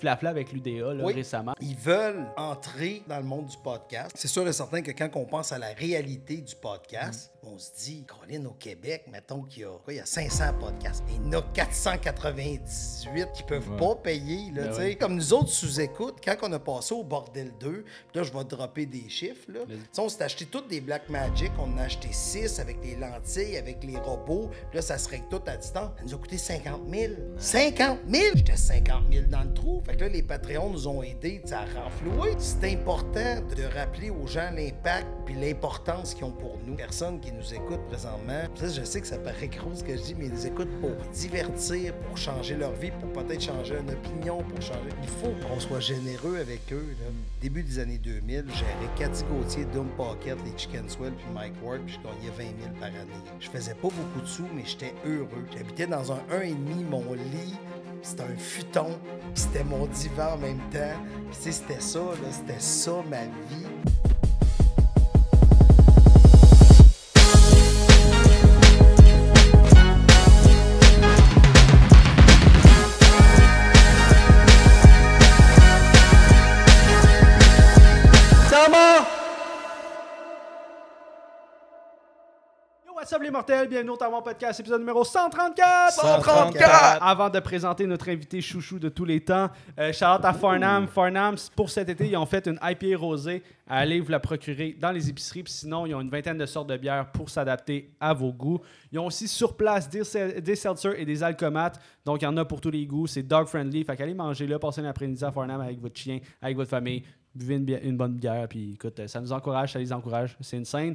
flafla avec l'UDA là, Oui. récemment. Ils veulent entrer dans le monde du podcast. C'est sûr et certain que quand on pense à la réalité du podcast, Mm. on se dit, Colin, au Québec, mettons qu'il y a, quoi, il y a 500 podcasts. Et il y en a 498 qui peuvent pas payer. Là, Ben oui. Comme nous autres sous-écoute, quand on a passé au Bordel 2, puis là, je vais dropper des chiffres. Là. On s'est acheté toutes des Black Magic. On en a acheté 6 avec les lentilles, avec les robots. Là, ça se règle tout à distance. Ça nous a coûté 50 000. 50 000! J'étais 50 000 dans le trou. Fait que là, les Patreons nous ont aidés à renflouer. C'est important de rappeler aux gens l'impact puis l'importance qu'ils ont pour nous. Personne qui nous écoute présentement, je sais que ça paraît gros ce que je dis, mais ils nous écoutent pour divertir, pour changer leur vie, pour peut-être changer une opinion, pour changer. Il faut qu'on soit généreux avec eux. là. Début des années 2000, j'avais Cathy Gauthier, Doom Pocket, les Chicken Swell puis Mike Ward, puis je gagnais 20 000 par année. Je faisais pas beaucoup de sous, mais j'étais heureux. J'habitais dans un 1,5, mon lit, c'était un futon, c'était mon divan en même temps. Puis c'était ça, là, c'était ça ma vie. What's up les mortels? Bienvenue au Tamon Podcast, épisode numéro 134! 134! Avant de présenter notre invité chouchou de tous les temps, euh, shout out à Farnham. Farnham, pour cet été, ils ont fait une IPA rosée. Allez vous la procurer dans les épiceries. Puis sinon, ils ont une vingtaine de sortes de bières pour s'adapter à vos goûts. Ils ont aussi sur place des, sel- des seltzers et des alcomates. Donc, il y en a pour tous les goûts. C'est dog friendly. Fait qu'allez manger là, passez l'après-midi à Farnham avec votre chien, avec votre famille. Buvez une, une bonne bière. Puis écoute, euh, ça nous encourage, ça les encourage. C'est une scène.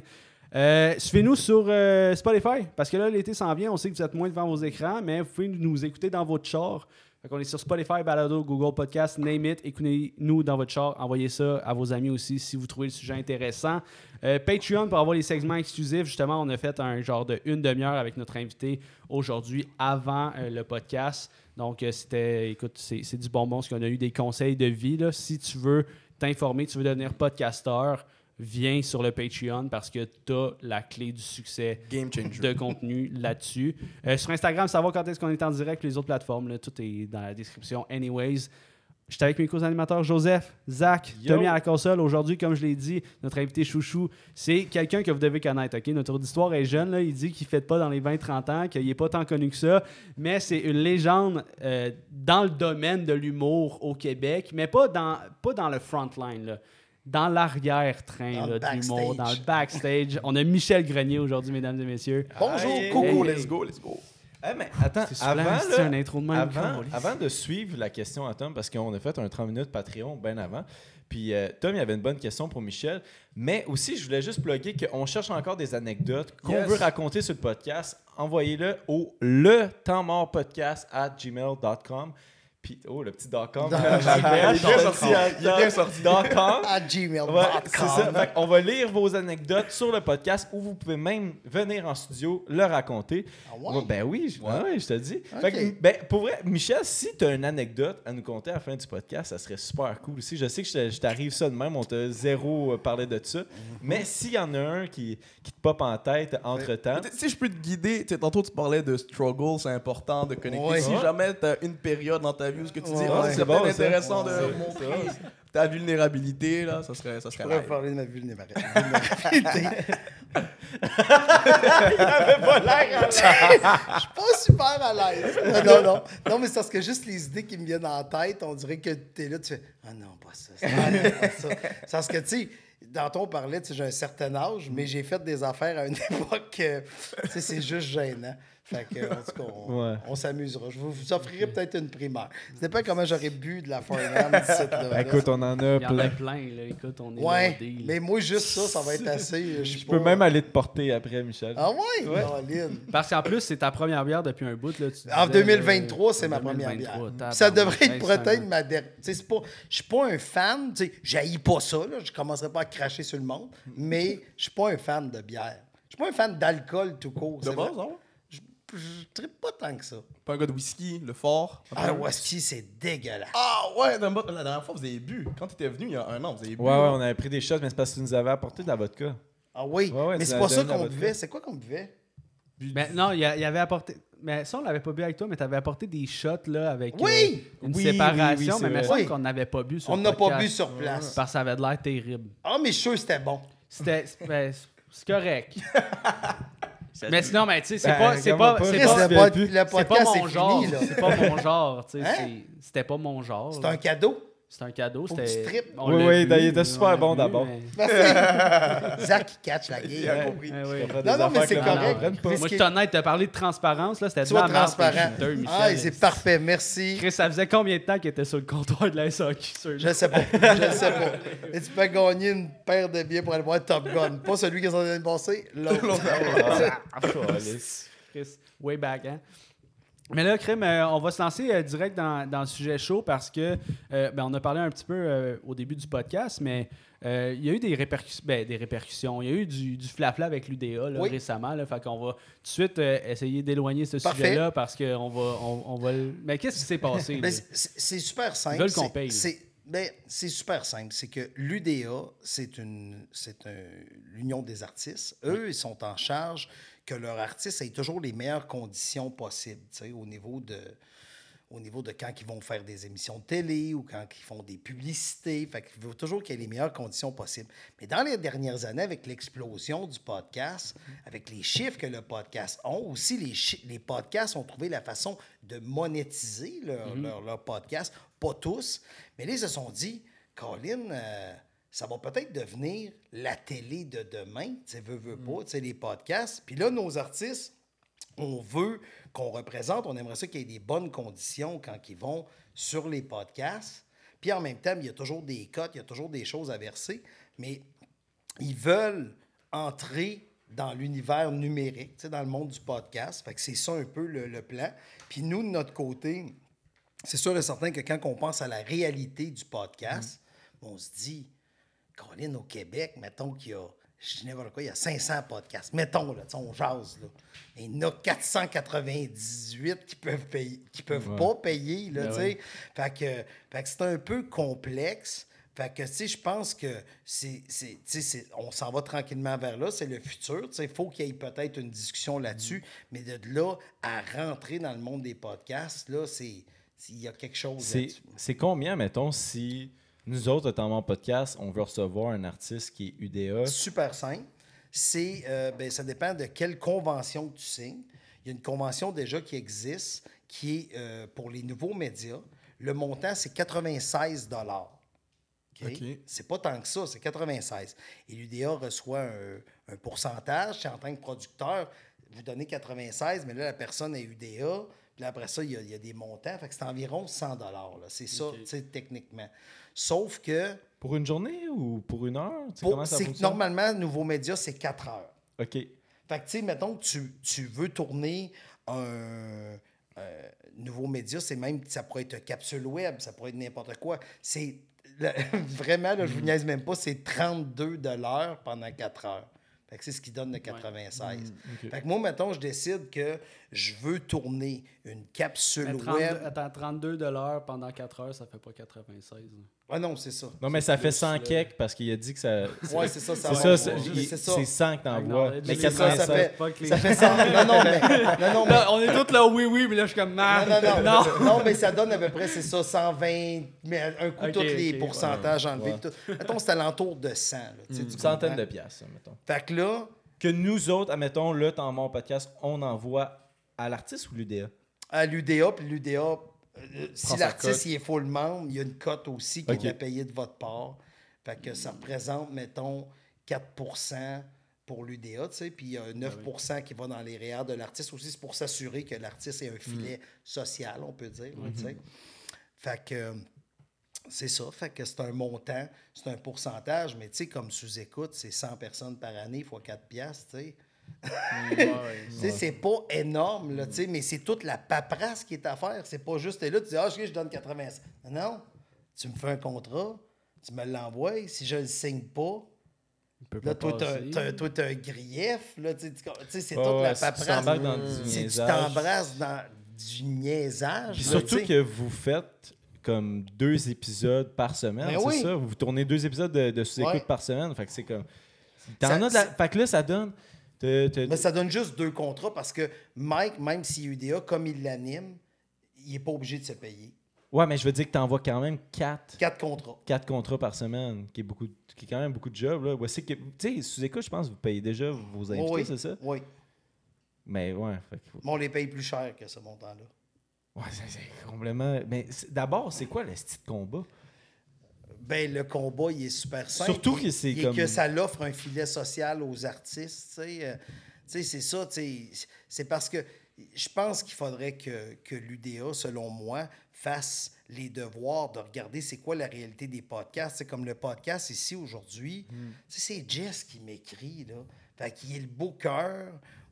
Euh, Suivez-nous sur euh, Spotify, parce que là, l'été s'en vient. On sait que vous êtes moins devant vos écrans, mais vous pouvez nous écouter dans votre char. Qu'on est sur Spotify, Balado, Google Podcast, name it. Écoutez-nous dans votre char. Envoyez ça à vos amis aussi si vous trouvez le sujet intéressant. Euh, Patreon pour avoir les segments exclusifs. Justement, on a fait un genre de une demi-heure avec notre invité aujourd'hui avant le podcast. Donc, c'était, écoute, c'est, du bonbon, parce qu'on a eu des conseils de vie. Si tu veux t'informer, tu veux devenir podcasteur, viens sur le Patreon parce que tu as la clé du succès Game changer. de contenu là-dessus. Euh, sur Instagram, savoir quand est-ce qu'on est en direct, les autres plateformes, là, tout est dans la description. Anyways, j'étais avec mes co-animateurs Joseph, Zach, Yo. Tommy à la console. Aujourd'hui, comme je l'ai dit, notre invité chouchou, c'est quelqu'un que vous devez connaître. ok? Notre auditoire est jeune, là, il dit qu'il ne fait pas dans les 20-30 ans, qu'il n'est pas tant connu que ça, mais c'est une légende euh, dans le domaine de l'humour au Québec, mais pas dans, pas dans le frontline. Là. Dans l'arrière-train backstage. dans le backstage. On a Michel Grenier aujourd'hui, mesdames et messieurs. Bonjour, Aïe. coucou. Hey. Let's go, let's go. Mais attends, avant, là, un intro de même. avant, de suivre la question à Tom, parce qu'on a fait un 30 minutes Patreon bien avant, puis euh, Tom, il avait une bonne question pour Michel, mais aussi, je voulais juste plugger qu'on cherche encore des anecdotes qu'on Yes. veut raconter sur le podcast. Envoyez-le au le temps mort podcast at gmail.com. Puis, oh, le petit .com. Dans- Il est bien sorti. hein, Il est bien sorti. .com. À gmail.com. Ouais, c'est ça. Fait on va lire vos anecdotes sur le podcast où vous pouvez même venir en studio le raconter. Ah ouais? Ouais, ben oui, je, ouais, ouais, je te dis. Ok. Fait que, ben, pour vrai, Michel, si tu as une anecdote à nous conter à la fin du podcast, ça serait super cool aussi. Je sais que je t'arrive ça de même, on t'a zéro euh, parlé de ça. Mhm. Mais s'il y en a un qui, qui te pop en tête entre-temps, Si je peux te guider, tantôt tu parlais de struggle, c'est important de connecter. Ouais. Si jamais tu as une période dans ta vie ce que tu dis, Ouais, Ah, ouais. c'est bon, intéressant Ouais, de montrer ta vulnérabilité, là, ça serait, ça Je serait pourrais live. parler de ma vulnérabilité. vulnérabilité. Je suis pas super à l'aise. Non, non, non. Non, mais c'est parce que juste les idées qui me viennent en tête, on dirait que tu es là, tu fais Ah non, pas ça. C'est pas ça. C'est parce que, tu sais, dans ton on parlait, tu sais, j'ai un certain âge, mais j'ai fait des affaires à une époque, euh, tu sais, c'est juste gênant. Fait que, en tout cas, on, Ouais. on s'amusera. Je vous, vous offrirai peut-être une primaire. Ça dépend comment j'aurais bu de la Farnham écoute, on en a Il y en a plein. plein, là. Écoute, on est Ouais, mais moi, juste ça, ça va être assez. euh, Je peux pas- même aller te porter après, Michel. Ah ouais? Ouais. Parce qu'en plus, c'est ta première bière depuis un bout. Là, tu En disais, 2023, là, c'est ma première 2023, bière. Ça devrait être peut-être ma dernière. Tu sais, c'est pas- Je suis pas un fan. Tu sais, j'haïs pas ça. Là. Je commencerai pas à cracher sur le monde. Mais je suis pas un fan de bière. Je suis pas un fan d'alcool tout court. De base, vrai. Je, trippe pas tant que ça. Pas un gars de whisky, le fort. Ah, whisky, c'est dégueulasse. Ah ouais, la dernière fois, vous avez bu. Quand tu étais venu il y a un an, vous avez bu. Ouais, ouais, on avait pris des shots, mais c'est parce que tu nous avais apporté de la vodka. Ah oui, Ouais, ouais, mais c'est pas ça qu'on buvait. C'est quoi qu'on buvait? Ben, non, il, y avait apporté. Mais ça, on l'avait pas bu avec toi, mais t'avais apporté des shots là, avec euh, Oui! une Oui, séparation, oui, mais il me vrai. semble qu'on n'avait pas bu sur On n'a pas bu sur place. Parce que ça avait de l'air terrible. Ah, mais je suis sûr que c'était bon. C'était. ben, c'est correct. mais sinon, mais tu sais, c'est Ben, pas. C'est pas. pas, C'est pas, le, c'est pas mon genre. là. C'est pas mon genre. tu sais, Hein? c'est- C'était pas mon genre. C'est un cadeau? C'est un cadeau. C'était. tu on Oui, oui, il était super bon d'abord. mais- Merci. Zach qui catch la Il game. a compris. Non, non, mais c'est correct. Moi, je suis honnête, t'as parlé de transparence, là, c'était Sois transparent. Ah, c'est parfait. Merci. Chris, ça faisait combien de temps qu'il était sur le comptoir de la SAQ? sur- Je sais pas. Je sais pas. Et tu peux gagner une paire de billets pour aller voir Top Gun. Pas celui qui est en train de passer, l'autre. Ah, câlisse. Chris, way back, hein? Mais là, Crème, euh, on va se lancer euh, direct dans, dans le sujet chaud parce que, euh, ben, on a parlé un petit peu au début du podcast, mais il y a eu des, répercussions, ben, des répercussions. Il y a eu du, du flafla avec l'UDA Oui. récemment. Là, fait qu'on va tout de suite essayer d'éloigner ce sujet-là parce qu'on va, on, on va le- Mais qu'est-ce qui s'est passé? Ben, c'est- super simple. Ils veulent qu'on C'est- paye. C'est ben, c'est super simple. C'est que l'UDA, c'est une, l'union des artistes. Eux, ils sont en charge que leurs artistes aient toujours les meilleures conditions possibles, tu sais, au niveau de au niveau de quand ils vont faire des émissions de télé ou quand ils font des publicités. Fait qu'il veut toujours qu'il y ait les meilleures conditions possibles. Mais dans les dernières années, avec l'explosion du podcast, avec les chiffres que le podcast ont, aussi les, les podcasts ont trouvé la façon de monétiser leur, leur, leur podcast. Pas tous, mais là, ils se sont dit, Colin, euh, ça va peut-être devenir la télé de demain. Tu sais, veux, veux pas, tu sais, les podcasts. Puis là, nos artistes, on veut qu'on représente, on aimerait ça qu'il y ait des bonnes conditions quand ils vont sur les podcasts. Puis en même temps, il y a toujours des cotes, il y a toujours des choses à verser, mais ils veulent entrer dans l'univers numérique, tu sais, dans le monde du podcast. Fait que c'est ça un peu le, le plan. Puis nous, de notre côté, c'est sûr et certain que quand on pense à la réalité du podcast, on se dit, Colin, au Québec, mettons qu'il y a, je dis n'importe quoi, il y a 500 podcasts. Mettons, là, on jase, là. Il y en a 498 qui peuvent payer, qui peuvent pas payer, là, Ben tu sais. Fait que, fait que c'est un peu complexe. Fait que, tu sais, je pense que c'est, on s'en va tranquillement vers là, c'est le futur. Il faut qu'il y ait peut-être une discussion là-dessus, mais de là à rentrer dans le monde des podcasts, là, c'est, il y a quelque chose c'est combien, mettons, si nous autres, notamment en podcast, on veut recevoir un artiste qui est UDA? Super simple. C'est, euh, ben, ça dépend de quelle convention que tu signes. Il y a une convention déjà qui existe, qui est euh, pour les nouveaux médias. Le montant, c'est 96 dollars. OK? C'est pas tant que ça, c'est 96. Et l'UDA reçoit un, un pourcentage. C'est en tant que producteur, vous donnez 96, mais là, la personne est UDA. Puis là, après ça, il y, a, il y a des montants. Fait que c'est environ 100 dollars. C'est ça, tu sais, techniquement. Sauf que Pour une journée ou pour une heure? Pour- ça normalement, Nouveaux Médias, c'est 4 heures. OK. Fait que, tu sais, mettons que tu, tu veux tourner un, euh, nouveau média, c'est même, ça pourrait être une capsule web, ça pourrait être n'importe quoi. C'est vraiment, là, je vous niaise même pas, c'est 32 de l'heure pendant 4 heures. Fait que c'est ce qui donne le 96. Fait que moi, mettons, je décide que je veux tourner une capsule Mais 32 web. Attends, 32 de l'heure pendant 4 heures, ça fait pas 96. là. Ah non, c'est ça. Non, mais ça fait plus, 100 là. keks parce qu'il a dit que ça. Ouais, c'est ça. ça C'est va- ça, c'est c'est il- ça. c'est 100 que t'envoies. Acknowledge. Mais C'est ça, ça 96. fait- Ça fait ça. Non, non, mais. Non, non, mais Là, on est tous là, oui, oui, mais là, je suis comme, Non, non, non. non. mais ça donne à peu près, c'est ça, 120, mais un coup, tous les pourcentages enlevés. Mettons, c'est alentour de 100. Là, tu sais, Une centaine de piastres, mettons. Fait que là, Que nous autres, admettons, là, dans mon podcast, on envoie à l'artiste ou l'UDA? à l'UDA, puis l'UDA, euh, si l'artiste est full membre, il y a une cote aussi qui Ok. est à payer de votre part. Fait que ça représente, mettons, 4% pour l'UDA, tu sais, puis il y a 9% qui va dans les REER de l'artiste aussi. C'est pour s'assurer que l'artiste ait un filet social, on peut dire. tu sais. Fait que euh, c'est ça. Fait que c'est un montant, c'est un pourcentage, mais tu sais, comme sous-écoute, c'est 100 personnes par année fois 4 piastres, tu sais. Tu sais, c'est pas énorme, là, mais c'est toute la paperasse qui est à faire. C'est pas juste, t'es là, tu dis, ah, je je donne 80. Non, tu me fais un contrat, tu me l'envoies. Si je le signe pas, là, toi, t'as, un grief, là, tu sais, c'est Ouais, toute ouais, la paperasse. Si tu t'embrasses dans du niaisage. Puis là, surtout que vous faites comme deux épisodes par semaine, Ben c'est oui. ça? Vous tournez deux épisodes de, de sous-écoute Ouais. par semaine. Fait que c'est comme. T'en as de la- Fait que là, ça donne. Mais ça donne juste deux contrats parce que Mike, même est UDA, comme il l'anime, il n'est pas obligé de se payer. Ouais, mais je veux dire que t'envoies quand même 4, Quatre contrats. contrats par semaine, qui est, beaucoup, qui est quand même beaucoup de jobs. Là. Voici que, tu sais, sous écoute, je pense que vous payez déjà vos invités, oui, c'est ça? Oui. Mais ouais, fait Mais on les paye plus cher que ce montant-là. ouais c'est, complètement. Mais d'abord, c'est quoi le style de combat? Ben, le combat, il est super simple. Surtout que c'est comme- que ça l'offre un filet social aux artistes, tu sais. Euh, c'est ça, tu sais. C'est parce que je pense qu'il faudrait que, que l'UDA, selon moi, fasse les devoirs de regarder c'est quoi la réalité des podcasts. C'est comme le podcast ici aujourd'hui. Hmm. C'est Jess qui m'écrit, là. Fait qu'il est le booker.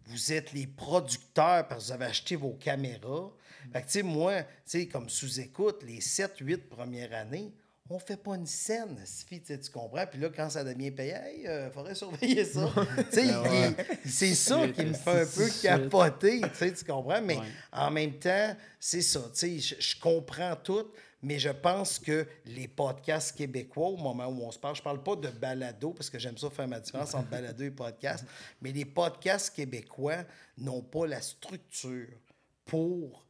Vous êtes les producteurs parce que vous avez acheté vos caméras. Fait que, tu sais, moi, tu sais, comme sous-écoute, les 7-8 premières années, on fait pas une scène, Sophie, tu comprends? Puis là, quand ça devient payant, il faudrait surveiller ça. Il- c'est ça qui me fait un peu capoter, tu comprends? Mais Ouais. en même temps, c'est ça, tu sais, je, je comprends tout, mais je pense que les podcasts québécois, au moment où on se parle, je parle pas de balado, parce que j'aime ça faire ma différence entre balado et podcast, mais les podcasts québécois n'ont pas la structure pour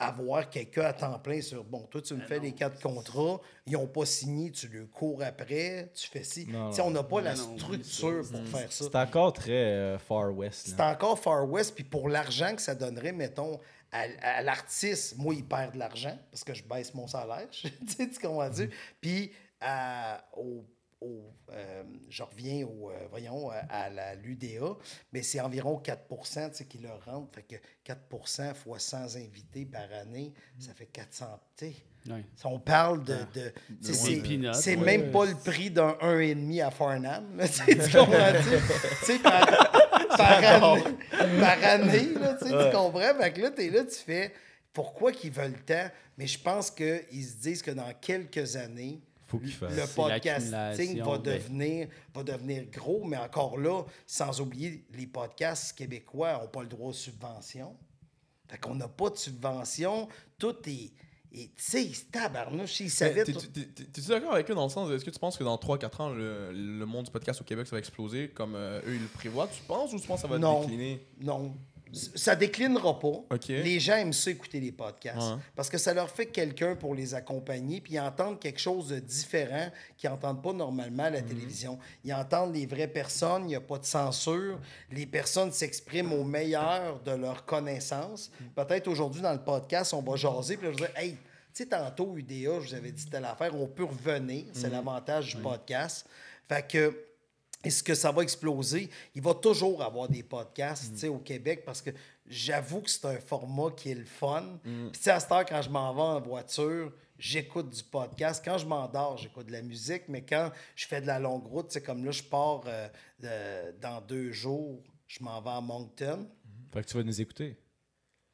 avoir quelqu'un à temps plein sur bon, toi, tu me fais les quatre contrats, ils n'ont pas signé, tu le cours après, tu fais ci. Non, on n'a pas la non, structure pour faire ça. C'est encore très euh, Far West. C'est encore Far West, puis pour l'argent que ça donnerait, mettons, à, à l'artiste, moi, il perd de l'argent parce que je baisse mon salaire. tu sais, tu comprends-tu? Puis à- au, au, euh, je reviens au, euh, voyons, à, à la l'UDA, mais c'est environ 4 tu sais, qui leur rentrent. Fait que 4% fois 100 invités par année, ça fait 400, tu sais. Ouais. Si on parle de. de tu sais, c'est ouais. même pas le prix d'un 1,5 à Farnham. tu tu? Tu sais, par, année, par année là, tu tu comprends? Fait que là, t'es là, tu fais pourquoi qu'ils veulent tant? Mais je pense qu'ils se disent que dans quelques années, Faut qu'il fasse. le podcasting va ben. devenir, va devenir gros, mais encore là, sans oublier, les podcasts québécois n'ont pas le droit aux subventions. Fait qu'on n'a pas de subvention. Tout est. Et tu sais, tabarnouche, tout. t'es- t'es- T'es-tu d'accord avec eux dans le sens, est-ce que tu penses que dans 3-4 ans, le, le monde du podcast au Québec, ça va exploser comme euh, eux, ils le prévoient, tu penses, ou tu penses que ça va Non. décliner? Non. Ça déclinera pas. Les gens aiment ça écouter les podcasts. Ouais. Parce que ça leur fait quelqu'un pour les accompagner, puis ils entendent quelque chose de différent qu'ils n'entendent pas normalement à la télévision. Ils entendent les vraies personnes, il n'y a pas de censure. Les personnes s'expriment au meilleur de leur connaissance. Peut-être aujourd'hui, dans le podcast, on va jaser, puis je vais dire, hey, tu sais, tantôt, UDA, je vous avais dit telle affaire, on peut revenir. C'est l'avantage du podcast. Fait que. Est-ce que ça va exploser? Il va toujours avoir des podcasts tu sais, au Québec parce que j'avoue que c'est un format qui est le fun. Puis, tu sais, à cette heure, quand je m'en vais en voiture, j'écoute du podcast. Quand je m'endors, j'écoute de la musique. Mais quand je fais de la longue route, c'est comme là, je pars euh, dans deux jours, je m'en vais à Moncton. Fait que tu vas nous écouter.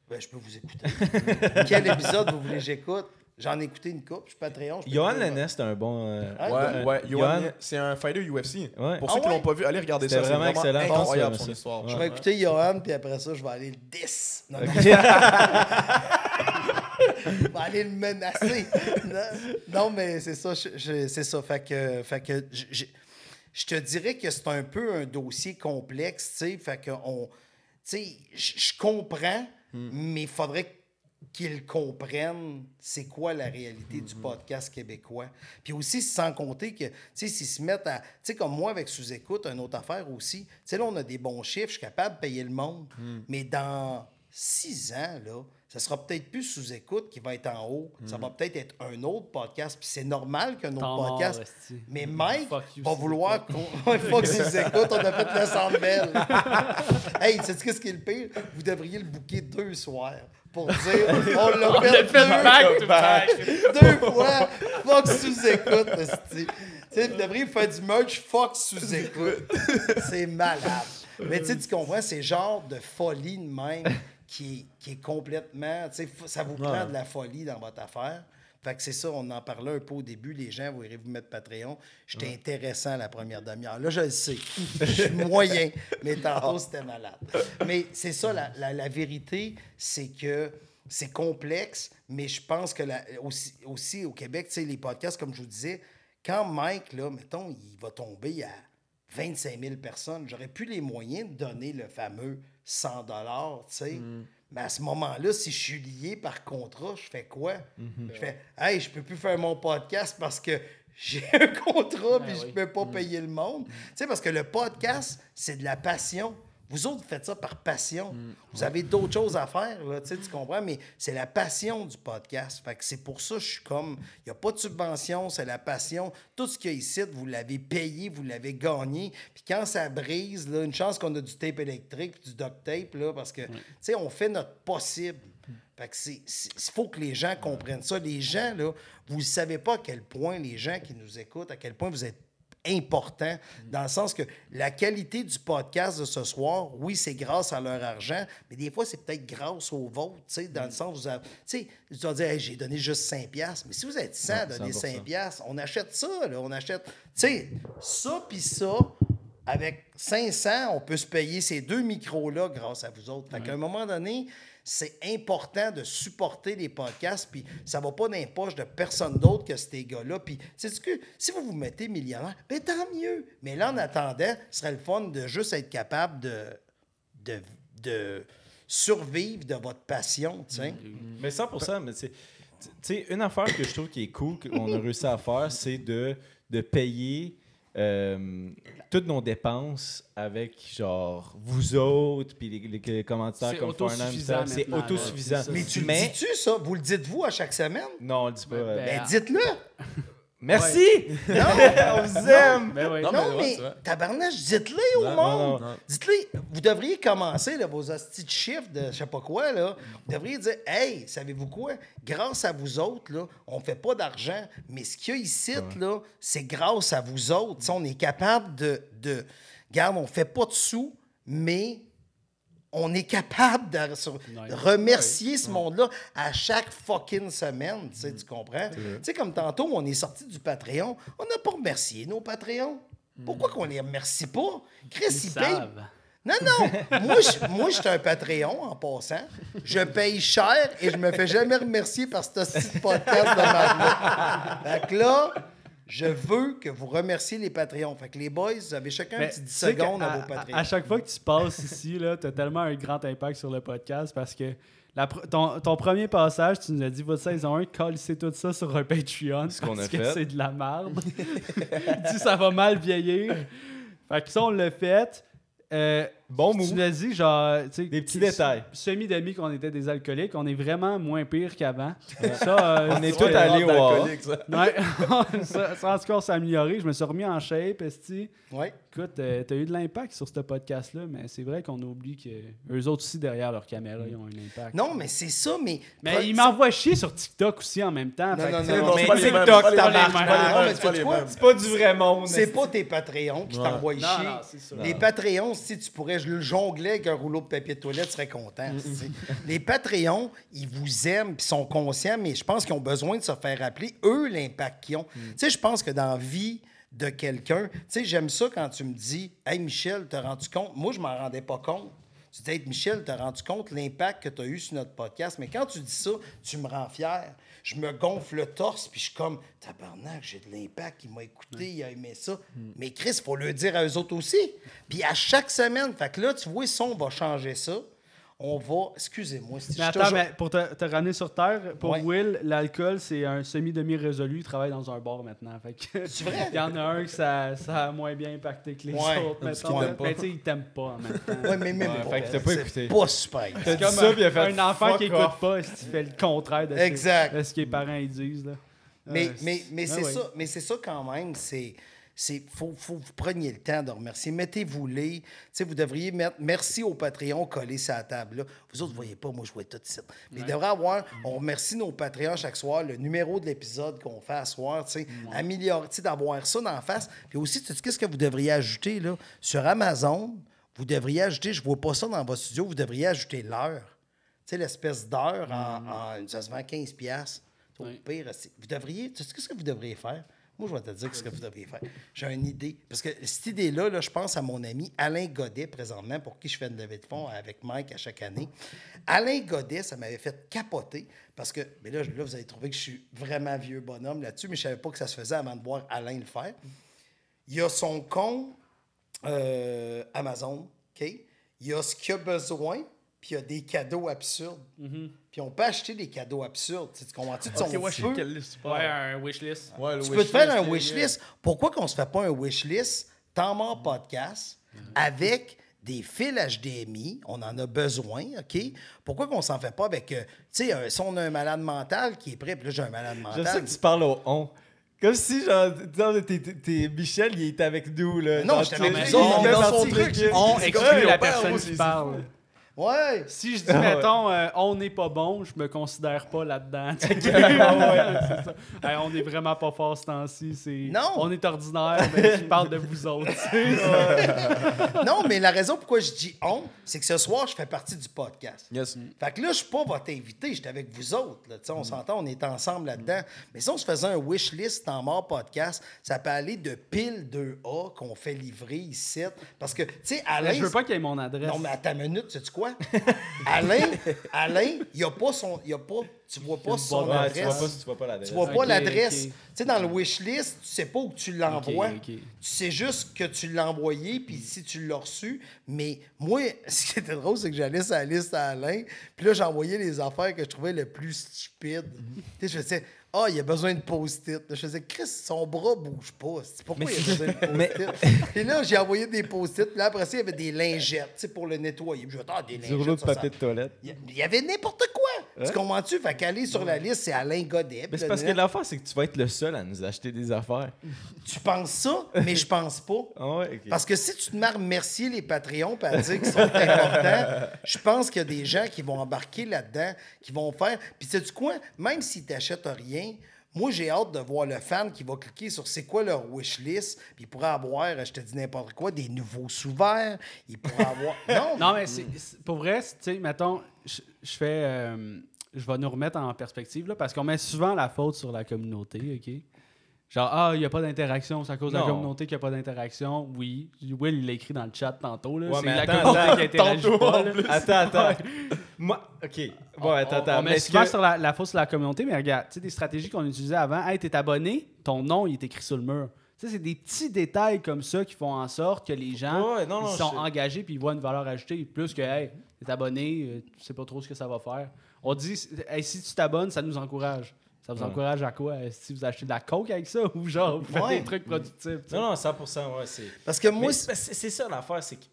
Ben, je peux vous écouter. Quel épisode vous voulez que j'écoute? J'en ai écouté une coupe, je suis Patreon. Johan. Lennes, c'est un bon. euh, Ah, Ouais, euh, ouais. Johan, c'est un fighter UFC. Ouais. Pour Ah ceux qui ouais? l'ont pas vu, allez regarder ça. vraiment c'est excellent. vraiment incroyable Je pense son que histoire. Je Ouais. vais écouter Johan, puis après ça, je vais aller le 10. Non, non. Je vais aller le menacer. non, mais c'est ça. je- je- c'est ça. Fait que, fait que je, te dirais que c'est un peu un dossier complexe, tu sais. Fait que on, tu sais, je je comprends, mais il faudrait qu'ils comprennent c'est quoi la réalité du podcast québécois. Puis aussi, sans compter que, tu sais, s'ils se mettent à... Tu sais, comme moi, avec Sous-Écoute, une autre affaire aussi, tu sais, là, on a des bons chiffres, je suis capable de payer le monde, mais dans six ans, là, ça sera peut-être plus Sous-Écoute qui va être en haut. Ça va peut-être être un autre podcast, puis c'est normal qu'un autre podcast... Mais Mike Fuck you, va vouloir qu'on. Ouais, Fuck Sous-Écoute, on a fait le centre belle. hey, sais-tu qu'est-ce qui est le pire? Vous devriez le booker deux soirs pour dire on l'a fait, deux, back deux fois. Fuck sous-écoute. Tu sais, vous devriez faire du merch fuck sous-écoute. C'est malade. Mais tu sais, tu comprends, c'est genre de folie de même qui est, qui est complètement. Tu sais, f- ça vous prend de la folie dans votre affaire. Fait que c'est ça, on en parlait un peu au début. Les gens, vous irez vous mettre Patreon. J'étais intéressant la première demi-heure. Là, je le sais. Je suis moyen. Mais tantôt, c'était malade. Mais c'est ça, la, la- la vérité, c'est que c'est complexe, mais je pense que la- aussi, aussi au Québec, tu sais, les podcasts, comme je vous disais, quand Mike, là, mettons, il va tomber à 25 000 personnes. J'aurais plus les moyens de donner le fameux 100 dollars, tu sais. Mais à ce moment-là, si je suis lié par contrat, je fais quoi? Je fais, hey, je peux plus faire mon podcast parce que j'ai un contrat puis je peux pas payer le monde. Tu sais, parce que le podcast, c'est de la passion. Vous autres, vous faites ça par passion. Vous avez d'autres choses à faire, là, tu comprends? Mais c'est la passion du podcast. Fait que c'est pour ça que je suis comme... Il n'y a pas de subvention, c'est la passion. Tout ce qu'il y a ici, vous l'avez payé, vous l'avez gagné. Puis quand ça brise, là, une chance qu'on a du tape électrique du duct tape, là, parce que, tu sais, on fait notre possible. Fait que c'est... Il faut que les gens comprennent ça. Les gens, là, vous ne savez pas à quel point les gens qui nous écoutent, à quel point vous êtes important, dans le sens que la qualité du podcast de ce soir, oui, c'est grâce à leur argent, mais des fois, c'est peut-être grâce au vôtre, dans le sens où vous avez, tu sais, tu vas dire, Hey, j'ai donné juste 5 piastres, mais si vous êtes 100 à Ouais, donner 100%. 5 piastres, on achète ça, là, on achète, tu sais, ça puis ça, avec 500, on peut se payer ces deux micros-là grâce à vous autres. Fait qu'à un moment donné, c'est important de supporter les podcasts, puis ça va pas dans de personne d'autre que ces gars-là. Puis, sais que si vous vous mettez millionnaire, ben tant mieux. Mais là, en attendant, ce serait le fun de juste être capable de, de, de survivre de votre passion, tu sais. Mais 100%, mais c'est. Tu sais, une affaire que je trouve qui est cool qu'on a réussi à faire, c'est de, de payer euh, toutes nos dépenses avec, genre, vous autres, puis les, les, C'est comme Farnham, C'est autosuffisant. Mais tu le Mais- dis-tu, ça? Vous le dites-vous à chaque semaine? Non, on le dit pas. euh, Ben, Ben, ah. dites-le! Merci! Non! on vous aime! Ben oui. Non, Non, mais ouais, mais c'est vrai. tabarnage, dites-le au Non, monde. non, non. Dites-le, vous devriez commencer là, vos hosties de chiffres de je sais pas quoi. Là. Vous devriez dire Hey, savez-vous quoi? Grâce à vous autres, là, on fait pas d'argent, mais ce qu'il y a ici, là, c'est grâce à vous autres. On est capable de, de. Garde, on fait pas de sous, mais on est capable de remercier ce monde-là à chaque fucking semaine. Tu sais, tu comprends? Tu sais, comme tantôt, on est sorti du Patreon, on n'a pas remercié nos Patreons. Pourquoi qu'on les remercie pas? Chris, Ils ils. Non, non. moi, je, moi, je suis un Patreon en passant. Je paye cher et je me fais jamais remercier par ce petit podcast de merde Fait que là, je veux que vous remerciez les Patreons. Fait que les boys, vous avez chacun un petit tu 10 sais qu'à- secondes à, à, vos Patreons. à chaque fois que tu passes ici, tu as tellement un grand impact sur le podcast parce que la ton, ton premier passage, tu nous as dit votre saison 1, calissez tout ça sur un Patreon. Ce qu'on parce a que fait. c'est de la merde. Dit ça va mal vieillir. Fait que ça, on l'a fait. Euh, Bon tu move. nous as dit, genre, tu sais, Des petits détails. Semi-demi qu'on était des alcooliques, on est vraiment moins pire qu'avant. Ça, euh, On est tous allés au. Alcoolique, ça. Ouais, ça, ça, en tout cas, on s'est amélioré. Je me suis remis en shape, esti. Ouais. Écoute, euh, t'as eu de l'impact sur ce podcast-là, mais c'est vrai qu'on oublie que eux autres aussi, derrière leur caméra, ils ont un impact. Non, mais c'est ça, mais. Mais ils m'envoient chier sur TikTok aussi en même temps. Non, fait non, non, Mais TikTok, ta marche c'est pas. tu du vrai monde. C'est pas tes Patreons qui t'envoient chier. non, c'est ça. Les Patreons, si tu pourrais je le jongler avec un rouleau de papier de toilette, tu serais content. Les Patreons, ils vous aiment puis sont conscients, mais je pense qu'ils ont besoin de se faire rappeler, eux, l'impact qu'ils ont. Tu sais, je pense que dans la vie de quelqu'un, tu sais, j'aime ça quand tu me dis Hey Michel, t'as rendu compte? Moi, je m'en rendais pas compte. Tu dis, Hey, Michel, t'as rendu compte l'impact que tu as eu sur notre podcast. Mais quand tu dis ça, tu me rends fier. Je me gonfle le torse, puis je suis comme, tabarnak, j'ai de l'impact, il m'a écouté, il a aimé ça. Mais Chris, il faut le dire à eux autres aussi. Puis à chaque semaine, fait que là, tu vois, ça, on va changer ça. On va, excusez-moi, si Mais je attends, toujours- mais pour te, te ramener sur terre, pour Ouais. Will, l'alcool, c'est un semi-demi-résolu. Il travaille dans un bar maintenant. Fait que C'est vrai? Il y en a un que ça, ça a moins bien impacté que les Ouais, autres. parce qu'il t'aime Mais tu sais, il t'aime pas en même temps. Ouais, mais même Ouais, pas. fait que t'as pas C'est écouté. pas super. T'as C'est dit comme ça, un, puis il a fait un enfant qui écoute off. pas, si tu fais le contraire de, ce- Exact. de ce que les parents ils disent. Là. Mais, Euh, mais, mais c'est ouais. ça, mais c'est ça quand même. C'est, c'est, faut, faut que vous preniez le temps de remercier. Mettez-vous-les. Tu sais, vous devriez mettre merci au Patreon collé sur la table. Là. Vous autres, vous voyez pas, moi, je vois tout de suite. Mais il devrait avoir, on remercie nos Patreons chaque soir, le numéro de l'épisode qu'on fait à soir, tu sais, améliorer, sais, d'avoir ça d'en face. Puis aussi, tu sais, qu'est-ce que vous devriez ajouter, là? Sur Amazon, vous devriez ajouter, je vois pas ça dans votre studio, vous devriez ajouter l'heure. Tu sais, l'espèce d'heure, en, en- ça se vend 15$. piastres. Au Oui. pire, c'est- vous devriez. Tu sais qu'est-ce que vous devriez faire? Moi, je vais te dire ce que vous devriez faire. J'ai une idée. Parce que cette idée-là, là, je pense à mon ami Alain Godet, présentement, pour qui je fais une levée de fonds avec Mike à chaque année. Alain Godet, ça m'avait fait capoter. Parce que, mais là, là, vous allez trouver que je suis vraiment vieux bonhomme là-dessus, mais je ne savais pas que ça se faisait avant de voir Alain le faire. Il a son compte euh, Amazon, OK? Il y a ce qu'il a besoin, puis il y a des cadeaux absurdes. Puis on peut acheter des cadeaux absurdes. Tu comprends-tu? de son Ok, ouais, je feu? un wishlist. Ouais, Tu peux te faire un wishlist, wishlist. Pourquoi qu'on se fait pas un wishlist temps mort podcast avec des fils HDMI? On en a besoin, OK? Pourquoi qu'on s'en fait pas avec... euh, tu sais, si on a un malade mental qui est prêt, puis là, j'ai un malade Je mental... sais que tu parles au on. Comme si, genre, t'es- Michel, il était avec nous, là. Non, Dans j'étais On dans est dans son truc. On exclut comme, la personne qui parle. Ouais! Si je dis, Ah mettons, euh, on n'est pas bon, je me considère pas là-dedans. C'est. Hey, on est vraiment pas fort ce temps-ci. c'est- Non. On est ordinaire, mais je parle de vous autres. non, mais la raison pourquoi je dis on, c'est que ce soir, je fais partie du podcast. Yes. Fait que là, je suis pas votre invité, j'étais avec vous autres. Là. On s'entend, on est ensemble là-dedans. Mais si on se faisait un wish list en mort podcast, ça peut aller de pile 2A qu'on fait livrer ici. Parce que, tu sais, Alain. je veux pas qu'il y ait mon adresse. Non, mais à ta minute, sais-tu quoi? Alain, Alain, il a pas son. Il a pas, tu vois pas son Ouais, tu adresse. vois pas, tu vois pas l'adresse. Tu vois pas l'adresse. Tu sais, dans le wish list, tu sais pas où tu l'envoies. Tu sais juste que tu l'as envoyé, puis si tu l'as reçu. Mais moi, ce qui était drôle, c'est que j'allais sur la liste à Alain, puis là, j'envoyais les affaires que je trouvais le plus stupides. Tu sais, je faisais, ah, il a besoin de post-it. Je faisais, Chris, son bras bouge pas. Pourquoi Mais il a besoin de mais- post-it? Et là, j'ai envoyé des post-it, puis là, après ça, il y avait des lingettes, tu sais, pour le nettoyer. Puis je dis, ah, des Du rouleau lingettes. de ça- papier de toilette. Il y- avait n'importe quoi. Tu comprends-tu? Fait qu'aller sur la liste, c'est Alain Godet. Mais c'est parce que l'affaire, c'est que tu vas être le seul à nous acheter des affaires. Tu penses ça, mais je pense pas. Ah ouais. Parce que si tu te mets à remercier les Patreons et à dire qu'ils sont importants, je pense qu'il y a des gens qui vont embarquer là-dedans, qui vont faire. Puis sais-tu quoi? Même s'ils t'achètent rien, moi, j'ai hâte de voir le fan qui va cliquer sur c'est quoi leur wish list, puis il pourrait avoir, je te dis n'importe quoi, des nouveaux sous-verts, il pourrait avoir... Non, Non, mais c'est, c'est- pour vrai, tu sais, mettons, je je fais. euh, je vais nous remettre en perspective, là, parce qu'on met souvent la faute sur la communauté, OK? Genre, ah, il n'y a pas d'interaction, c'est à cause de la Non. communauté qu'il n'y a pas d'interaction. Oui. Will, il l'a écrit dans le chat tantôt, là. Ouais, c'est mais la attends, communauté attends, qui interagit tantôt, pas, là. Attends, attends. Moi, ok. Bon, attends, on, attends. on met Mais souvent que- sur la, la faute sur la communauté, mais regarde, tu sais, des stratégies qu'on utilisait avant. Hey, t'es abonné, ton nom, il est écrit sur le mur. Tu sais, c'est des petits détails comme ça qui font en sorte que les gens Ouais, non, non, ils sont je- engagés puis ils voient une valeur ajoutée. Plus que, hey, t'es abonné, euh, tu sais pas trop ce que ça va faire. On dit, hey, si tu t'abonnes, ça nous encourage. Ça vous Ouais. encourage à quoi? Euh, Si vous achetez de la coke avec ça ou genre, vous faites Ouais. des trucs productifs. Non, non, 100%, ouais, c'est... parce que moi, c'est- ça l'affaire, c'est que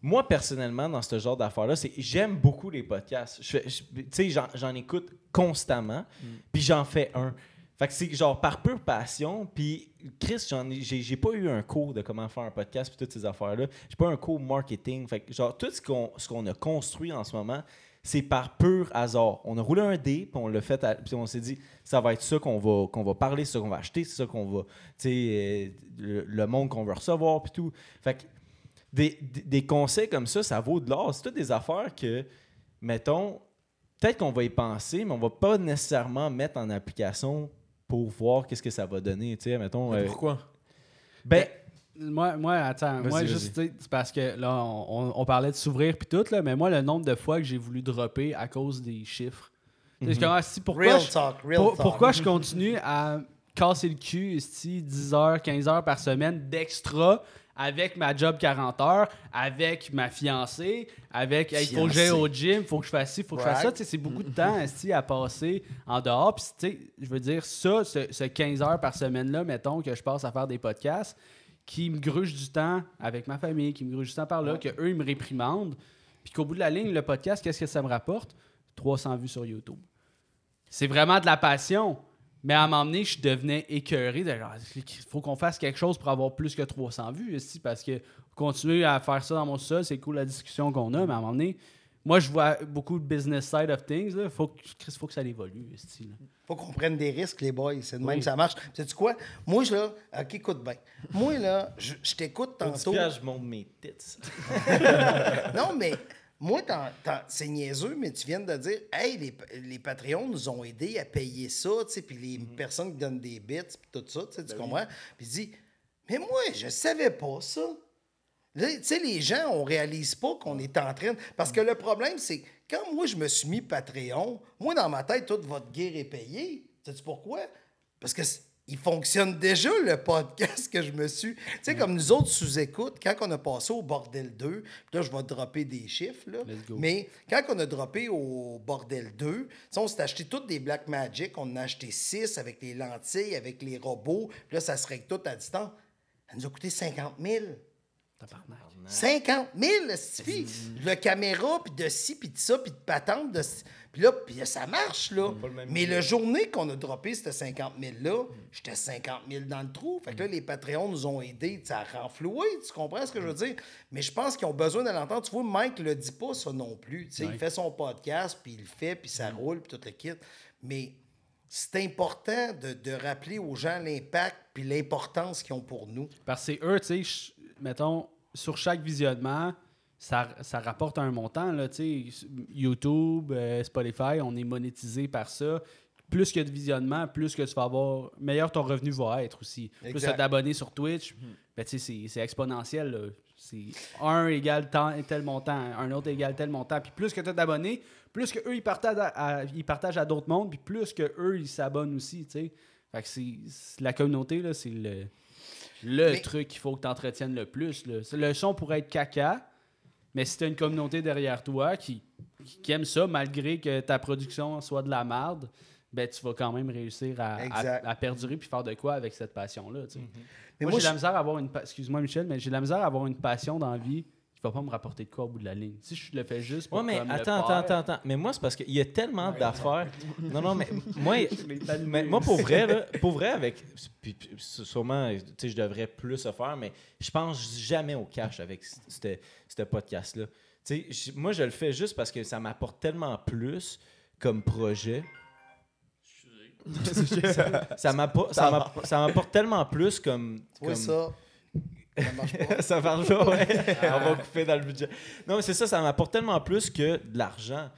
moi personnellement dans ce genre d'affaires-là, c'est j'aime beaucoup les podcasts. Je fais- je- Tu sais, j'en- j'en écoute constamment, puis j'en fais un. Fait que c'est genre par pure passion, puis Chris, j'en ai- j'ai j'ai pas eu un cours de comment faire un podcast puis toutes ces affaires-là. J'ai pas eu un cours marketing. Fait que genre tout ce qu'on ce qu'on a construit en ce moment, c'est par pur hasard. On a roulé un dé, puis on l'a fait, à- puis on s'est dit, ça va être ça qu'on va, qu'on va parler, c'est ça qu'on va acheter, c'est ça qu'on va, tu sais, euh, le, le monde qu'on veut recevoir, puis tout. Fait que des, des- des conseils comme ça, ça vaut de l'or. C'est toutes des affaires que, mettons, peut-être qu'on va y penser, mais on va pas nécessairement mettre en application pour voir qu'est-ce que ça va donner, tu sais, mettons. euh, Pourquoi? ben, Moi, moi, attends, moi, juste, tu sais, c'est parce que là, on, on- on parlait de s'ouvrir puis tout, là, mais moi, le nombre de fois que j'ai voulu dropper à cause des chiffres. Comme, ah, si, pourquoi, real je, talk, real pour- talk. pourquoi je continue à casser le cul, esti, 10 heures, 15 heures par semaine d'extra avec ma job 40 heures, avec ma fiancée, avec, il faut que j'aille au gym, faut que je fasse ci, faut que je fasse ça. Right. Tu sais, C'est beaucoup de temps esti, à passer en dehors. Puis, tu sais, je veux dire, ça, ce, ce 15 heures par semaine-là, mettons, que je passe à faire des podcasts, qui me gruge du temps avec ma famille, qui me gruge du temps par là, que eux ils me réprimandent. Puis qu'au bout de la ligne, le podcast, qu'est-ce que ça me rapporte? 300 vues sur YouTube. C'est vraiment de la passion. Mais à un moment donné, je devenais écœuré de il faut qu'on fasse quelque chose pour avoir plus que 300 vues ici, parce que continuer à faire ça dans mon sol, c'est cool la discussion qu'on a, mais à un moment donné, moi je vois beaucoup de business side of things. Là. Faut que, Chris, faut que ça évolue. ici, là. Faut qu'on prenne des risques, les boys. C'est de même Oui. que ça marche. Sais-tu quoi? Moi, je, là, OK, écoute bien. Moi, là, je, je t'écoute pour 10 tantôt. piastres, je monte mes tits. Non, mais moi, c'est niaiseux, mais tu viens de dire, hey, les, les Patreons nous ont aidés à payer ça, tu sais, puis les Mhm. personnes qui donnent des bits, puis tout ça, tu sais, Ben tu comprends? Puis dis, mais moi, je savais pas ça. Là, Tu sais, les gens, on réalise pas qu'on est en train. Parce que le problème, c'est quand moi, je me suis mis Patreon, moi, dans ma tête, toute votre guerre est payée. Sais-tu pourquoi? Parce que c- il fonctionne déjà le podcast que je me suis. Tu sais, comme nous autres sous-écoute, quand on a passé au Bordel 2, puis là, je vais dropper des chiffres, là, mais quand on a droppé au Bordel 2, tu sais, on s'est acheté toutes des Black Magic, on en a acheté 6 avec les lentilles, avec les robots, puis là, ça se règle tout à distance. Ça nous a coûté 50 000. Tabarnak. 50 000, esti. Le caméra, puis de ci, puis de ça, puis de patente. De... Puis là, puis là, ça marche, là. le Mais la journée qu'on a droppé ce 50 000-là, j'étais 50 000 dans le trou. Fait que là, les Patreons nous ont aidés à renflouer, tu comprends ce que je veux dire? Mais je pense qu'ils ont besoin de l'entendre. Tu vois, Mike le dit pas, ça non plus. Tu sais, Ouais. Il fait son podcast, puis il le fait, puis ça roule, puis tout le kit. Mais c'est important de, de rappeler aux gens l'impact puis l'importance qu'ils ont pour nous. Parce que c'est eux, tu sais, mettons, sur chaque visionnement, ça, ça rapporte un montant, là, YouTube, euh, Spotify, on est monétisé par ça. Plus a de visionnement, plus que tu vas avoir, meilleur ton revenu va être aussi. Plus tu Exact. as d'abonnés sur Twitch, ben, tu sais, c'est- exponentiel, là. C'est un égale tant- tel montant, un autre égale tel montant. Puis plus que tu as d'abonnés, plus que eux ils partagent à, à- ils partagent à d'autres mondes, puis plus que eux ils s'abonnent aussi, tu sais. Fait que c'est c'est- la communauté, là, c'est le, le Mais- truc qu'il faut que tu entretiennes le plus. Là. Le son pourrait être caca, mais si tu as une communauté derrière toi qui, qui, aime ça, malgré que ta production soit de la merde, ben tu vas quand même réussir à, à- perdurer puis faire de quoi avec cette passion-là. Mais moi, moi, j'ai la misère à avoir une pa- excuse-moi Michel, mais j'ai la misère à avoir une passion dans la vie qui va pas me rapporter de quoi au bout de la ligne. Si je le fais juste pour Ouais, mais comme, le attends, attends, attends, attends. Mais moi, c'est parce qu'il y a tellement d'affaires. Non, non, mais moi, mais moi pour vrai, là, pour vrai, avec. Puis, puis, sûrement, tu sais, je devrais plus le faire, mais je pense jamais au cash avec ce podcast-là. Tu sais, moi, je le fais juste parce que ça m'apporte tellement plus comme projet. ça ça m'apporte tellement plus comme. Comme- ça? Ça marche pas. ça marche pas, ouais. On va couper dans le budget. Non, mais c'est ça, ça m'apporte tellement plus que de l'argent.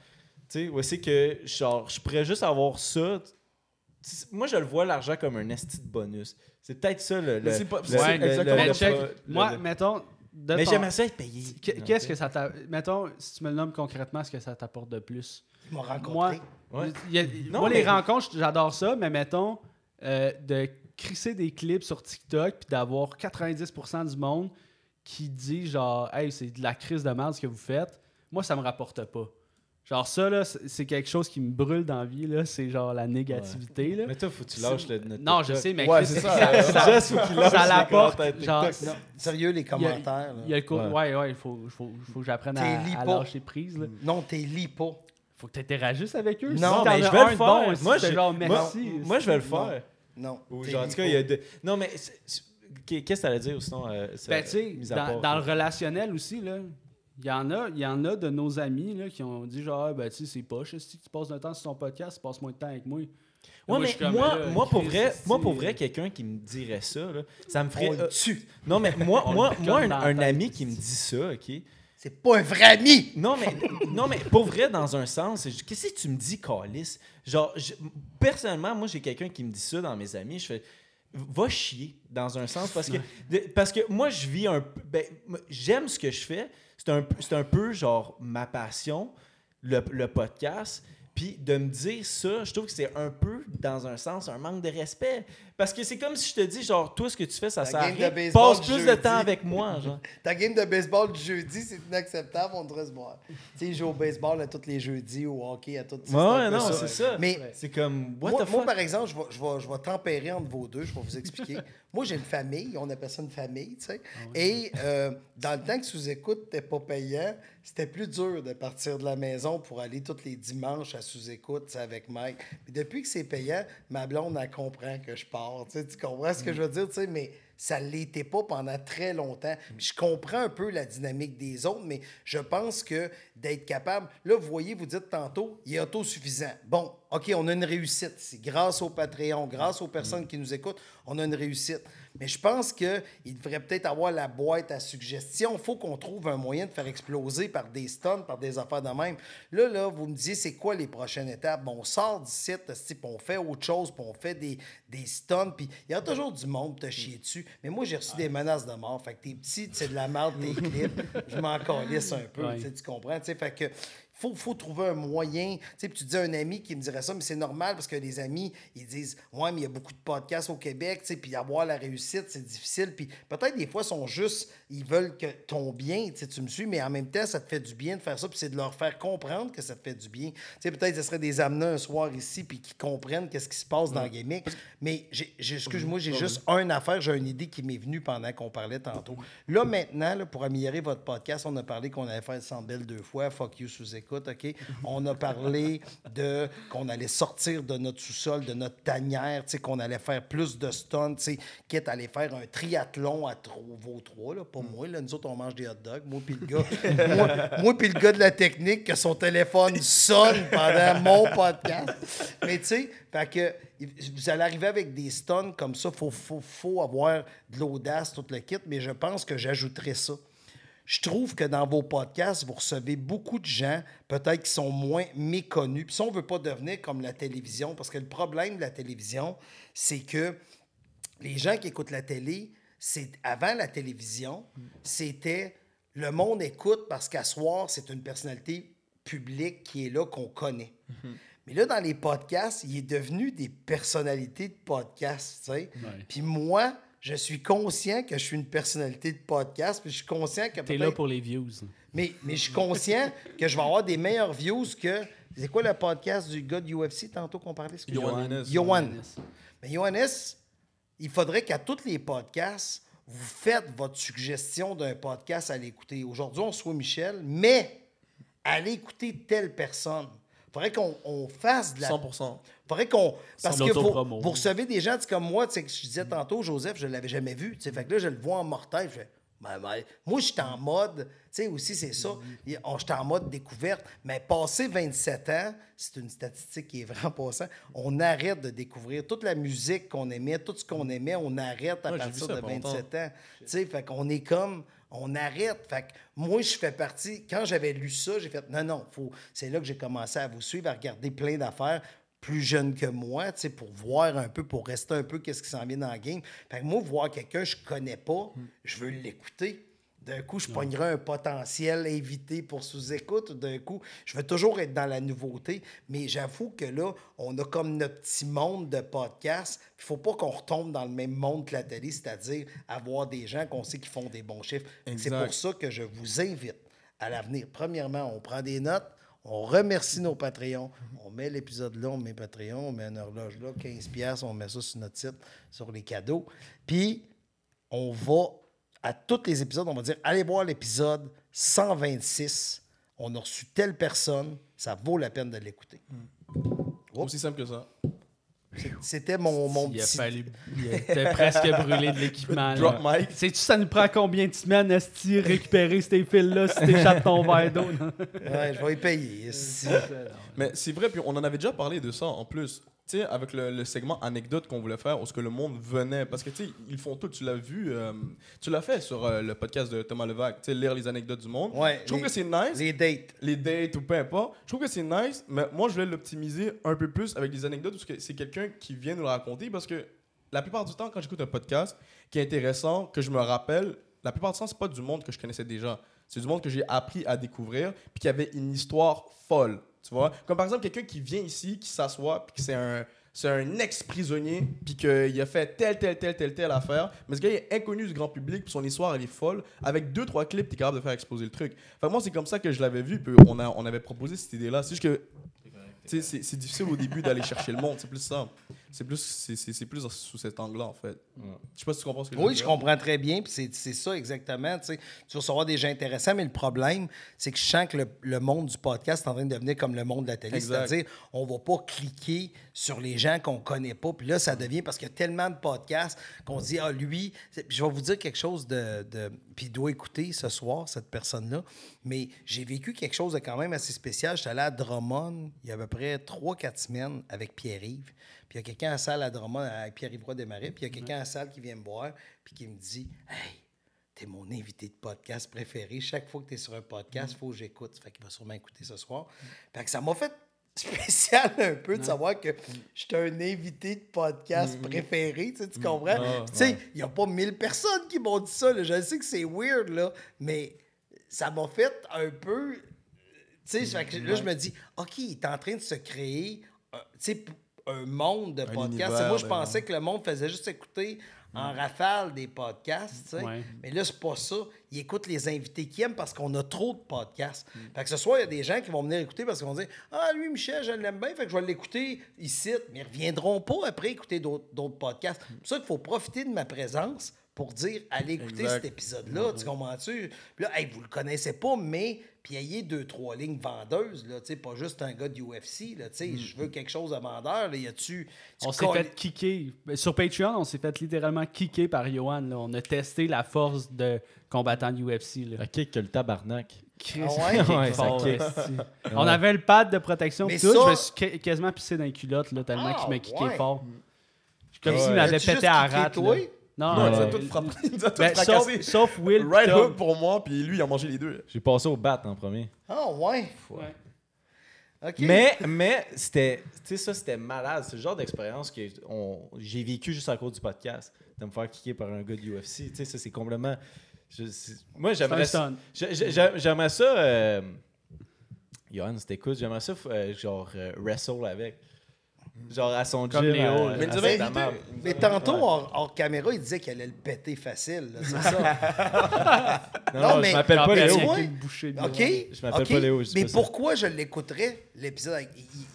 Tu sais, ouais, c'est que, genre, je pourrais juste avoir ça. Moi, je le vois, l'argent, comme un esti de bonus. C'est peut-être ça le. le- c'est pas- le- Ouais, le- exactement le- Mais le- check, le- moi, le- mettons. de Mais ton- j'aimerais ça être payé. Qu'est- Qu'est-ce que ça t'a. Mettons, si tu me le nommes concrètement, ce que ça t'apporte de plus? Moi, Ouais. il y a- Non, moi mais- les rencontres, j'adore ça, mais mettons, euh, de crisser des clips sur TikTok puis d'avoir 90% du monde qui dit genre, hey, c'est de la crise de merde ce que vous faites, moi, ça me rapporte pas. Genre, ça, là, c'est quelque chose qui me brûle dans la vie, là. C'est genre la négativité, là. Mais toi, faut que tu lâches le. notre Non, je sais, mais Ouais, c'est ça, ça. ça- ça l'apporte. Genre. Non, sérieux, les il y a- commentaires. là. il y a le Ouais. ouais, ouais, il faut, faut, faut que j'apprenne à, à lâcher prise, là. Non, t'es lis pas. Faut que tu interagisses avec eux. Non, Si mais je vais le faire. bon, Moi, je- genre moi- merci. Moi, je vais le faire. Non. Ou genre, en tout cas, il y a pas. de... Non, mais qu'est-ce que t'allais dire sinon? euh, ça- Ben, tu sais, dans, part, dans le relationnel aussi, là, il y en a, il y en a de nos amis là, qui ont dit genre, Ah, ben, tu sais, c'est poche, si tu passes de temps sur ton podcast, tu passes moins de temps avec moi. Ouais, Moi, mais moi, là, moi, pour vrai, moi, pour vrai, quelqu'un qui me dirait ça, là, ça me ferait. On le euh, tue. non, mais moi, moi, le moi, un, ami qui me dit ça, OK? C'est pas un vrai ami. Non, mais, non, mais pour vrai, dans un sens, qu'est-ce que tu me dis, Calis? Genre, je- personnellement, moi, j'ai quelqu'un qui me dit ça dans mes amis. Je fais, va chier, dans un sens. Parce que, de- parce que moi, je vis un ben, J'aime ce que je fais. C'est un, un peu, genre, ma passion, le, le podcast. Puis de me dire ça, je trouve que c'est un peu, dans un sens, un manque de respect. Parce que c'est comme si je te dis, genre, toi, ce que tu fais, ça sert à rien. Passe plus de temps avec moi, genre. Ta game de baseball du jeudi, c'est inacceptable, on devrait se voir. Tu sais, ils jouent au baseball à tous les jeudis, au hockey à tous c'est Ouais, non, c'est ça. Mais C'est comme, what moi, the moi, fuck? par exemple, je vais, je, vais, je vais tempérer entre vos deux, je vais vous expliquer. moi, j'ai une famille, on appelle ça une famille, tu sais. Et euh, dans le temps que sous-écoute n'était pas payant, c'était plus dur de partir de la maison pour aller tous les dimanches à sous-écoute avec Mike. Puis depuis que c'est payant, ma blonde, elle comprend que je pars. Tu, comprends ce que je veux dire, mais ça ne l'était pas pendant très longtemps. Puis je comprends un peu la dynamique des autres, mais je pense que d'être capable. Là, vous voyez, vous dites tantôt, il est autosuffisant. Bon, OK, on a une réussite. C'est grâce au Patreon, grâce aux personnes qui nous écoutent, on a une réussite. Mais je pense qu'il devrait peut-être avoir la boîte à suggestions. Il faut qu'on trouve un moyen de faire exploser par des stuns, par des affaires de même. Là, là, vous me disiez, c'est quoi les prochaines étapes? Bon, on sort d'ici, puis on fait autre chose, puis on fait des, des stuns, puis il y a toujours du monde te chier dessus. Mais moi, j'ai reçu des menaces de mort. Fait que tes petits, c'est de la merde, tes clips. Je m'en calisse un peu, Ouais. tu comprends? Fait que faut, faut trouver un moyen. Tu sais, tu dis à un ami qui me dirait ça, mais c'est normal parce que les amis, ils disent Ouais, mais il y a beaucoup de podcasts au Québec, tu sais, puis avoir la réussite, c'est difficile. Puis peut-être des fois, ils sont juste, ils veulent que ton bien, tu sais, tu me suis, mais en même temps, ça te fait du bien de faire ça, puis c'est de leur faire comprendre que ça te fait du bien. Tu sais, peut-être ce serait des amener un soir ici, puis qu'ils comprennent qu'est-ce qui se passe dans le gaming. Mais, excuse-moi, j'ai juste une affaire, j'ai une idée qui m'est venue pendant qu'on parlait tantôt. Là, maintenant, là, pour améliorer votre podcast, on a parlé qu'on allait faire Sandbell deux fois, fuck you sous écoute, OK? On a parlé de qu'on allait sortir de notre sous-sol, de notre tanière, tu sais, qu'on allait faire plus de stunts, tu sais, quitte à aller faire un triathlon à vos trois, là, pas moi, là, nous autres, on mange des hot dogs, moi puis le gars, moi, moi puis le gars de la technique, que son téléphone sonne pendant mon podcast. Mais tu sais, fait que vous allez arriver avec des stuns comme ça, faut, faut, faut avoir de l'audace, tout le kit, mais je pense que j'ajouterais ça. Je trouve que dans vos podcasts, vous recevez beaucoup de gens, peut-être qui sont moins méconnus. Puis ça, on ne veut pas devenir comme la télévision, parce que le problème de la télévision, c'est que les gens qui écoutent la télé, c'est avant la télévision, c'était le monde écoute parce qu'à soir, c'est une personnalité publique qui est là, qu'on connaît. Mais là, dans les podcasts, il est devenu des personnalités de podcast, tu sais. Puis moi, je suis conscient que je suis une personnalité de podcast, puis je suis conscient que T'es là pour les views. mais, mais je suis conscient que je vais avoir des meilleurs views que. C'est quoi le podcast du gars de UFC tantôt qu'on parlait? Johannes. Johan. Mais Johannes, il faudrait qu'à tous les podcasts, vous faites votre suggestion d'un podcast à l'écouter. Aujourd'hui, on soit Michel, mais allez écouter telle personne. Il faudrait qu'on on fasse de la. 100%. faudrait qu'on. Parce que vous, l'autopromo. vous recevez des gens comme moi, tu sais, que je disais tantôt, Joseph, je ne l'avais jamais vu. tu sais, Fait que là, je le vois en mortel. Je fais, Ben, ben, moi, je suis en mode. Tu sais, aussi, c'est ça. Je suis en mode découverte. Mais passé 27 ans, c'est une statistique qui est vraiment passante, on arrête de découvrir toute la musique qu'on aimait, tout ce qu'on aimait, on arrête à Ouais, partir de il y a pas 27 ans. Tu sais, fait qu'on est comme. On arrête. Fait que moi, je fais partie. Quand j'avais lu ça, j'ai fait non, non, faut. C'est là que j'ai commencé à vous suivre, à regarder plein d'affaires plus jeunes que moi, tu sais, pour voir un peu, pour rester un peu qu'est-ce qui s'en vient dans le game. Fait que moi, voir quelqu'un que je connais pas, je veux l'écouter. D'un coup, je pognerai un potentiel invité pour sous-écoute. D'un coup, je veux toujours être dans la nouveauté. Mais j'avoue que là, on a comme notre petit monde de podcasts. Il faut pas qu'on retombe dans le même monde que la télé, c'est-à-dire avoir des gens qu'on sait qui font des bons chiffres. C'est pour ça que je vous invite à l'avenir. Premièrement, on prend des notes. On remercie nos Patreons. On met l'épisode là, on met Patreon, on met une horloge là, 15$, piastres, on met ça sur notre site, sur les cadeaux. Puis, on va, à tous les épisodes, on va dire allez voir l'épisode 126. On a reçu telle personne, ça vaut la peine de l'écouter. Oups. Aussi simple que ça. C'était mon, mon il a fallu. Il était presque brûlé de l'équipement. Drop mic. Sais-tu, ça nous prend combien de semaines, Esti, récupérer ces fils-là si t'échappes ton verre d'eau? Ouais, je vais y payer. Mais c'est vrai, puis on en avait déjà parlé de ça en plus. Tu sais, avec le, le segment anecdote qu'on voulait faire, où ce que le monde venait. Parce que, tu sais, ils font tout. Tu l'as vu, euh, tu l'as fait sur euh, le podcast de Thomas Levac, tu sais, lire les anecdotes du monde. Ouais, Je trouve les- que c'est nice. Les dates. les dates ou peu importe. Je trouve que c'est nice, mais moi, je voulais l'optimiser un peu plus avec des anecdotes parce que c'est quelqu'un qui vient nous le raconter parce que la plupart du temps, quand j'écoute un podcast qui est intéressant, que je me rappelle, la plupart du temps, c'est pas du monde que je connaissais déjà. C'est du monde que j'ai appris à découvrir puis qui avait une histoire folle. Tu vois? Comme par exemple, quelqu'un qui vient ici, qui s'assoit puis que c'est un. C'est un ex-prisonnier, puis qu'il a fait telle, telle, telle, telle, telle affaire. Mais ce gars est inconnu du grand public, puis son histoire, elle est folle. Avec deux, trois clips, t'es capable de faire exploser le truc. Enfin, moi, c'est comme ça que je l'avais vu, puis on, a, on avait proposé cette idée-là. C'est juste que c'est c'est difficile au début d'aller chercher le monde, c'est plus ça. C'est plus, c'est- plus sous cet angle-là, en fait. Je sais pas si tu comprends ce que je veux Oui, je comprends très bien. Puis c'est- c'est ça exactement. Tu sais, tu vas recevoir des gens intéressants, mais le problème, c'est que je sens que le, le monde du podcast est en train de devenir comme le monde de la télé. C'est-à-dire, on va pas cliquer sur les gens qu'on connaît pas. Puis là, ça devient parce qu'il y a tellement de podcasts qu'on se dit, ah, lui, je vais vous dire quelque chose de. de puis il doit écouter ce soir, cette personne-là. Mais j'ai vécu quelque chose de quand même assez spécial. J'étais allé à Drummond il y a à peu près 3-4 semaines avec Pierre-Yves. Puis il y a quelqu'un à la salle à Drummond avec Pierre-Yves Roy Desmarais. Puis il y a quelqu'un à la salle qui vient me voir puis qui me dit Hey, t'es mon invité de podcast préféré. Chaque fois que t'es sur un podcast, il faut que j'écoute. Fait qu'il va sûrement écouter ce soir. Fait que ça m'a fait spécial un peu de savoir que j'étais un invité de podcast préféré, tu, sais, tu comprends? Ah, tu sais, il n'y a pas mille personnes qui m'ont dit ça. là. Je sais que c'est weird, là, mais ça m'a fait un peu Tu sais, là, je me dis, OK, il est en train de se créer euh, tu sais, un monde de Un podcasts. univers, moi, je ben, pensais que le monde faisait juste écouter en rafale des podcasts, tu sais. Ouais. Mais là, c'est pas ça. Ils écoutent les invités qui aiment parce qu'on a trop de podcasts. Fait que ce soir, il y a des gens qui vont venir écouter parce qu'ils vont dire Ah, lui, Michel, je l'aime bien, fait que je vais l'écouter ici. Mais ils reviendront pas après écouter d'autres podcasts. C'est pour ça qu'il faut profiter de ma présence pour dire Allez écouter Exact. cet épisode-là. Tu comprends-tu? Puis là, hey, vous le connaissez pas, mais puis ayez deux, trois lignes vendeuses, là, pas juste un gars de UFC, là, sais, je veux quelque chose de vendeur, là, y a-tu... tu On s'est fait kicker. Ben, Sur Patreon, on s'est fait littéralement kicker par Johan. là. On a testé la force de combattant de UFC. Là. Un kick que le tabarnak. Chris, Ah ouais? kick Ouais, ça fort, kick. esti. On avait le pad de protection. Mais tout. ça- Je me suis quasiment pissé dans les culottes là, tellement Ah, qu'il m'a kické ouais. fort. Comme Ouais. s'il m'avait pété à kické rate. Non, Non, il nous a euh, tout frappé. Il nous a tout ben, sauf, fracassé. sauf Will. Right Tom. hook pour moi, puis lui, il a mangé les deux. J'ai passé au bat en premier. Ah, ouais? Ouais. Mais, mais c'était, tu sais, ça, c'était malade. C'est le genre d'expérience que on- j'ai vécu juste à cause du podcast. De me faire kicker par un gars de UFC. Tu sais, ça, c'est complètement. Je- moi, j'aimerais ça. J'aimerais ça. Euh, Johan, si t'écoutes, j'aimerais ça, euh, genre, euh, wrestle avec. Genre, à son Comme gym. Léo, à-. Mais à. Mais tantôt, hors, hors caméra, il disait qu'elle allait le péter facile, c'est ça? Non, Non, non, mais- je m'appelle pas Léo. OK. Je m'appelle pas Léo, je Mais pas ça. pourquoi je l'écouterais, l'épisode avec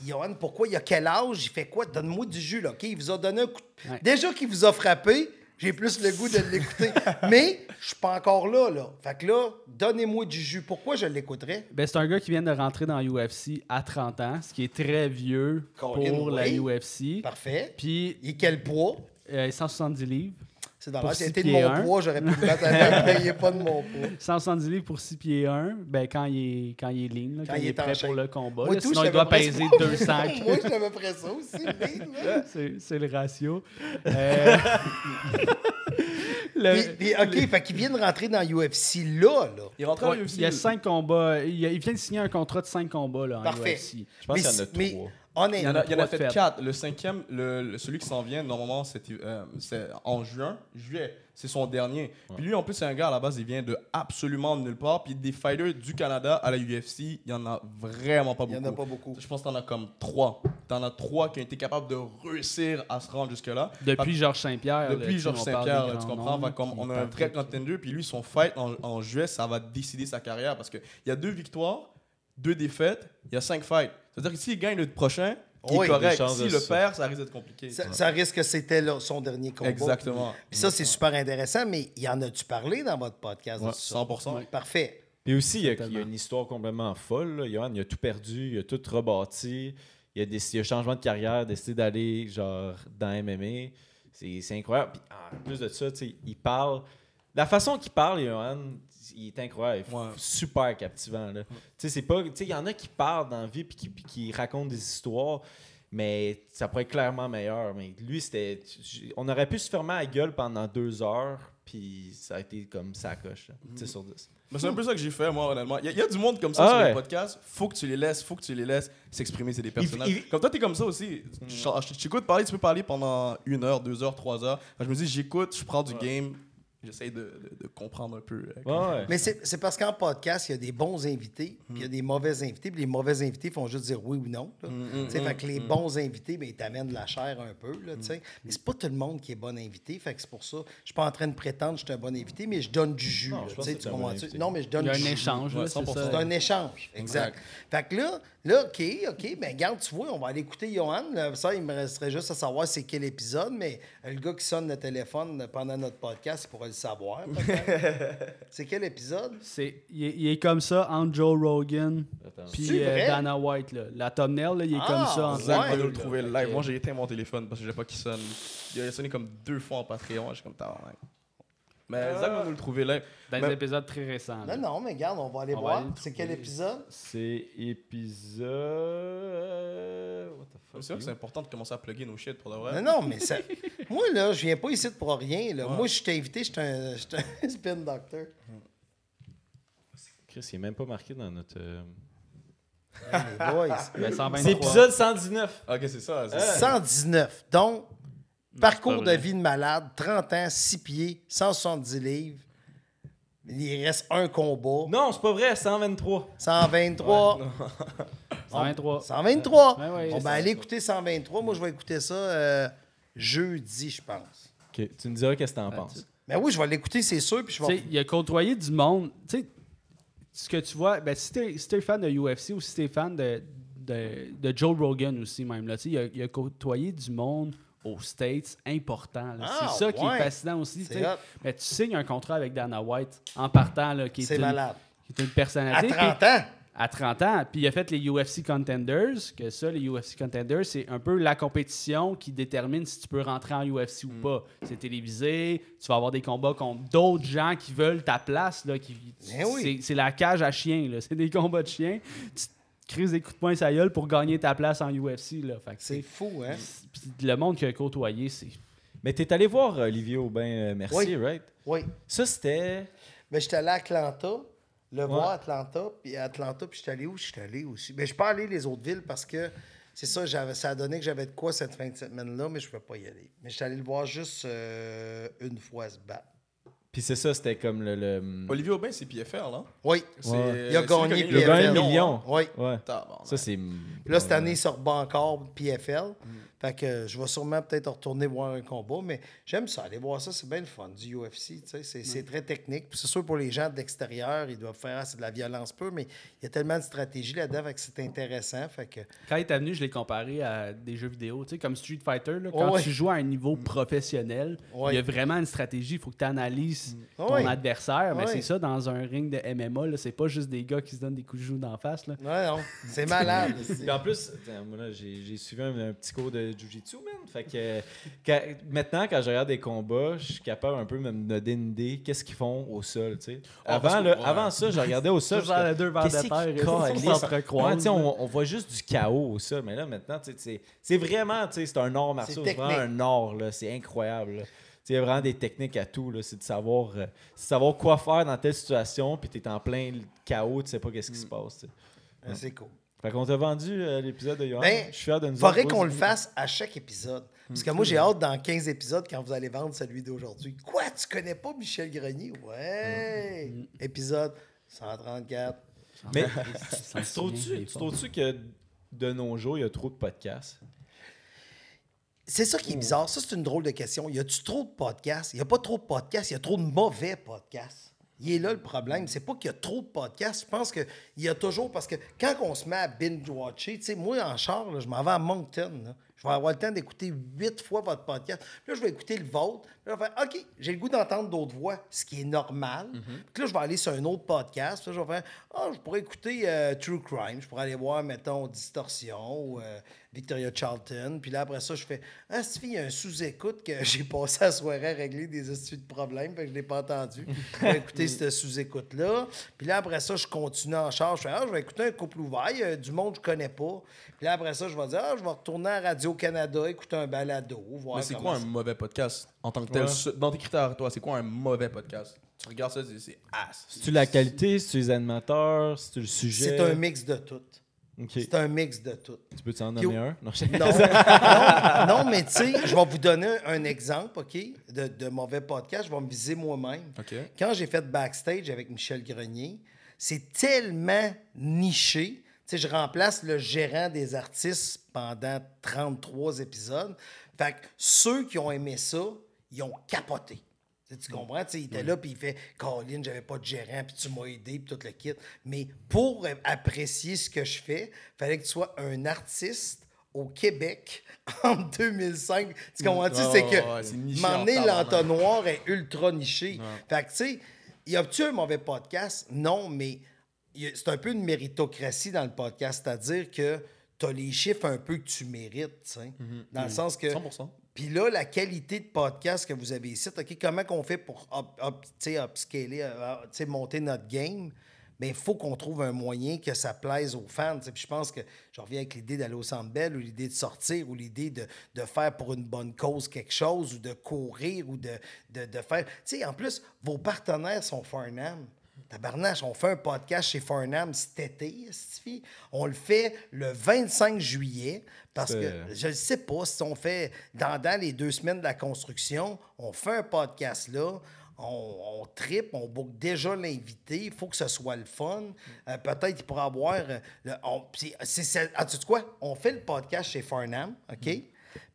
Johan? Pourquoi? Il a quel âge? Il fait quoi? Donne-moi du jus, là, OK? Il vous a donné un coup de... Ouais. Déjà qu'il vous a frappé, j'ai plus le goût de l'écouter. Mais je suis pas encore là, là. Fait que là, donnez-moi du jus. Pourquoi je l'écouterais? Ben, c'est un gars qui vient de rentrer dans l'UFC à 30 ans, ce qui est très vieux Colin, pour la. UFC. Parfait. Puis, Il est quel poids? euh, 170 livres. C'est dans. Si six c'était de pieds mon un. poids, j'aurais pu me battre avec, mais il est pas de mon poids. 170 livres pour 6 pieds 1, ben, quand il est, quand il est lean, là, quand, il est prêt pour le combat. Moi, là. tout, sinon, il doit peser presque- 200 Moi, je t'avais près ça aussi. C'est le ratio. Euh, le- Puis, puis, OK, fait qu'il vient de rentrer dans UFC là, là. Il est rentré ouais, l'UFC. il y a 5 combats. Il, y a- il vient de signer un contrat de 5 combats là, en Parfait. UFC. Je pense qu'il y en a trois. Il y en Honnêtement, a, il y en a fait fêtes. quatre. Le cinquième, le, le- celui qui s'en vient, normalement, euh, c'est en juin, juillet. C'est son dernier. Puis lui, en plus, c'est un gars, à la base, il vient de absolument nulle part. Puis des fighters du Canada à la UFC, il y en a vraiment pas il beaucoup. y en a pas beaucoup. Je pense que t'en as comme trois. T'en as trois qui ont été capables de réussir à se rendre jusque-là. Depuis Georges Saint-Pierre. là, Depuis sais, Georges on parle Saint-Pierre, tu grands comprends? noms, Fait comme qui on a un parlent vrai de- contender, puis lui, son fight en, en juillet, ça va décider sa carrière parce qu'il y a deux victoires, deux défaites, il y a cinq fights. C'est-à-dire que s'il gagne le prochain, il Oui, est correct. de le perd, ça risque d'être compliqué. Ça, ça risque que c'était son dernier combat. Exactement. Puis ça, c'est super intéressant, mais y en a-tu parlé dans votre podcast? de Ouais, ça? 100%. Ouais. Parfait. Puis aussi, il y, a, Totalement. il y a une histoire complètement folle. Là. Johan, il a tout perdu, il a tout rebâti. Il y a des il a changement de carrière, décidé d'aller genre dans MMA. C'est incroyable. Puis en plus de ça, tu sais, il parle. La façon qu'il parle, Johan, il est incroyable. Il Ouais. Super captivant. là. Tu sais, il y en a qui parlent dans la vie puis qui, qui racontent des histoires. Mais ça pourrait être clairement meilleur. Mais lui, c'était. On aurait pu se fermer la gueule pendant deux heures, puis ça a été comme ça coche. 10 sur 10. Mais c'est un peu ça que j'ai fait, moi, honnêtement. Il y, a- il y a du monde comme ça Ah sur ouais. les podcasts. Faut que tu les laisses, faut que tu les laisses s'exprimer, c'est des personnages. il- Comme toi, t'es comme ça aussi. Je je t'écoute parler, tu peux parler pendant une heure, deux heures, trois heures. Enfin, je me dis, j'écoute, je prends du game, j'essaye de, de- de comprendre un peu. euh, comment- Ouais, ouais. Mais c'est c'est parce qu'en podcast, il y a des bons invités, puis il y a des mauvais invités, puis les mauvais invités font juste dire oui ou non. là. mm, Tu sais, mm, fait que les bons invités, ben, ils t'amènent de la chair un peu. Là, tu sais. Mais c'est pas tout le monde qui est bon invité, fait que c'est pour ça. Je suis pas en train de prétendre que je suis un bon invité, mais je donne du jus. Non, là, tu bon invité. Non, mais je Il donne y a du un jus. échange. Ouais, c'est 100%. ça. C'est un échange, exact. Fait que là, là, OK, OK, ben garde, tu vois, on va aller écouter Johan. Là, Ça, il me resterait juste à savoir c'est quel épisode, mais euh, le gars qui sonne le téléphone pendant notre podcast, il pourrait le savoir. c'est quel épisode? C'est, il, est, il est comme ça entre Joe Rogan puis euh? Dana White. Là. La thumbnail, là, il est Ah, comme ça entre ouais. Zach nous le trouver live. Moi, j'ai éteint mon téléphone parce que je pas qu'il sonne. Il a sonné comme deux fois en Patreon. Je suis comme. Mais Zach va nous le trouver live. Dans Mais- des épisodes très récents. là. Non, non, mais regarde, on va aller voir. C'est quel épisode? C'est épisode. What the fuck? C'est vrai que c'est important de commencer à plugger nos shit pour de vrai. Non, non, mais ça. Moi, là, je viens pas ici pour rien. Là. Ouais. Moi, je t'ai invité, je suis un, spin doctor. Chris, il est même pas marqué dans notre. euh, Hey, boys. Ben, 123. C'est épisode 119. Ok, c'est ça. c'est- 119. Donc, parcours de vie de malade, 30 ans, 6 pieds, 170 livres. Il reste un combat. Non, c'est pas vrai, 123. 123. 123. 123. Ouais, ouais, ben, allez écouter 123. Moi, je vais écouter ça euh, jeudi, je pense. Ok, tu me diras qu'est-ce que t'en penses. Mais oui, je vais l'écouter, c'est sûr. Puis je Tu sais, vais... il a côtoyé du monde. Tu sais, ce que tu vois, ben, si t'es si t'es fan de UFC ou si t'es fan de, de, de Joe Rogan aussi, même, là, tu sais, il, a, il a côtoyé du monde aux States important. là. Ah, c'est ça qui est fascinant aussi. C'est. Mais tu signes un contrat avec Dana White en partant, là, qui est, C'est une, qui est une À personnalité. 30 puis- ans. à 30 ans. Puis il a fait les UFC Contenders, que ça, les UFC Contenders, c'est un peu la compétition qui détermine si tu peux rentrer en UFC Mm. ou pas. C'est télévisé, tu vas avoir des combats contre d'autres gens qui veulent ta place. Là, qui, oui. c'est, c'est la cage à chiens, là. c'est des combats de chiens. Tu te crises des coups de poing sa gueule pour gagner ta place en UFC. Là. Fait que, C'est fou, hein? le monde qu'il a côtoyé, c'est... Mais t'es allé voir euh, Olivier Aubin euh, Mercier, Oui. right? Oui. Ça, c'était. Ben, j'étais allé à Atlanta, le Ouais. voir à Atlanta, puis à Atlanta, puis j'étais allé où? J'étais allé aussi. Ben, je suis pas allé les autres villes parce que c'est ça, j'avais, ça a donné que j'avais de quoi cette fin de semaine-là, mais je ne pouvais pas y aller. Mais j'étais allé le voir juste euh, une fois se battre. Puis c'est ça, c'était comme le. le- Olivier Aubin, c'est PFL, là. Oui, C'est- Ouais. il a gagné qui Il a PFL. gagné un million. Oui. Ouais. Ça, c'est. Puis là, cette année, il rebat encore PFL. Fait que je vais sûrement peut-être retourner voir un combat, mais j'aime ça. Aller voir ça, c'est bien le fun, du UFC. tu sais, C'est c'est très technique. Puis c'est sûr, pour les gens de l'extérieur, ils doivent faire, ah, c'est de la violence peu, mais il y a tellement de stratégie là-dedans, que c'est intéressant. Fait que, Quand il est venu, je l'ai comparé à des jeux vidéo, tu sais, comme Street Fighter. là, quand Ouais. tu joues à un niveau professionnel, Ouais. il y a vraiment une stratégie. Il faut que tu analyses ton Ouais. adversaire. Mais Ouais. c'est ça, dans un ring de MMA, là, c'est pas juste des gars qui se donnent des coups de joue d'en face. Là. ouais, non, c'est malade. en plus, attends, moi, là, j'ai j'ai suivi un, un petit cours de Jiu-Jitsu, man. Fait que quand- maintenant, quand je regarde des combats, je suis capable un peu de me donner une idée qu'est-ce qu'ils font au sol, tu sais? Ah, avant, ouais. avant ça, je regardais au sol. J'étais les deux vers de qu'est-ce terre, Ouais, on, on voit juste du chaos au sol. Mais là, maintenant, tu sais, c'est- vraiment, tu sais, c'est un art martial. C'est vraiment un art, là. C'est incroyable, là. Il y a vraiment des techniques à tout. là. C'est de savoir, euh, de savoir quoi faire dans telle situation, puis tu es en plein chaos, tu sais pas qu'est-ce qui se passe. tu sais. Ben, c'est cool. Fait qu'on t'a vendu euh, l'épisode de Johan. Ben, je suis fier de nous faudrait qu'on le fasse à chaque épisode. Parce Hmm. que moi, j'ai hâte dans 15 épisodes quand vous allez vendre celui d'aujourd'hui. Quoi, tu connais pas Michel Grenier? Ouais! Hmm. Épisode 134. Mais tu trouves-tu que de nos jours, il y a trop de podcasts? C'est ça qui est bizarre. Ça, c'est une drôle de question. Y a-tu trop de podcasts? Il n'y a pas trop de podcasts, il y a trop de mauvais podcasts? Il est là le problème. C'est pas qu'il y a trop de podcasts. Je pense qu'il y a toujours. Parce que quand on se met à binge-watcher, tu sais, moi, en char, je m'en vais à Moncton. Je vais avoir le temps d'écouter huit fois votre podcast. Puis là, je vais écouter le vôtre. Puis là, je vais faire OK, j'ai le goût d'entendre d'autres voix, ce qui est normal. Puis là, je vais aller sur un autre podcast. Puis là, je vais faire Ah, je pourrais écouter euh, True Crime. Je pourrais aller voir, mettons, Distorsion ou euh, Victoria Charlton. Puis là, après ça, je fais Ah, Stevie, il y a un sous-écoute que j'ai passé la soirée à régler des astuces de problèmes. Fait que je ne l'ai pas entendu. Je vais écouter ce sous-écoute-là. Puis là, après ça, je continue en charge. Je fais Ah, je vais écouter un couple ouvert. Il y a du monde que je connais pas. Puis là, après ça, je vais dire Ah, je vais retourner à Radio-Canada, écouter un balado. Voir Mais c'est quoi un mauvais podcast? En tant que tel? Ouais. Dans tes critères, toi, c'est quoi un mauvais podcast? Tu regardes ça, c'est- c'est ass. C'est-tu la qualité? C'est-tu les animateurs? C'est-tu le sujet? C'est un mix de tout. Ok. C'est un mix de tout. Tu peux t'en nommer un? Non, Non, non, non, mais tu sais, je vais vous donner un exemple, OK, de, de mauvais podcast. Je vais me viser moi-même. OK. Quand j'ai fait backstage avec Michel Grenier, c'est tellement niché. Sais, je remplace le gérant des artistes pendant 33 épisodes. Fait que ceux qui ont aimé ça, ils ont capoté. Tu comprends? Il était là, puis il fait Colin, j'avais pas de gérant, puis tu m'as aidé, puis tout le kit. Mais pour apprécier ce que je fais, fallait que tu sois un artiste au Québec en 2005. Tu comprends-tu? Ouais, c'est que, tabarnak. l'entonnoir est ultra niché. Fait que, tu sais, y a-tu un mauvais podcast? Non, mais c'est un peu une méritocratie dans le podcast, c'est-à-dire que tu as les chiffres un peu que tu mérites, sais. Dans le sens que. 100%. Puis là, la qualité de podcast que vous avez ici, OK, comment qu'on fait pour up, up- tu sais, upscaler, euh, sais, monter notre game? Mais il faut qu'on trouve un moyen que ça plaise aux fans. Puis je pense que je reviens avec l'idée d'aller au Centre Bell ou l'idée de sortir ou l'idée de, de faire pour une bonne cause quelque chose ou de courir ou de, de, de faire... Tu sais, en plus, vos partenaires sont Farnham. Tabarnache, on fait un podcast chez Farnham cet été, esti. On le fait le 25 juillet parce que je ne sais pas si on fait dans, dans les deux semaines de la construction, on fait un podcast là. on, on tripe, on book déjà l'invité, il faut que ce soit le fun. Euh, Peut-être qu'il pourra avoir. euh, le- on, c'est- ah, tu sais quoi? On fait le podcast chez Farnham, OK?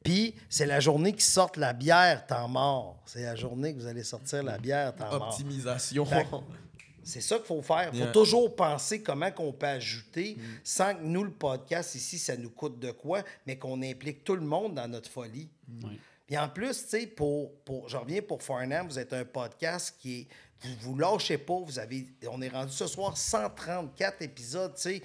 Puis c'est la journée qui sortent la bière temps mort. C'est la journée que vous allez sortir la bière temps mort. Optimisation. C'est ça qu'il faut faire. Il faut Yeah. toujours penser comment qu'on peut ajouter sans que nous, le podcast ici, ça nous coûte de quoi, mais qu'on implique tout le monde dans notre folie. Oui. Puis en plus, tu sais, pour, pour, je reviens pour Farnham, vous êtes un podcast qui est. Vous vous lâchez pas. Vous avez, on est rendu ce soir 134 épisodes, tu sais.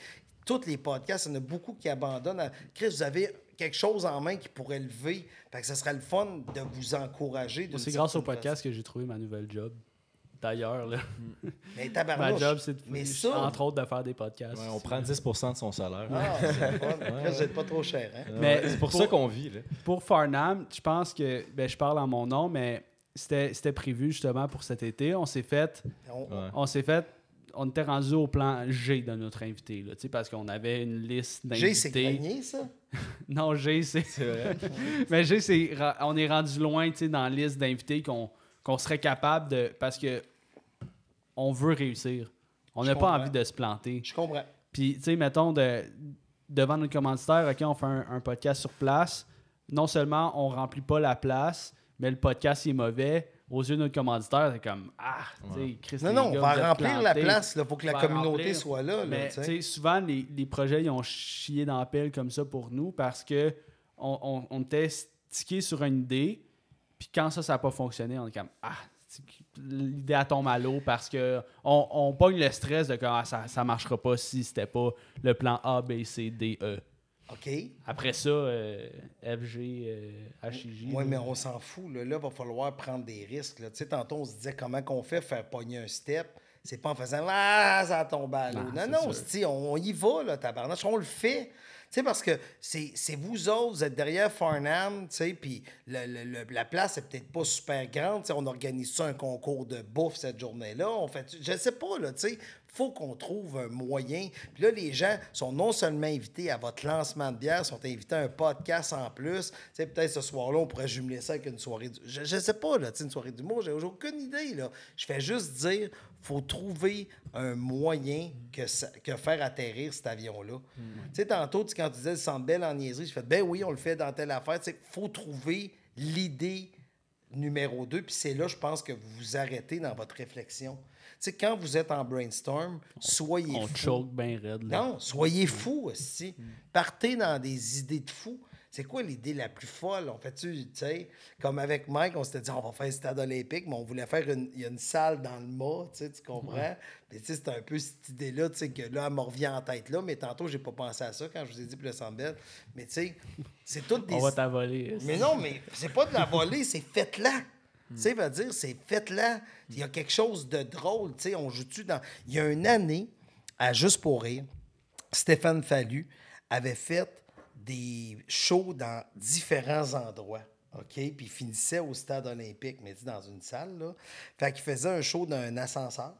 Tous les podcasts, il y en a beaucoup qui abandonnent. Chris, vous avez quelque chose en main qui pourrait lever. Fait que ce serait le fun de vous encourager. C'est grâce au podcast que j'ai trouvé ma nouvelle job. D'ailleurs, là. façon. Mais ma tabarnouche. job, c'est de- Mais ça. entre autres de faire des podcasts. Ouais, on prend 10% de son salaire. Ah, c'est pas trop cher, hein? Mais c'est pour, pour- ça qu'on vit. Là. Pour Farnham, je pense que ben, je parle en mon nom, mais c'était prévu justement pour cet été. On s'est fait, On- Ouais. on s'est fait, on était rendu au plan G de notre invité, là, tu sais, parce qu'on avait une liste J'ai, c'est d'invités. grenier, ça? Non, G, c'est. Mais G, c'est. On est rendu loin, tu sais, dans la liste d'invités qu'on qu'on serait capable de. Parce que on veut réussir. On n'a pas envie de se planter. Je comprends. Puis, tu sais, mettons, de, devant nos commanditaires, OK, on fait un, un podcast sur place. Non seulement on remplit pas la place, mais le podcast il est mauvais. Aux yeux de notre commanditaire, c'est comme Ah, tu sais, Chris, Non, non, gars, on va remplir la place. Il faut que la On communauté remplir. soit là. là, Mais souvent, les, les projets, ils ont chié dans la pelle comme ça pour nous parce que on, on, on était stické sur une idée. Puis quand ça, ça n'a pas fonctionné, on est comme Ah, l'idée tombe à l'eau parce que on, on pogne le stress de comme Ah, ça, ça marchera pas si c'était pas le plan A, B, C, D, E. OK. Après ça, euh, FG, euh, HIJ. Oui, mais on s'en fout. Là, il va falloir prendre des risques. là. Tu sais, tantôt, on se disait comment qu'on fait faire pogner un step. C'est pas en faisant Ah, ça tombe à l'eau. Non, Non, non, on, on y va, là, tabarnache. On le fait. Sais, parce que c'est vous autres, vous êtes derrière Farnham, tu sais, puis la place est peut-être pas super grande. on organise ça un concours de bouffe cette journée-là. On fait, je sais pas, là, tu sais, faut qu'on trouve un moyen. Puis là, les gens sont non seulement invités à votre lancement de bière, sont invités à un podcast en plus. Tu sais, peut-être ce soir-là, on pourrait jumeler ça avec une soirée. du- Je, je sais pas, là, tu sais, une soirée d'humour, j'ai aucune idée, là. Je fais juste dire, faut trouver un moyen que, ça- que faire atterrir cet avion-là. Tu sais, tantôt, tu- quand tu disais le Centre Bell en niaiserie, je fais, ben oui, on le fait dans telle affaire. Tu sais, faut trouver l'idée numéro deux. Puis c'est là, je pense que vous vous arrêtez dans votre réflexion. Tu sais, quand vous êtes en brainstorm, soyez On fou. choke bien raide. là. Non, soyez fous aussi. Partez dans des idées de fous. C'est quoi l'idée la plus folle? On fait-tu, tu sais, comme avec Mike, on s'était dit, on va faire un stade olympique, mais on voulait faire une, il y a une salle dans le mât, tu sais, tu comprends? Puis, tu sais, c'est un peu cette idée-là, tu sais, que là, elle me revient en tête là, mais tantôt, j'ai pas pensé à ça quand je vous ai dit le Centre Bell. Mais, tu sais, c'est toutes des... On va t'avoler. Mais non, mais c'est pas de la volée, c'est faites-la. Tu sais, veut dire, c'est faites-la. Il y a quelque chose de drôle. Tu sais, on joue-tu dans. Il y a une année, à Juste pour rire, Stéphane Fallu avait fait des shows dans différents endroits. OK? Puis il finissait au stade olympique, mais dit dans une salle, là. Fait qu'il faisait un show dans un ascenseur.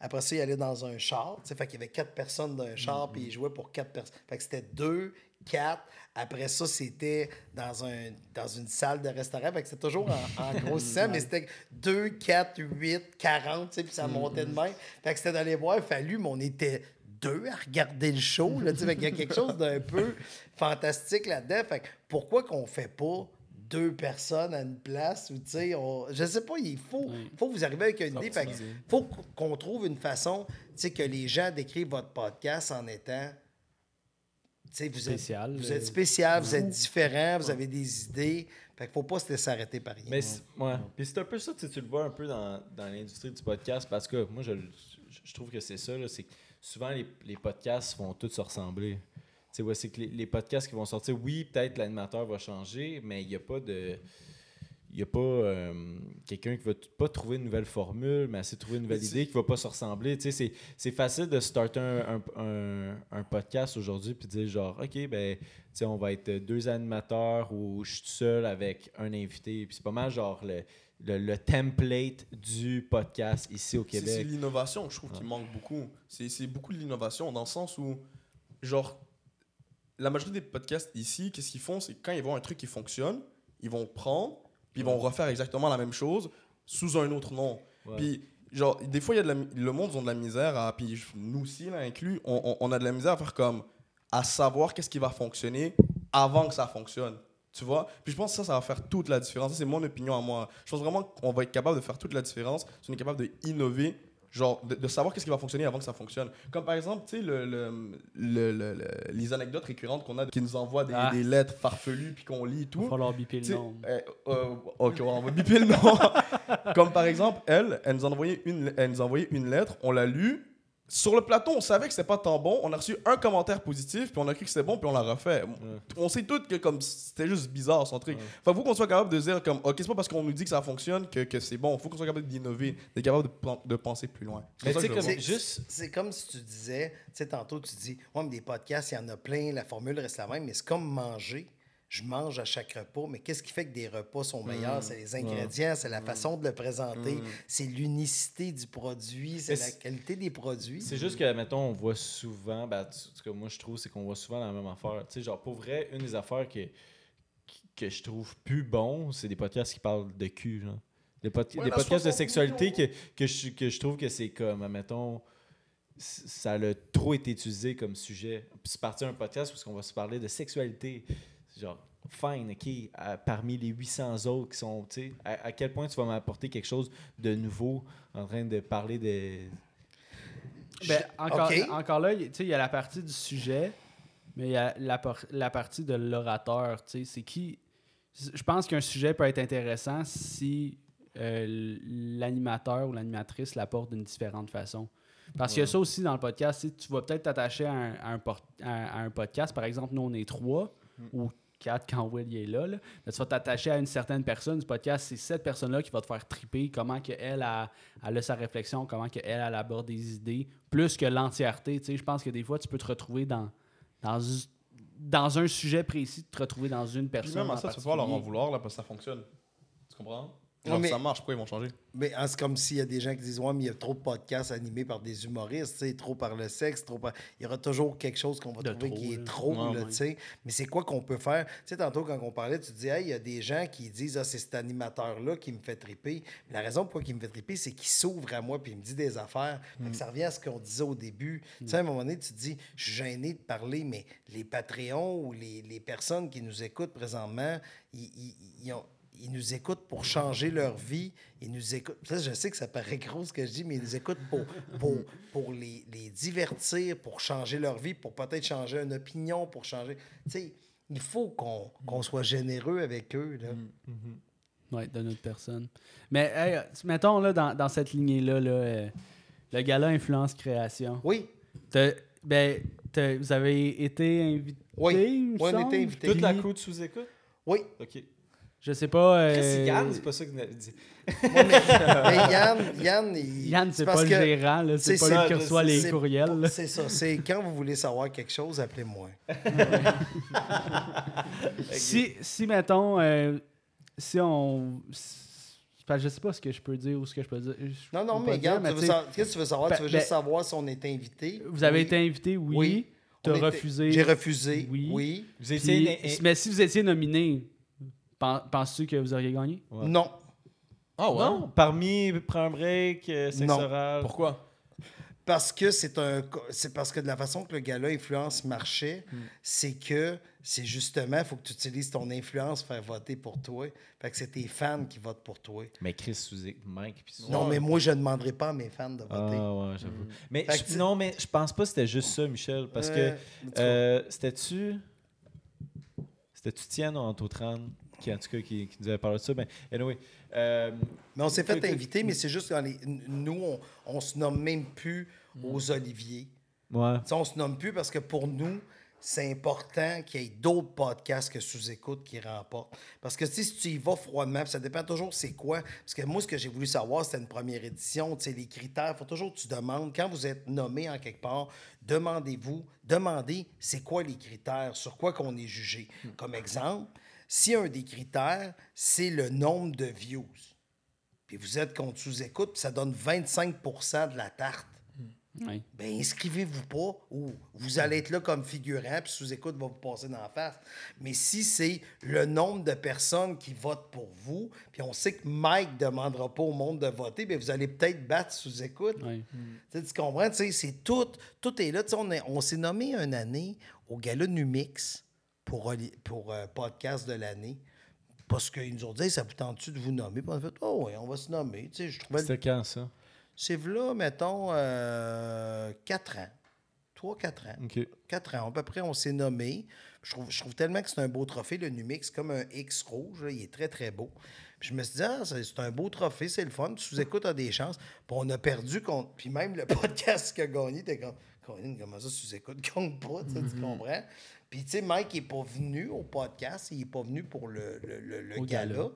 Après ça, il allait dans un char. tu sais, Fait qu'il y avait quatre personnes dans un char, puis il jouait pour quatre personnes. Fait que c'était deux, quatre. Après ça, c'était dans, un, dans une salle de restaurant. Fait que c'était toujours en, en grossissant, mais c'était deux, quatre, huit, quarante, tu sais, puis ça montait de même. Fait que c'était d'aller voir Fallu, mais on était deux à regarder le show. Là, tu sais. fait qu'il y a quelque chose d'un peu fantastique là-dedans. Fait que pourquoi qu'on fait pas deux personnes à une place ou tu sais, on... je sais pas, il faut, faut vous arriver avec une idée. Fait que faut qu'on trouve une façon, tu sais, que les gens décrivent votre podcast en étant, vous êtes, Spécial, vous euh, êtes spécial, vous êtes différent, vous avez des idées. Fait qu'il faut pas se laisser arrêter par rien. Mais c'est- ouais. Puis c'est un peu ça, tu sais, tu le vois un peu dans, dans l'industrie du podcast parce que moi, je, je- trouve que c'est ça. là, C'est que souvent, les, les podcasts vont tous se ressembler. Tu sais, ouais, c'est que les, les podcasts qui vont sortir, oui, peut-être l'animateur va changer, mais il n'y a pas de. Il n'y a pas euh, quelqu'un qui va t- pas trouver une nouvelle formule, mais assez trouver une nouvelle idée qui va pas se ressembler. Tu sais, c'est, facile de starter un, un- un- un podcast aujourd'hui puis dire genre, OK, ben, tu sais, on va être deux animateurs ou je suis seul avec un invité. Puis c'est pas mal genre le, le, le template du podcast ici au C'est- C'est Québec. l'innovation, je trouve, qui manque beaucoup. C'est beaucoup de l'innovation dans le sens où, genre, la majorité des podcasts ici, qu'est-ce qu'ils font? C'est quand ils voient un truc qui fonctionne, ils vont prendre, puis ils vont refaire exactement la même chose, sous un autre nom. Puis, genre, des fois, y a de la, mi- le monde, ils ont de la misère à. Puis nous aussi, là, inclus, on, on- on a de la misère à faire comme. à savoir qu'est-ce qui va fonctionner avant que ça fonctionne. Tu vois? Puis je pense que ça, ça va faire toute la différence. C'est mon opinion à moi. Je pense vraiment qu'on va être capable de faire toute la différence si on est capable d'innover, genre, de, de savoir qu'est-ce qui va fonctionner avant que ça fonctionne. Comme par exemple, tu sais, le, le- le- le- le- les anecdotes récurrentes qu'on a, qui nous envoient des, Ah. des lettres farfelues, puis qu'on lit et Il tout. va falloir biper le nom. euh, euh, ok, on va biper le nom. Comme par exemple, elle, elle nous a envoyé une, elle nous a envoyé une lettre, on l'a lue. Sur le plateau, on savait que c'était pas tant bon. On a reçu un commentaire positif, puis on a cru que c'était bon, puis on l'a refait. On sait tous que comme c'était juste bizarre son truc. Ouais. Faut qu'on soit capable de dire comme, ok, c'est pas parce qu'on nous dit que ça fonctionne que, que c'est bon. Faut qu'on soit capable d'innover, d'être capable de, pen- de penser plus loin. C'est comme- juste- C'est comme si tu disais, tu sais, tantôt tu dis, ouais, mais des podcasts, il y en a plein, la formule reste la même, mais c'est comme manger. Je mange à chaque repas, mais qu'est-ce qui fait que des repas sont meilleurs? C'est les ingrédients, c'est la façon de le présenter, c'est l'unicité du produit, c'est la qualité des produits. C'est juste que, mettons, on voit souvent, ben, tout cas, moi, je trouve, c'est qu'on voit souvent la même affaire. Tu sais, genre, pour vrai, une des affaires que, que je trouve plus bon, c'est des podcasts qui parlent de cul, genre. Des, pod- Ouais, des la podcasts de 60 sexualité que, que, je, que je trouve que c'est comme, mettons, ça a trop été utilisé comme sujet. Puis c'est parti un podcast parce qu'on va se parler de sexualité. Genre, fine, ok, à- parmi les 800 autres qui sont, tu sais, à, à quel point tu vas m'apporter quelque chose de nouveau en train de parler de. Ben, encore, encore là, tu sais, il y a la partie du sujet, mais il y a la, la partie de l'orateur. tu sais, C'est qui. Je pense qu'un sujet peut être intéressant si euh, l'animateur ou l'animatrice l'apporte d'une différente façon. Parce qu'il y a ça aussi dans le podcast. tu vas peut-être t'attacher à, un- à à- à un podcast. Par exemple, nous, on est trois ou quatre quand Will il est là. là. Mais tu vas t'attacher à une certaine personne du podcast. C'est cette personne-là qui va te faire triper. Comment que elle a, elle a sa réflexion, comment que elle, aborde des idées, plus que l'entièreté. Tu sais, je pense que des fois, tu peux te retrouver dans, dans, dans un sujet précis, te retrouver dans une Puis personne. même à en ça, tu vas leur en vouloir là, parce que ça fonctionne. Tu comprends? Genre, mais- ça marche, pourquoi ils vont changer? Mais hein, c'est comme s'il y a des gens qui disent Ouais, mais il y a trop de podcasts animés par des humoristes, trop par le sexe, trop par. Il y aura toujours quelque chose qu'on va De trouver trop, qui est trop, là, tu sais. Mais c'est quoi qu'on peut faire? Tu sais, tantôt, quand on parlait, tu dis Hey, il y a des gens qui disent Ah, c'est cet animateur-là qui me fait triper. Mais la raison pourquoi il me fait triper, c'est qu'il s'ouvre à moi puis il me dit des affaires. Fait que ça revient à ce qu'on disait au début. Tu sais, à un moment donné, tu te dis Je suis gêné de parler, mais les Patreons ou les, les personnes qui nous écoutent présentement, ils, ils- ils ont ils nous écoutent pour changer leur vie. Ils nous écoutent. Ça, je sais que ça paraît gros ce que je dis, mais ils nous écoutent pour, pour, pour les, les divertir, pour changer leur vie, pour peut-être changer une opinion, pour changer. Tu sais, il faut qu'on qu'on soit généreux avec eux. Là. Oui, de notre personne. Mais hey, mettons là, dans, dans cette lignée-là, là, euh, le gala Influence Création. Oui, ben, t'as- vous avez été invité. Oui. me Oui, on était invités. Toute la crew de sous-écoute? oui. OK. Je sais pas. euh, Chris, Yann, c'est pas ça que vous avez dit. Ouais, mais, mais Yann, Yann, il- Yann, c'est pas le gérant, là, c'est c'est pas ça, lui qui reçoit les c'est courriels. C'est ça. C'est quand vous voulez savoir quelque chose, appelez-moi. Si, si, mettons, euh, si on. que je sais pas ce que je peux dire ou ce que je peux dire. je Non, non, mais regarde, savoir- qu'est-ce que tu veux savoir? Ben, tu veux ben, juste savoir si on est invité? Vous avez Oui. été invité, oui. Oui. Tu On as était- refusé. J'ai refusé. Oui. Oui. Vous Puis- mais si vous étiez nominé, penses-tu que vous auriez gagné? Ouais. Non. Ah ouais? Non, parmi Prends un break, euh, sexe Non. oral. Pourquoi? Parce que c'est un c'est parce que de la façon que le gars-là influence marchait, Hmm. c'est que c'est justement il faut que tu utilises ton influence pour faire voter pour toi. Fait que c'est tes fans qui votent pour toi. Mais Chris sous Mike. Puis Non, mais moi je ne demanderai pas à mes fans de voter. Ah ouais, j'avoue. Mais Fait je- tu- non, mais je pense pas que c'était juste ça, Michel. Parce Euh, que en tout cas. euh, c'était-tu. C'était-tu Tienne ou Antotran qui, en tout cas, qui, qui nous avait parlé de ça? Ben, anyway. euh, Mais on s'est fait que- que- inviter, mais c'est juste que dans les- nous, on, on se nomme même plus aux Oliviers. ouais. On se nomme plus parce que pour nous, c'est important qu'il y ait d'autres podcasts que sous-écoute qui remportent. Parce que si tu y vas froidement, ça dépend toujours c'est quoi. Parce que moi, ce que j'ai voulu savoir, c'était une première édition. Les critères, il faut toujours que tu demandes. Quand vous êtes nommé en quelque part, demandez-vous, demandez c'est quoi les critères, sur quoi qu'on est jugé. Comme exemple, si un des critères, c'est le nombre de views, puis vous êtes contre sous-écoute, puis ça donne 25% de la tarte. Oui. ben inscrivez-vous pas ou vous allez être là comme figurant, puis sous-écoute va vous passer dans la face. Mais si c'est le nombre de personnes qui votent pour vous, puis on sait que Mike ne demandera pas au monde de voter, bien, vous allez peut-être battre sous-écoute. Oui. Tu comprends? C'est tout. Tout est là. On est- on s'est nommé une année au gala Numix pour, pour euh, podcast de l'année. Parce qu'ils nous ont dit, ça vous tente-tu de vous nommer? Puis on a fait, oh oui, on va se nommer. Tu sais, je trouvais. C'était quand ça? C'est là, mettons, 4 ans. 3-4 ans. Ok. 4 ans. À peu près, on s'est nommé. Je trouve, je trouve tellement que c'est un beau trophée, le Numix, comme un X rouge. là. il est très, très beau. Puis je me suis dit, ah, c'est c'est un beau trophée, c'est le fun. Tu sous-écoutes, a des chances. Puis on a perdu contre. Puis même le podcast qui a gagné, t'es comme, comment ça, sous-écoute, gagne pas, tu tu comprends? Puis, tu sais, Mike n'est pas venu au podcast, il n'est pas venu pour le, le, le- gala. gala.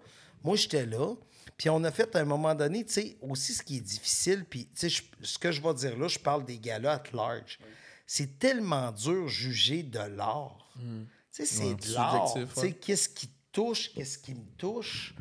Moi, j'étais là. Puis on a fait à un moment donné, tu sais, aussi ce qui est difficile, puis tu sais, ce que je vais dire là, je parle des galas at large. C'est tellement dur juger de l'art. Tu sais, c'est Ouais, de l'art. Tu sais, ouais. qu'est-ce qui te touche, qu'est-ce qui me touche?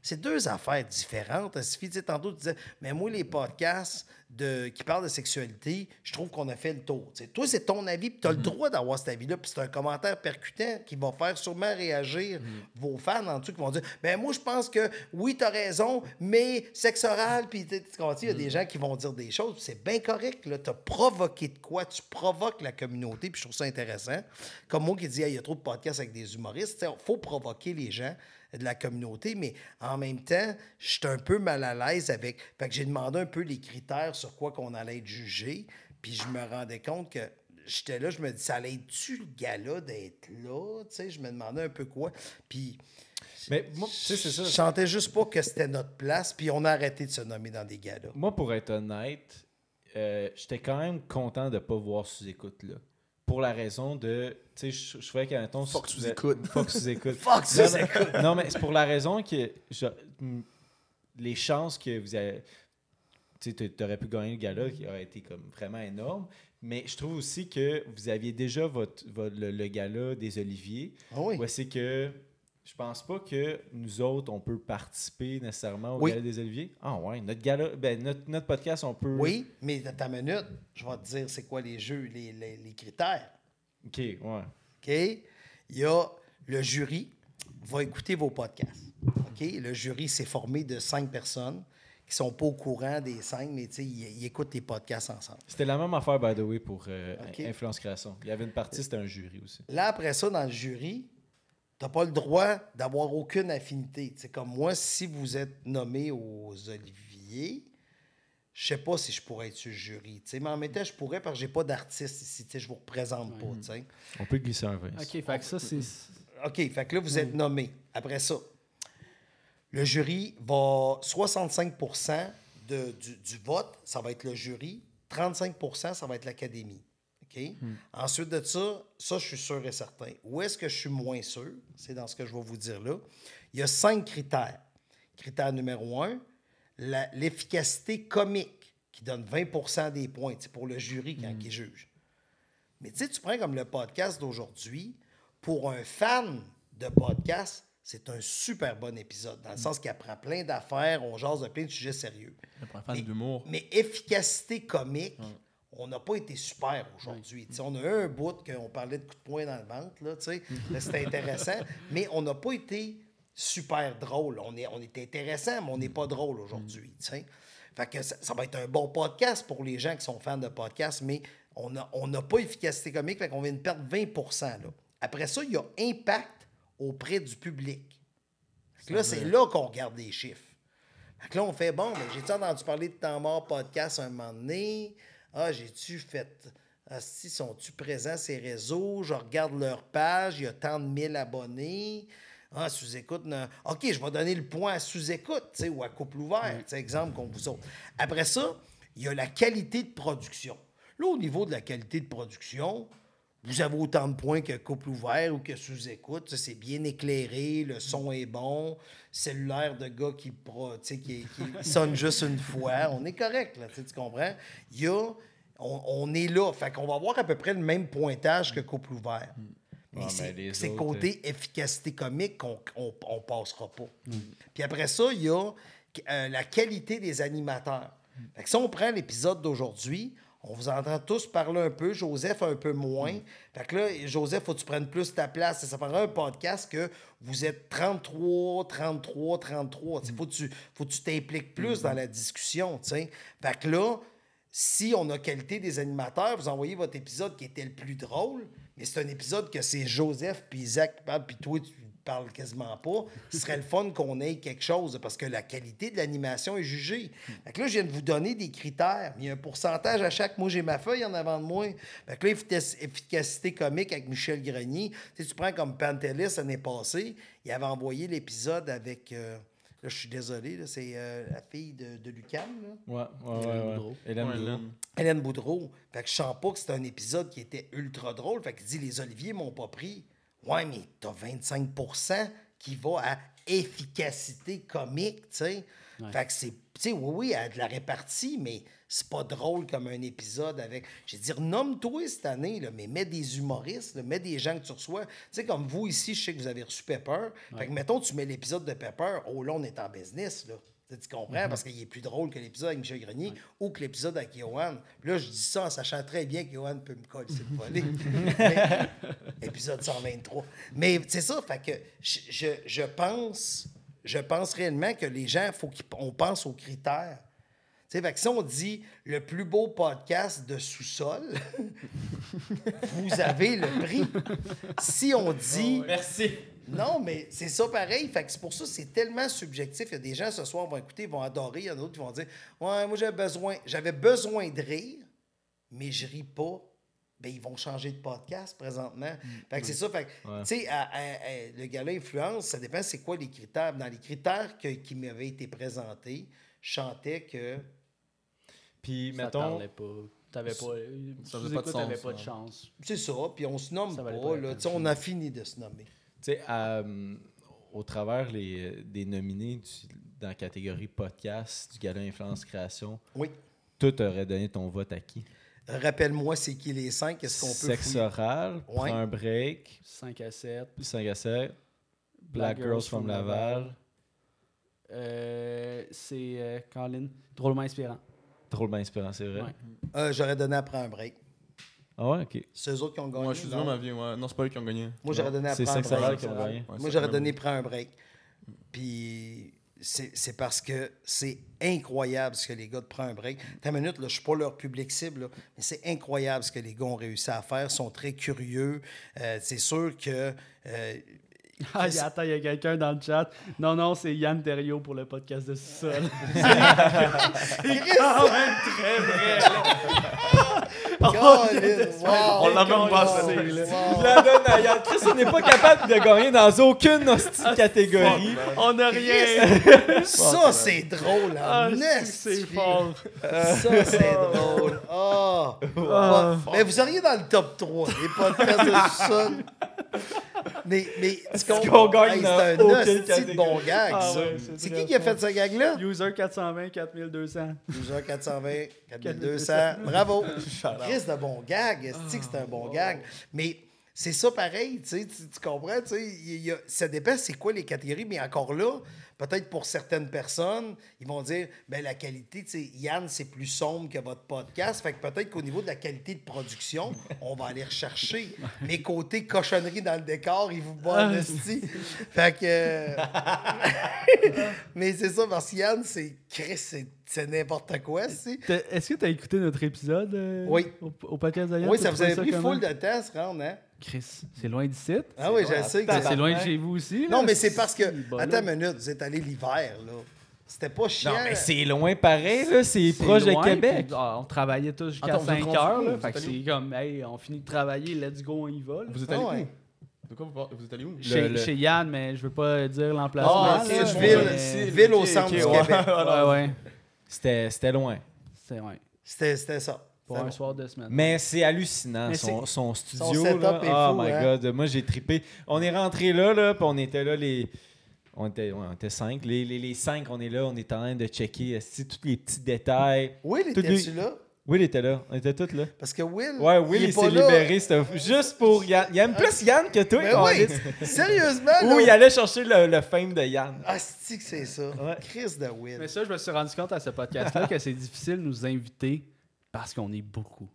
C'est deux affaires différentes. Il suffit, tu sais, tantôt, tu disais, mais moi, les podcasts de, qui parlent de sexualité, je trouve qu'on a fait le tour. Toi, c'est ton avis, puis tu as le droit d'avoir cet avis-là, puis c'est un commentaire percutant qui va faire sûrement réagir vos fans en dessous qui vont dire, ben moi, je pense que oui, tu as raison, mais sexe oral, puis tu il y a des gens qui vont dire des choses, c'est bien correct. Tu as provoqué de quoi? Tu provoques la communauté, puis je trouve ça intéressant. Comme moi qui dis, Hey, il y a trop de podcasts avec des humoristes, il faut provoquer les gens de la communauté, mais en même temps, je suis un peu mal à l'aise avec. Fait que j'ai demandé un peu les critères sur quoi qu'on allait être jugé, puis je me rendais compte que j'étais là, je me dis, ça allait être-tu le gala d'être là? Tu sais, je me demandais un peu quoi. Puis. Mais moi, tu sais, c'est ça. Je sentais juste pas que c'était notre place, puis on a arrêté de se nommer dans des galas. Moi, pour être honnête, euh, j'étais quand même content de ne pas voir sous-écoute là. Pour la raison de. Tu sais, je, je trouvais qu'à un. Fuck sous-écoute. Fuck sous-écoute. Fuck Non, sous-écoute. Non, non, mais c'est pour la raison que. je- m- les chances que vous avez. Tu aurais pu gagner le gala qui aurait été comme vraiment énorme. Mais je trouve aussi que vous aviez déjà votre, votre- le, le gala des Oliviers. Ah oui. C'est que je pense pas que nous autres, on peut participer nécessairement au Oui. gala des Oliviers. Ah ouais, notre gala, ben, notre, notre podcast, on peut. Oui, mais dans ta minute, je vais te dire c'est quoi les jeux, les, les- les critères. Ok, ouais. OK? Il y a le jury va écouter vos podcasts. OK? Le jury s'est formé de cinq personnes qui sont pas au courant des cinq, mais ils, ils écoutent tes podcasts ensemble. C'était la même affaire, by the way, pour euh. Influence Création. Il y avait une partie, c'était un jury aussi. Là, après ça, dans le jury, tu n'as pas le droit d'avoir aucune affinité. C'est comme moi, si vous êtes nommé aux Oliviers, je sais pas si je pourrais être sur le jury. tu sais, Mais en même temps, je pourrais parce que j'ai pas d'artiste ici. Je vous représente pas. tu sais. On peut glisser un 20. OK, fait que ça, c'est. OK, fait que là, vous êtes nommé. Après ça, le jury va 65 de, du, du vote, ça va être le jury. 35 ça va être l'académie. Ensuite de ça, ça, je suis sûr et certain. Où est-ce que je suis moins sûr? C'est dans ce que je vais vous dire là. Il y a cinq critères. Critère numéro un, l'efficacité comique qui donne 20% des points c'est pour le jury quand il juge. Mais tu sais, tu prends comme le podcast d'aujourd'hui, pour un fan de podcast, c'est un super bon épisode, dans le sens qu'il apprend plein d'affaires, on jase de plein de sujets sérieux. Pour un fan d'humour. Mais efficacité comique, on n'a pas été super aujourd'hui. On a eu un bout qu'on parlait de coups de poing dans le ventre, là, c'était intéressant, mais on n'a pas été super drôle. On est, on est intéressant, mais on n'est pas drôle aujourd'hui. sais. Fait que ça, ça va être un bon podcast pour les gens qui sont fans de podcasts, mais on n'a on pas efficacité comique, fait qu'on vient de perdre 20 là. Après ça, il y a impact auprès du public. Fait là, c'est là qu'on regarde les chiffres. Fait que là, on fait, bon, ben, j'ai-tu entendu parler de Temps mort podcast un moment donné? Ah, j'ai-tu fait... Ah, si, sont-tu présents ces réseaux? Je regarde leur page, il y a tant de mille abonnés. Ah, sous-écoute, non. OK, je vais donner le point à sous-écoute, tu sais, ou à couple ouvert, sais, exemple, comme vous autres. Après ça, il y a la qualité de production. Là, au niveau de la qualité de production, vous avez autant de points que couple ouvert ou que sous-écoute. C'est bien éclairé, le son est bon, cellulaire de gars qui, qui, qui sonne juste une fois. On est correct, là, tu comprends? Il y a, on, on est là. Fait qu'on va avoir à peu près le même pointage que couple ouvert. C'est mais les c'est autres, côté efficacité comique qu'on on, on passera pas. Puis après ça, il y a euh, la qualité des animateurs. Fait que si on prend l'épisode d'aujourd'hui, On vous entend tous parler un peu, Joseph un peu moins. Fait que là, Joseph, faut que tu prennes plus ta place. Ça prendrait un podcast que vous êtes 33, 33, 33. Il faut que tu faut que tu t'impliques plus dans la discussion. t'sais. Fait que là, si on a qualité des animateurs, vous envoyez votre épisode qui était le plus drôle, mais c'est un épisode que c'est Joseph puis Isaac puis toi, tu parles quasiment pas. Ce serait le fun qu'on ait quelque chose parce que la qualité de l'animation est jugée. Fait que là, je viens de vous donner des critères. Il y a un pourcentage à chaque. Moi, j'ai ma feuille en avant de moi. Fait que là, efficac- efficacité comique avec Michel Grenier. Tu, sais, tu prends comme Pantelis l'année passée, il avait envoyé l'épisode avec. euh, là, je suis désolé, là, c'est euh, la fille de, de Lucam, là. Ouais, ouais, ouais. ouais. Boudreau. Hélène Ouais, Boudreau. Hélène. Hélène Boudreau. Fait que je sens pas que c'est un épisode qui était ultra drôle. Fait qu'il dit les Oliviers m'ont pas pris. Ouais, mais t'as 25% qui va à efficacité comique, tu sais. Fait que c'est. Tu sais, oui, oui, elle a de la répartie, mais c'est pas drôle comme un épisode avec. Je veux dire, nomme-toi cette année, là, mais mets des humoristes, là, mets des gens que tu reçois. Tu sais, comme vous ici, je sais que vous avez reçu Pepper. Fait que mettons, tu mets l'épisode de Pepper, oh là, on est en business, là. Tu comprends? Parce qu'il est plus drôle que l'épisode avec Michel Grenier ou que l'épisode avec Johan. Là, je dis ça en sachant très bien que Johan peut me coller sur le épisode 123. Mais c'est ça, fait que je, je, je pense, je pense réellement que les gens, faut qu'on pense aux critères. Fait que si on dit le plus beau podcast de sous-sol, vous avez le prix. Si on dit. Merci. Non, mais c'est ça pareil. Fait que c'est pour ça que c'est tellement subjectif. Il y a des gens ce soir vont écouter, ils vont adorer. Il y en a d'autres qui vont dire Ouais, moi j'avais besoin, j'avais besoin de rire, mais je ris pas. Ben, ils vont changer de podcast présentement. Fait que c'est ça. Fait que, tu sais, le gars-là influence, ça dépend c'est quoi les critères. Dans les critères que- qui m'avaient été présentés, je chantais que. Puis, Ça mettons, parlait pas. T'avais pas. Ça faisait pas de pas de chance. C'est ça, puis on se nomme Ça pas. pas là. on a fini de se nommer. tu sais, euh, au travers les, des nominés du- dans la catégorie podcast du Gala Influence Création, Oui. toi, t'aurais donné ton vote à qui? Rappelle-moi, c'est qui les cinq? Est-ce qu'on peut. Sexe fouiller? oral, Ouais. Prends un break, 5 à 7. 5 à 7, Black, Girls from Laval, Euh, c'est euh, Colin. Drôlement inspirant. Drôlement inspirant, c'est vrai. Ouais. Euh, J'aurais donné après un break. Ah ouais, ok. C'est eux autres qui ont gagné. Moi, je suis non? dur, ma vie. Ouais. Non, c'est pas eux qui ont gagné. Moi, j'aurais donné C'est après un break. oral qui ont gagné. Ouais, Moi, c'est j'aurais donné prends un break. Puis c'est c'est parce que c'est incroyable ce que les gars de un break. T'as une minute, là, je suis pas leur public cible, là, mais c'est incroyable ce que les gars ont réussi à faire. Ils sont très curieux. Euh, c'est sûr que. euh, Ah, il y a- attends, il y a quelqu'un dans le chat. Non, non, c'est Yann Terriot pour le podcast de Sol. Colin, wow! On l'a même pas Wow, la donne à Yann. Chris, on n'est pas capable de gagner dans aucune hostie catégorie. On n'a rien. Ça, c'est drôle, Ah, en c'est fort. Ça, c'est drôle. Ah! Ah. Mais vous auriez dans le top 3, les podcasts de sous-sol. Mais, mais tu comprends? Hey, c'est un de bon gag, Ah ça. ouais, c'est c'est qui qui a fait ce gag-là? User 420, 4200. 12 420, 4200. Bravo. Chris de bon gag. Que c'est un bon gag? Mais c'est ça pareil, tu, sais, tu, tu comprends? tu sais, il y a- ça dépend c'est quoi les catégories, mais encore là, peut-être pour certaines personnes, ils vont dire, ben la qualité, Yann, c'est plus sombre que votre podcast. Fait que peut-être qu'au niveau de la qualité de production, on va aller rechercher. Mais côté cochonnerie dans le décor, ils vous battent en esti. Fait que. mais c'est ça, parce que Yann, c'est Chris, c'est c'est n'importe quoi, c'est. Est-ce que tu as écouté notre épisode euh, Oui. au, au podcast Yann? Oui, ça vous avait pris full de temps à se rendre, hein? Chris, c'est loin d'ici. Ah oui, je sais que C'est c'est loin de chez vous aussi. Non, mais c'est parce que. Attends une minute, vous êtes allé l'hiver, là. C'était pas chiant. Non, mais c'est loin pareil, là. C'est proche de Québec. puis, ah, on travaillait tous jusqu'à Attends, vous êtes 5 rendu heures. Là, fait que c'est comme, hey, on finit de travailler, let's go, on y va. là. Vous êtes Ah allé ouais. où De quoi vous, parlez- vous êtes allé où? Chez, le- chez Yann, mais je veux pas dire l'emplacement. Ah, ok, mais- ville, ville au centre du ouais. Québec. Ouais, ouais. C'était c'était loin. C'est ouais. C'était c'était ça. Pour C'était un bon. soir de semaine. Mais c'est hallucinant, Mais son, son studio. son setup là. est oh fou, my hein. god, moi j'ai trippé. On est rentré là, là, puis on était là, les. On était, ouais, on était cinq. Les, les, les cinq, on est là, on est en train de checker tous les petits détails. Will, Tout était-tu lui- là? Will était là, on était tous là. Parce que Will. Ouais, Will, il, s'est libéré, c'était juste pour Yann. Il aime plus Yann que toi, Ben oui, sérieusement. Ou il allait chercher le, le fame de Yann. Ah, c'est que c'est ça? Ouais. Chris de Will. Mais ça, je me suis rendu compte à ce podcast-là que c'est difficile de nous inviter Parce qu'on est beaucoup.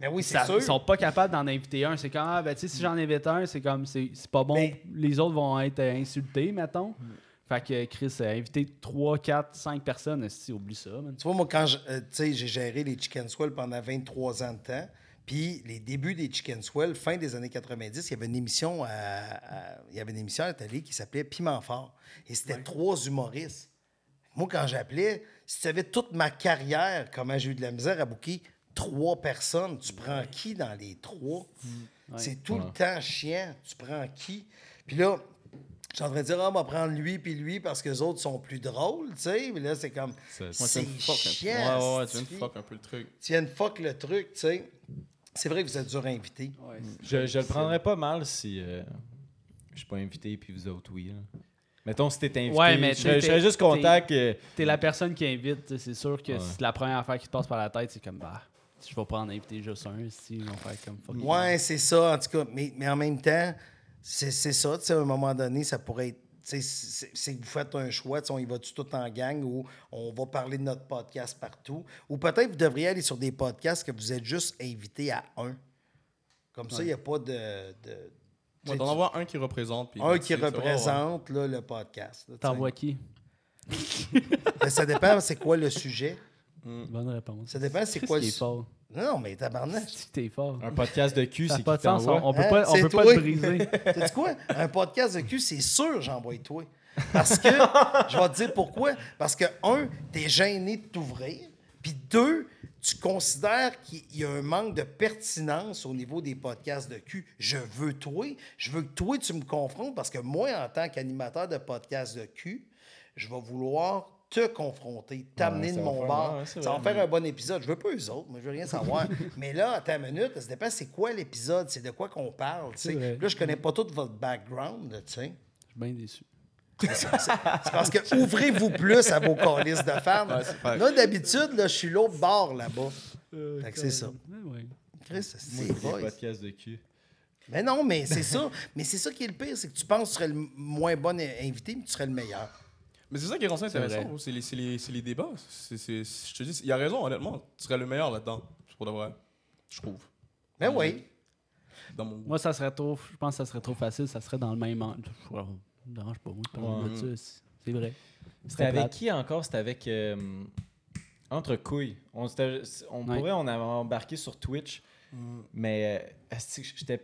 Mais oui, c'est Ça- sûr. Ils sont pas capables d'en inviter un. C'est comme, ah, ben, tu sais, si j'en invite un, c'est comme, c'est c'est pas bon. Mais- Les autres vont être insultés, mettons. Fait que Chris a invité 3, 4, 5 personnes. Si, oublie ça, man. Tu vois, moi, quand euh, j'ai géré les Chicken Swell pendant 23 ans de temps, puis les débuts des Chicken Swell, fin des années 90, il y avait une émission à, à- il y avait une émission à la télé qui s'appelait Piment Fort. Et c'était trois humoristes. Moi, quand j'appelais, si tu savais toute ma carrière, comment j'ai eu de la misère à booker trois personnes, tu prends qui dans les trois? C'est tout le temps chiant. Tu prends qui? Puis là, je suis en train de dire, ah, on va prendre lui puis lui parce que les autres sont plus drôles, tu sais. Mais là, c'est comme, c'est chiant. Ouais, ouais, ouais, tu viens de fuck un peu le truc. Tu viens de fuck le truc, tu sais. C'est vrai que vous êtes dur à inviter. Je, je le prendrais pas mal si euh, je suis pas invité puis vous autres, oui. là. Mettons, si t'es invité, Ouais, mais je, je serais juste content que. T'es la personne qui invite. C'est sûr que Ouais. c'est la première affaire qui te passe par la tête. C'est comme, bah, je vais prendre inviter juste un. Si, ils vont faire comme fuck. Ouais, c'est ça, en tout cas. Mais, mais en même temps, c'est ça, tu sais, à un moment donné, ça pourrait être. tu sais, C'est que vous faites un choix, tu sais, on y va-tu tout en gang ou on va parler de notre podcast partout? Ou peut-être vous devriez aller sur des podcasts que vous êtes juste invité à un. Comme ça, il n'y a pas de. de Ouais, d'en avoir un qui représente. puis un qui représente là, le podcast. T'envoies qui? Ben, ça dépend, c'est quoi le sujet? Bonne réponse. Ça dépend, c'est quoi qui le est fort. Non, mais tabarnak. Si t'es fort. Un podcast de cul, c'est pas de sens. On, peut Hein? pas, on C'est peut pas te briser. Sais-tu quoi? Un podcast de cul, c'est sûr, j'envoie toi. Parce que, je vais te dire pourquoi. Parce que, un, t'es gêné de t'ouvrir. Puis deux, tu considères qu'il y a un manque de pertinence au niveau des podcasts de cul. Je veux toi. Je veux que toi, tu me confrontes parce que moi, en tant qu'animateur de podcast de cul, je vais vouloir te confronter, t'amener Ouais, de mon bord. ouais, ça va faire un bon épisode. Je veux pas eux autres, moi, je veux rien savoir. Mais là, attends une minute, ça dépend c'est quoi l'épisode, c'est de quoi qu'on parle. Là, je connais pas tout votre background, là, tu sais. Je suis bien déçu. C'est parce que ouvrez-vous plus à vos calices de. Ouais, vrai. là, d'habitude, là, je suis l'autre bord là-bas. Fait que c'est ça. Ouais, ouais. Chris, c'est podcasts de cul. Mais non, mais c'est ça. Mais c'est ça qui est le pire, c'est que tu penses que tu serais le moins bon invité, mais tu serais le meilleur. Mais c'est ça qui rend ça C'est intéressant. C'est les, c'est les, c'est les débats. C'est- c'est- je te dis, il a raison, honnêtement. Tu serais le meilleur là-dedans. Pour de vrai. Je trouve. Mais oui. Dans mon goût. Moi, ça serait trop. Je pense que ça serait trop facile. Ça serait dans le même. Ça me dérange pas, moi, de parler de ça. c'est- C'est vrai. C'était avec plate. qui encore? C'était avec. euh, entre couilles. On, on Ouais. pourrait, on avait embarqué sur Twitch, mais euh,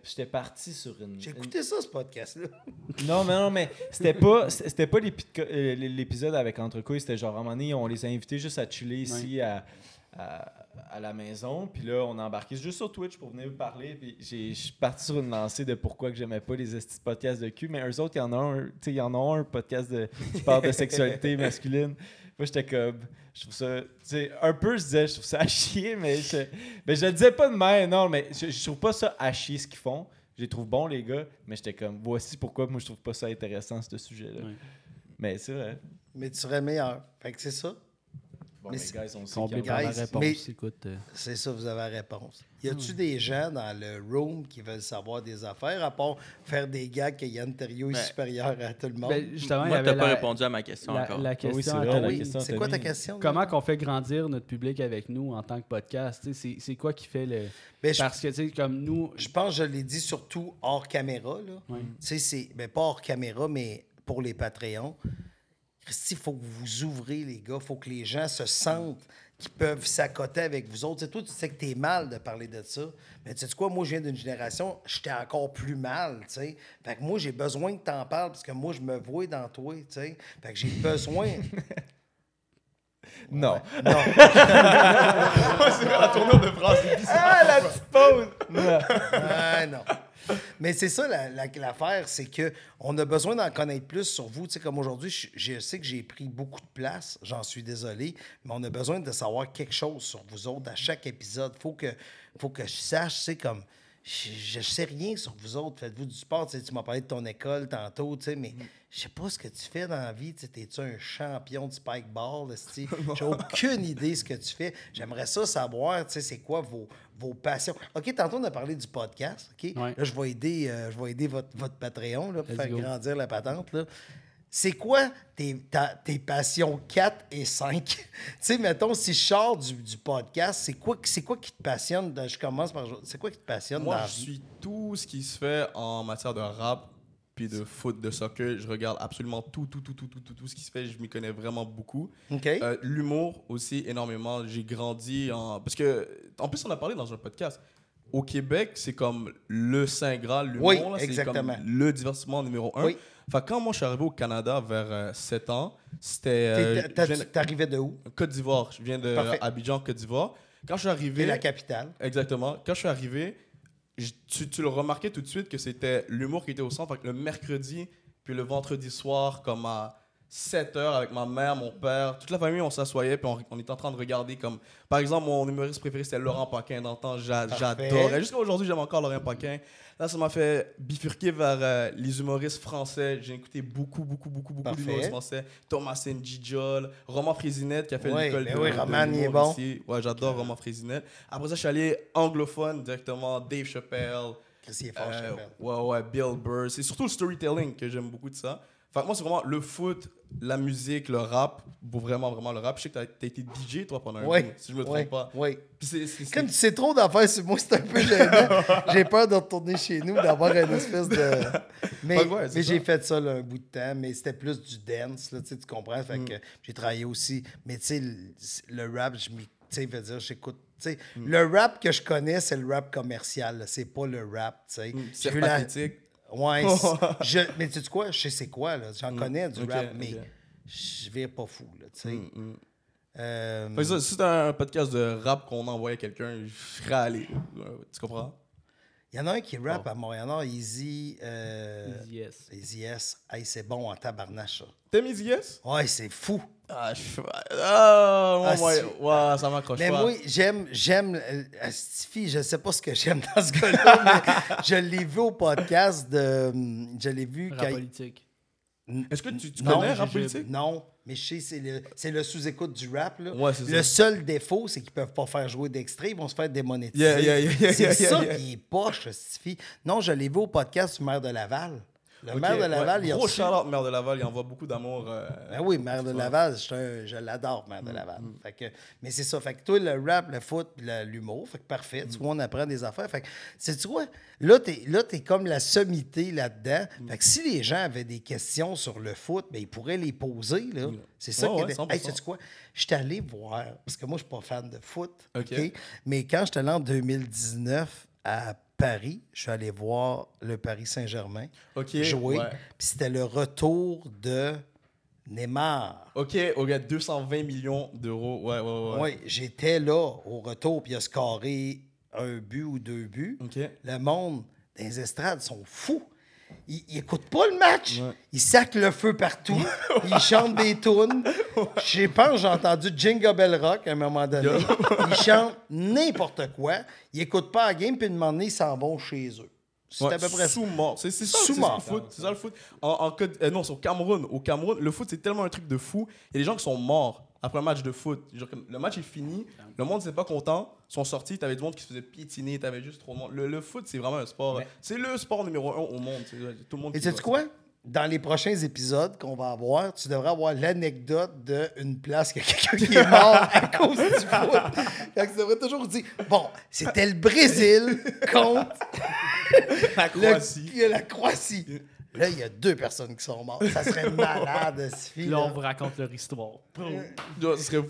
j'étais parti sur une. J'ai une- écouté ça, ce podcast-là. Non, mais non, mais c'était pas, c'était pas euh, l'épisode avec Entre couilles, c'était genre à un moment donné, on les a invités juste à chiller ici à, à, à la maison. Puis là, on a embarqué juste sur Twitch pour venir vous parler. Puis je suis parti sur une lancée de pourquoi que j'aimais pas les podcasts de cul. Mais eux autres, il y en a un, tu sais, il y en a un podcast de, qui parle de sexualité masculine. Moi, j'étais comme, je trouve ça, tu sais, un peu, je disais, je trouve ça à chier, mais je, mais je le disais pas de même, non, mais je, je trouve pas ça à chier ce qu'ils font. Je les trouve bons, les gars, mais j'étais comme, voici pourquoi moi je trouve pas ça intéressant, ce sujet-là. Mais c'est vrai. Mais tu serais meilleur. Fait que c'est ça. Bon, Mais c'est- on sait qu'il y a- la réponse. mais- Écoute. euh, C'est ça, vous avez la réponse. Y a-tu des gens dans le room qui veulent savoir des affaires, à part faire des gags que Yann Terriot est Ben, supérieur à tout le monde? ben, justement, Moi, avait t'as pas la- répondu à ma question la, encore. la oui, question. c'est Ah la oui, question, c'est quoi ta question? Comment qu'on fait grandir notre public avec nous en tant que podcast? Tu sais, C'est c'est quoi qui fait le. Ben, Parce que, tu sais, comme nous. je pense que je l'ai dit surtout hors caméra. Là. Ouais. Tu sais, c'est ben, pas hors caméra, mais pour les Patreons. Il faut que vous vous ouvrez, les gars. Il faut que les gens se sentent qu'ils peuvent s'accoter avec vous autres. Tu sais, toi, tu sais que t'es mal de parler de ça. Mais tu sais quoi, moi, je viens d'une génération, j'étais encore plus mal, tu sais. Fait que moi, j'ai besoin que t'en parles parce que moi, je me vois dans toi, tu sais. Fait que j'ai besoin... Non. Non. c'est la tournure de phrase. Ah, la petite pause! Ah, non. Mais c'est ça la- la- l'affaire, c'est que on a besoin d'en connaître plus sur vous. Tu sais, comme aujourd'hui, je, je sais que j'ai pris beaucoup de place, j'en suis désolé, mais on a besoin de savoir quelque chose sur vous autres à chaque épisode. Faut que, faut que je sache, c'est comme. Je, je sais rien sur vous autres. Faites-vous du sport. Tu m'as parlé de ton école tantôt, mais je sais pas ce que tu fais dans la vie. T'es-tu un champion de spike ball? esti? J'ai aucune idée ce que tu fais. J'aimerais ça savoir, c'est quoi vos, vos passions. OK, tantôt, on a parlé du podcast. OK? Ouais. Là, je vais aider, euh, je vais aider votre, votre Patreon là, pour Let's faire go. grandir la patente. Là. C'est quoi tes, ta- tes passions 4 et 5? tu sais, mettons, si je sors du, du podcast, c'est quoi, c'est quoi qui te passionne? dans- je commence par. C'est quoi qui te passionne Moi, dans je suis tout ce qui se fait en matière de rap, puis de foot, de soccer. Je regarde absolument tout, tout, tout, tout, tout, tout, tout ce qui se fait. Je m'y connais vraiment beaucoup. Euh, L'humour aussi, énormément. J'ai grandi en. Parce que, en plus, on a parlé dans un podcast. Au Québec, c'est comme le Saint Graal, l'humour. Oui, c'est comme le divertissement numéro un. Oui. Fait quand moi, je suis arrivé au Canada vers euh, 7 ans, c'était. euh, T'arrivais de où? Côte d'Ivoire. Je viens de Parfait. Abidjan, Côte d'Ivoire. Quand je suis arrivé. Et la capitale. Exactement. Quand je suis arrivé, tu le remarquais tout de suite que c'était l'humour qui était au centre. Fait que le mercredi, puis le vendredi soir, comme à 7 heures, avec ma mère, mon père, toute la famille, on s'assoyait, puis on, on était en train de regarder comme. Par exemple, mon humoriste préféré, c'était Laurent Paquin. Dans le temps, j'adorais. Jusqu'à aujourd'hui, j'aime encore Laurent Paquin. Là, ça m'a fait bifurquer vers euh, les humoristes français. J'ai écouté beaucoup, beaucoup, beaucoup, beaucoup d'humoristes français. Thomas Njijol, Roman Frésinette qui a fait Ouais, l'école ben de, oui, de Roman, il est bon. ici. Ouais, j'adore Roman Frésinette. Après ça, je suis allé anglophone directement, Dave Chappelle. Qu'est-ce qu'il est fort, euh, Chappelle? ouais, ouais, Bill Burr. C'est surtout le storytelling que j'aime beaucoup de ça. Que moi, c'est vraiment le foot, la musique, le rap, pour vraiment, vraiment le rap. Je sais que t'as as été DJ, toi, pendant un Oui. bout, si je me trompe pas. Oui. Comme tu sais trop d'affaires sur moi, c'est un peu gênant. j'ai peur de retourner chez nous, d'avoir une espèce de. Mais, ouais, j'ai fait ça là, un bout de temps, mais c'était plus du dance, là, tu comprends? Fait Mm. que j'ai travaillé aussi. Mais tu sais, le, le rap, je m'y. Tu sais, veut dire, j'écoute. Mm. le rap que je connais, c'est le rap commercial. C'est pas le rap, tu sais. J'ai Mm. C'est. Ouais. je, mais tu sais quoi? Je sais c'est quoi, là. J'en connais du Mm. Rap, mais je vais pas fou, là, tu sais. Mm, mm. Euh, si c'était un podcast de rap qu'on envoyait à quelqu'un, je serais allé. Euh, Tu comprends? Il y en a un qui rappe à Montréal, Easy. Euh, Yes. Easy S. Hey, c'est bon en tabarnache, ça. T'aimes Easy Yes? Ouais, c'est fou. Ah, je... ah, moi, Ah, moi, c'est- ouais, ça m'accroche Mais pas. moi, j'aime, j'aime, euh, Stifi, je sais pas ce que j'aime dans ce gars-là, mais je l'ai vu au podcast de, je l'ai vu Rap quand... politique. Est-ce que tu, tu Non, connais rap politique? Non, mais je sais, c'est le, le sous-écoute du rap, là. Ouais, le ça. seul défaut, c'est qu'ils peuvent pas faire jouer d'extrait, ils vont se faire démonétiser. Yeah, yeah, yeah, yeah, c'est ça qui est poche, Stifi. Non, je l'ai vu au podcast du maire de Laval. Le Ok, maire de Laval, ouais. il a Gros shout-out, maire de Laval, il envoie beaucoup d'amour. euh, Ben oui, maire de. Laval, je, je l'adore, maire de Laval. Fait que, mais c'est ça. Fait que toi, le rap, le foot, l'humour, fait que parfait. Tu vois, on apprend des affaires. Fait que, c'est tu vois, là, t'es, là, t'es comme la sommité là-dedans. Fait que si les gens avaient des questions sur le foot, ben, ils pourraient les poser, là. C'est ça Ouais, ouais, est... 100%. Hey, sais-tu quoi? Je suis allé voir, parce que moi, je suis pas fan de foot, OK. Mais quand j'étais allé en 2019 à Paris, je suis allé voir le Paris Saint-Germain jouer. ouais. Puis c'était le retour de Neymar. Ok, au gars, 220 millions d'euros. Ouais, ouais, ouais. Oui, j'étais là au retour, puis il a scoré un but ou deux buts. Le monde les estrades sont fous. Ils, ils écoutent pas le match. Ouais. Ils sacent le feu partout. ils chantent des tunes. Je pense j'ai entendu Jingle Bell Rock à un moment donné. ils chantent n'importe quoi. Ils écoutent pas la game, puis une moment donné, ils s'en vont chez eux. C'est Ouais, à peu près ça. Sous-mort. C'est ça, c'est ça le foot. C'est ça le foot. En, euh, non, c'est au Cameroun. Au Cameroun, le foot, c'est tellement un truc de fou. Il y a des gens qui sont morts après un match de foot. Genre, le match est fini, le monde n'était pas content, ils sont sortis, t'avais du monde qui se faisait piétiner, t'avais juste trop de monde. Le, le foot, c'est vraiment un sport. C'est le sport numéro un au monde. Tout le monde Et sais quoi? Dans les prochains épisodes qu'on va avoir, tu devrais avoir l'anecdote d'une place que quelqu'un qui est mort à cause du foot. Tu devrais toujours dire Bon, c'était le Brésil contre La le- Croatie. la Croatie. Là, il y a deux personnes qui sont mortes. Ça serait malade, ce fille. là, on vous raconte leur histoire. Fou,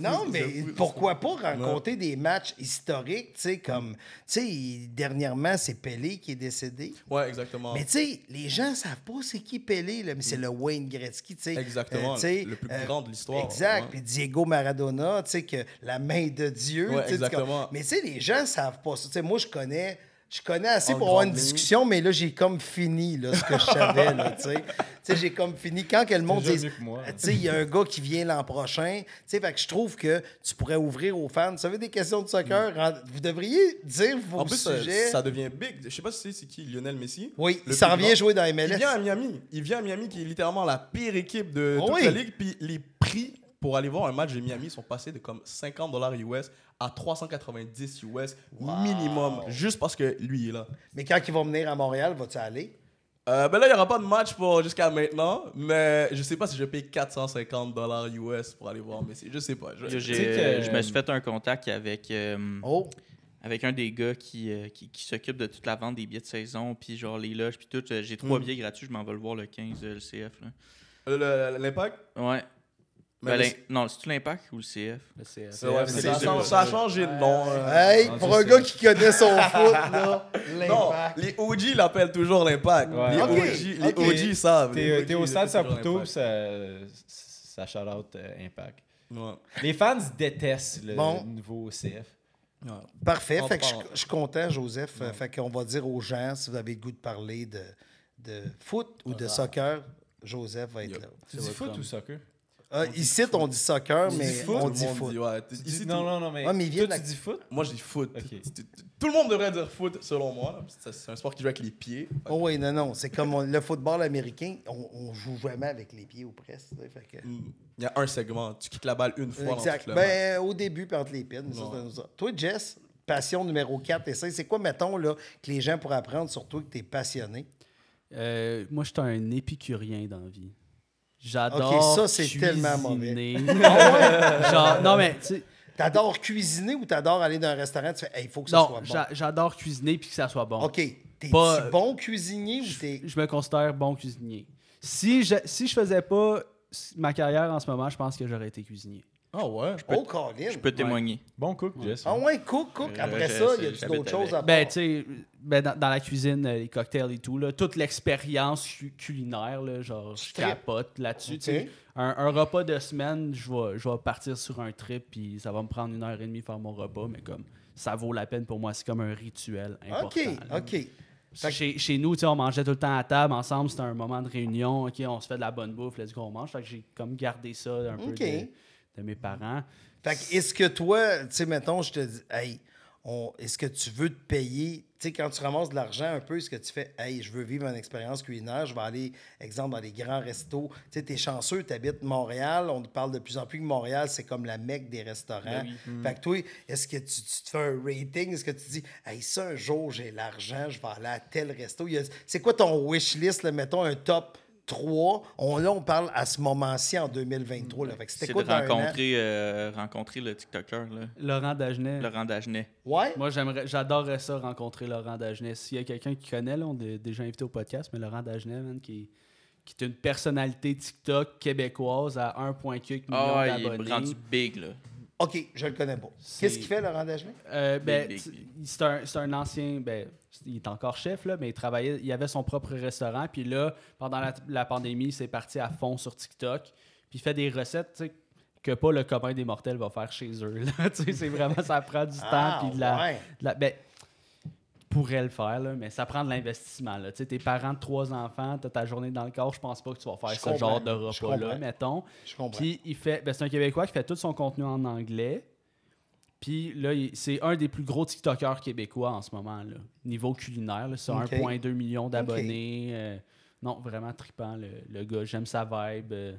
Non, mais serait fou. pourquoi pas raconter des matchs historiques, tu sais, comme, tu sais, dernièrement, c'est Pelé qui est décédé. Ouais, exactement. Mais tu sais, les gens savent pas c'est qui Pelé, là, mais c'est le Wayne Gretzky, tu sais. Exactement, Euh, tu sais, le plus euh, grand de l'histoire. Exact. ouais. Puis Diego Maradona, tu sais, que la main de Dieu. Ouais, tu sais, tu exactement. Mais tu sais, les gens savent pas ça. Tu sais, moi, je connais. Je connais assez pour avoir une discussion, mais là, j'ai comme fini là, ce que je savais. tu sais. J'ai comme fini. Quand que le monde dit, il y a un gars qui vient l'an prochain. Tu sais, fait que je trouve que tu pourrais ouvrir aux fans. Vous savez, des questions de soccer, rend- vous devriez dire vos Mm. En plus, ça, sujets. ça devient big. Je sais pas si c'est qui, Lionel Messi. Oui, il s'en vient jouer dans Il MLS. vient à Miami. Il vient à Miami, qui est littéralement la pire équipe de toute Oui. la ligue. Puis les prix pour aller voir un match de Miami sont passés de comme 50 dollars US à 390 US minimum, juste parce que lui est là. Mais quand ils vont venir à Montréal, vas-tu aller? Euh, ben là, il n'y aura pas de match pour jusqu'à maintenant, mais je sais pas si je paye 450 dollars US pour aller voir Messi. Je sais pas. Je, que- me suis fait un contact avec, euh, Oh, avec un des gars qui, euh, qui, qui s'occupe de toute la vente des billets de saison, puis genre les loges, puis tout. J'ai trois Mm. billets gratuits, je m'en vais le voir le 15, euh, le CF. L'impact? Ouais. Ben, l'im- non, c'est-tu l'impact ou le CF Le CF. C'est- Ouais, c'est ça, les ça- deux. ça a changé de nom. euh. hey, rendu pour un gars qui connaît son foot, là, Non, l'impact. les OG l'appellent toujours l'impact. Ouais. Les, Ok, OG, les ok. OG savent. T'es Les t'es OG, au stade c'est toujours Saputo, l'Impact. ça, ça shout out euh, Impact. Ouais. Les fans détestent le Bon. nouveau CF. Ouais. Parfait. On Fait que je, suis content, Joseph. Euh, Fait qu'on va dire aux gens, si vous avez le goût de parler de, de foot ou de soccer, Joseph va être là. Tu dis foot ou soccer? Ah, ici, on dit soccer, mais dis foot? on dit foot. dit, ouais. T- Tu Ici, dis- tout- non, non, non, mais, toi, tu dis foot? Moi, je dis foot. Tout le monde devrait dire foot, selon moi. C'est un sport qui joue avec les pieds. Oh oui, non, non. C'est comme on- le football américain, on, on joue jamais avec les pieds ou presque. Mm. Il y a un segment. Tu quittes la balle une fois dans Exact. Ben, au début, puis entre les pins. mais ça, c'est un autre ça. Toi, Jess, passion numéro 4 et 5, c'est quoi, mettons, là, que les gens pourraient apprendre sur toi que tu es passionné? Euh, moi, je suis un épicurien dans la vie. J'adore. Ok, ça, c'est cuisiner. tellement mauvais. Genre, non, mais tu sais, T'adores cuisiner ou t'adores aller dans un restaurant tu fais, hey, il faut que ça non, soit bon? j'a- j'adore cuisiner puis que ça soit bon. OK. T'es-tu Pas- bon cuisinier ou t'es. Je me considère bon cuisinier. Si je, si je faisais pas ma carrière en ce moment, je pense que j'aurais été cuisinier. Ah ouais? Oh, Colin! Je peux témoigner. Bon cook, Jess. Ah ouais, cook, cook. Après ça, il y a d'autres choses à Ben, tu sais, ben, dans, dans la cuisine, euh, les cocktails et tout, là, toute l'expérience cu- culinaire, là, genre, je capote là-dessus. Un, un repas de semaine, je vais, je vais partir sur un trip, puis ça va me prendre une heure et demie faire mon repas, mais comme ça vaut la peine pour moi, c'est comme un rituel important. OK, là. OK. Que Chez, chez nous, tu sais, on mangeait tout le temps à table ensemble, c'était un moment de réunion, ok, on se fait de la bonne bouffe, let's go, on mange. Fait que j'ai comme gardé ça un peu Ok. de, de mes parents. Fait que est-ce que toi, tu sais, mettons, je te dis, hey, on- est-ce que tu veux te payer, tu sais, quand tu ramasses de l'argent un peu, est-ce que tu fais, hey, je veux vivre une expérience culinaire, je vais aller, exemple, dans les grands restos. Tu sais, t'es chanceux, t'habites Montréal, on parle de plus en plus que Montréal, c'est comme la mecque des restaurants. Ben oui. Fait que toi, est-ce que tu, tu te fais un rating, est-ce que tu dis, hey, ça, un jour, j'ai l'argent, je vais aller à tel resto? A- C'est quoi ton wish list, là, mettons, un top 3? On, là, on parle à ce moment-ci, en 2023. Là. Fait que C'est c'était de quoi an? rencontrer, euh, rencontrer le TikToker, là, Laurent Dagenet. Laurent Dagenet. Ouais? Moi, j'aimerais, j'adorerais ça rencontrer Laurent Dagenet. S'il y a quelqu'un qui connaît, là, on est déjà invité au podcast, mais Laurent Dagenet, man, qui, qui est une personnalité TikTok québécoise à 1,4 million Ah, il est d'abonnés. rendu big, là. OK, je le connais pas. Qu'est-ce qu'il fait, Laurent Dagenet? Euh, ben, c'est un, c'est un ancien. Ben, il est encore chef, là, mais il travaillait. Il avait son propre restaurant. Puis là, pendant la, la pandémie, c'est parti à fond sur TikTok. Puis il fait des recettes, que pas le commun des mortels va faire chez eux. c'est vraiment, ça prend du temps. Puis de la, ouais. de la- ben, pourrait le faire, là, mais ça prend de l'investissement. Tu sais, Tes parents de trois enfants, tu as ta journée dans le corps, je pense pas que tu vas faire Je ce genre de repas-là, mettons. Je comprends. Puis il fait. ben, c'est un Québécois qui fait tout son contenu en anglais. Puis là, c'est un des plus gros TikTokers québécois en ce moment, là, niveau culinaire. là. C'est Ok. 1,2 million d'abonnés. euh, non, vraiment trippant, le, le gars. J'aime sa vibe. euh,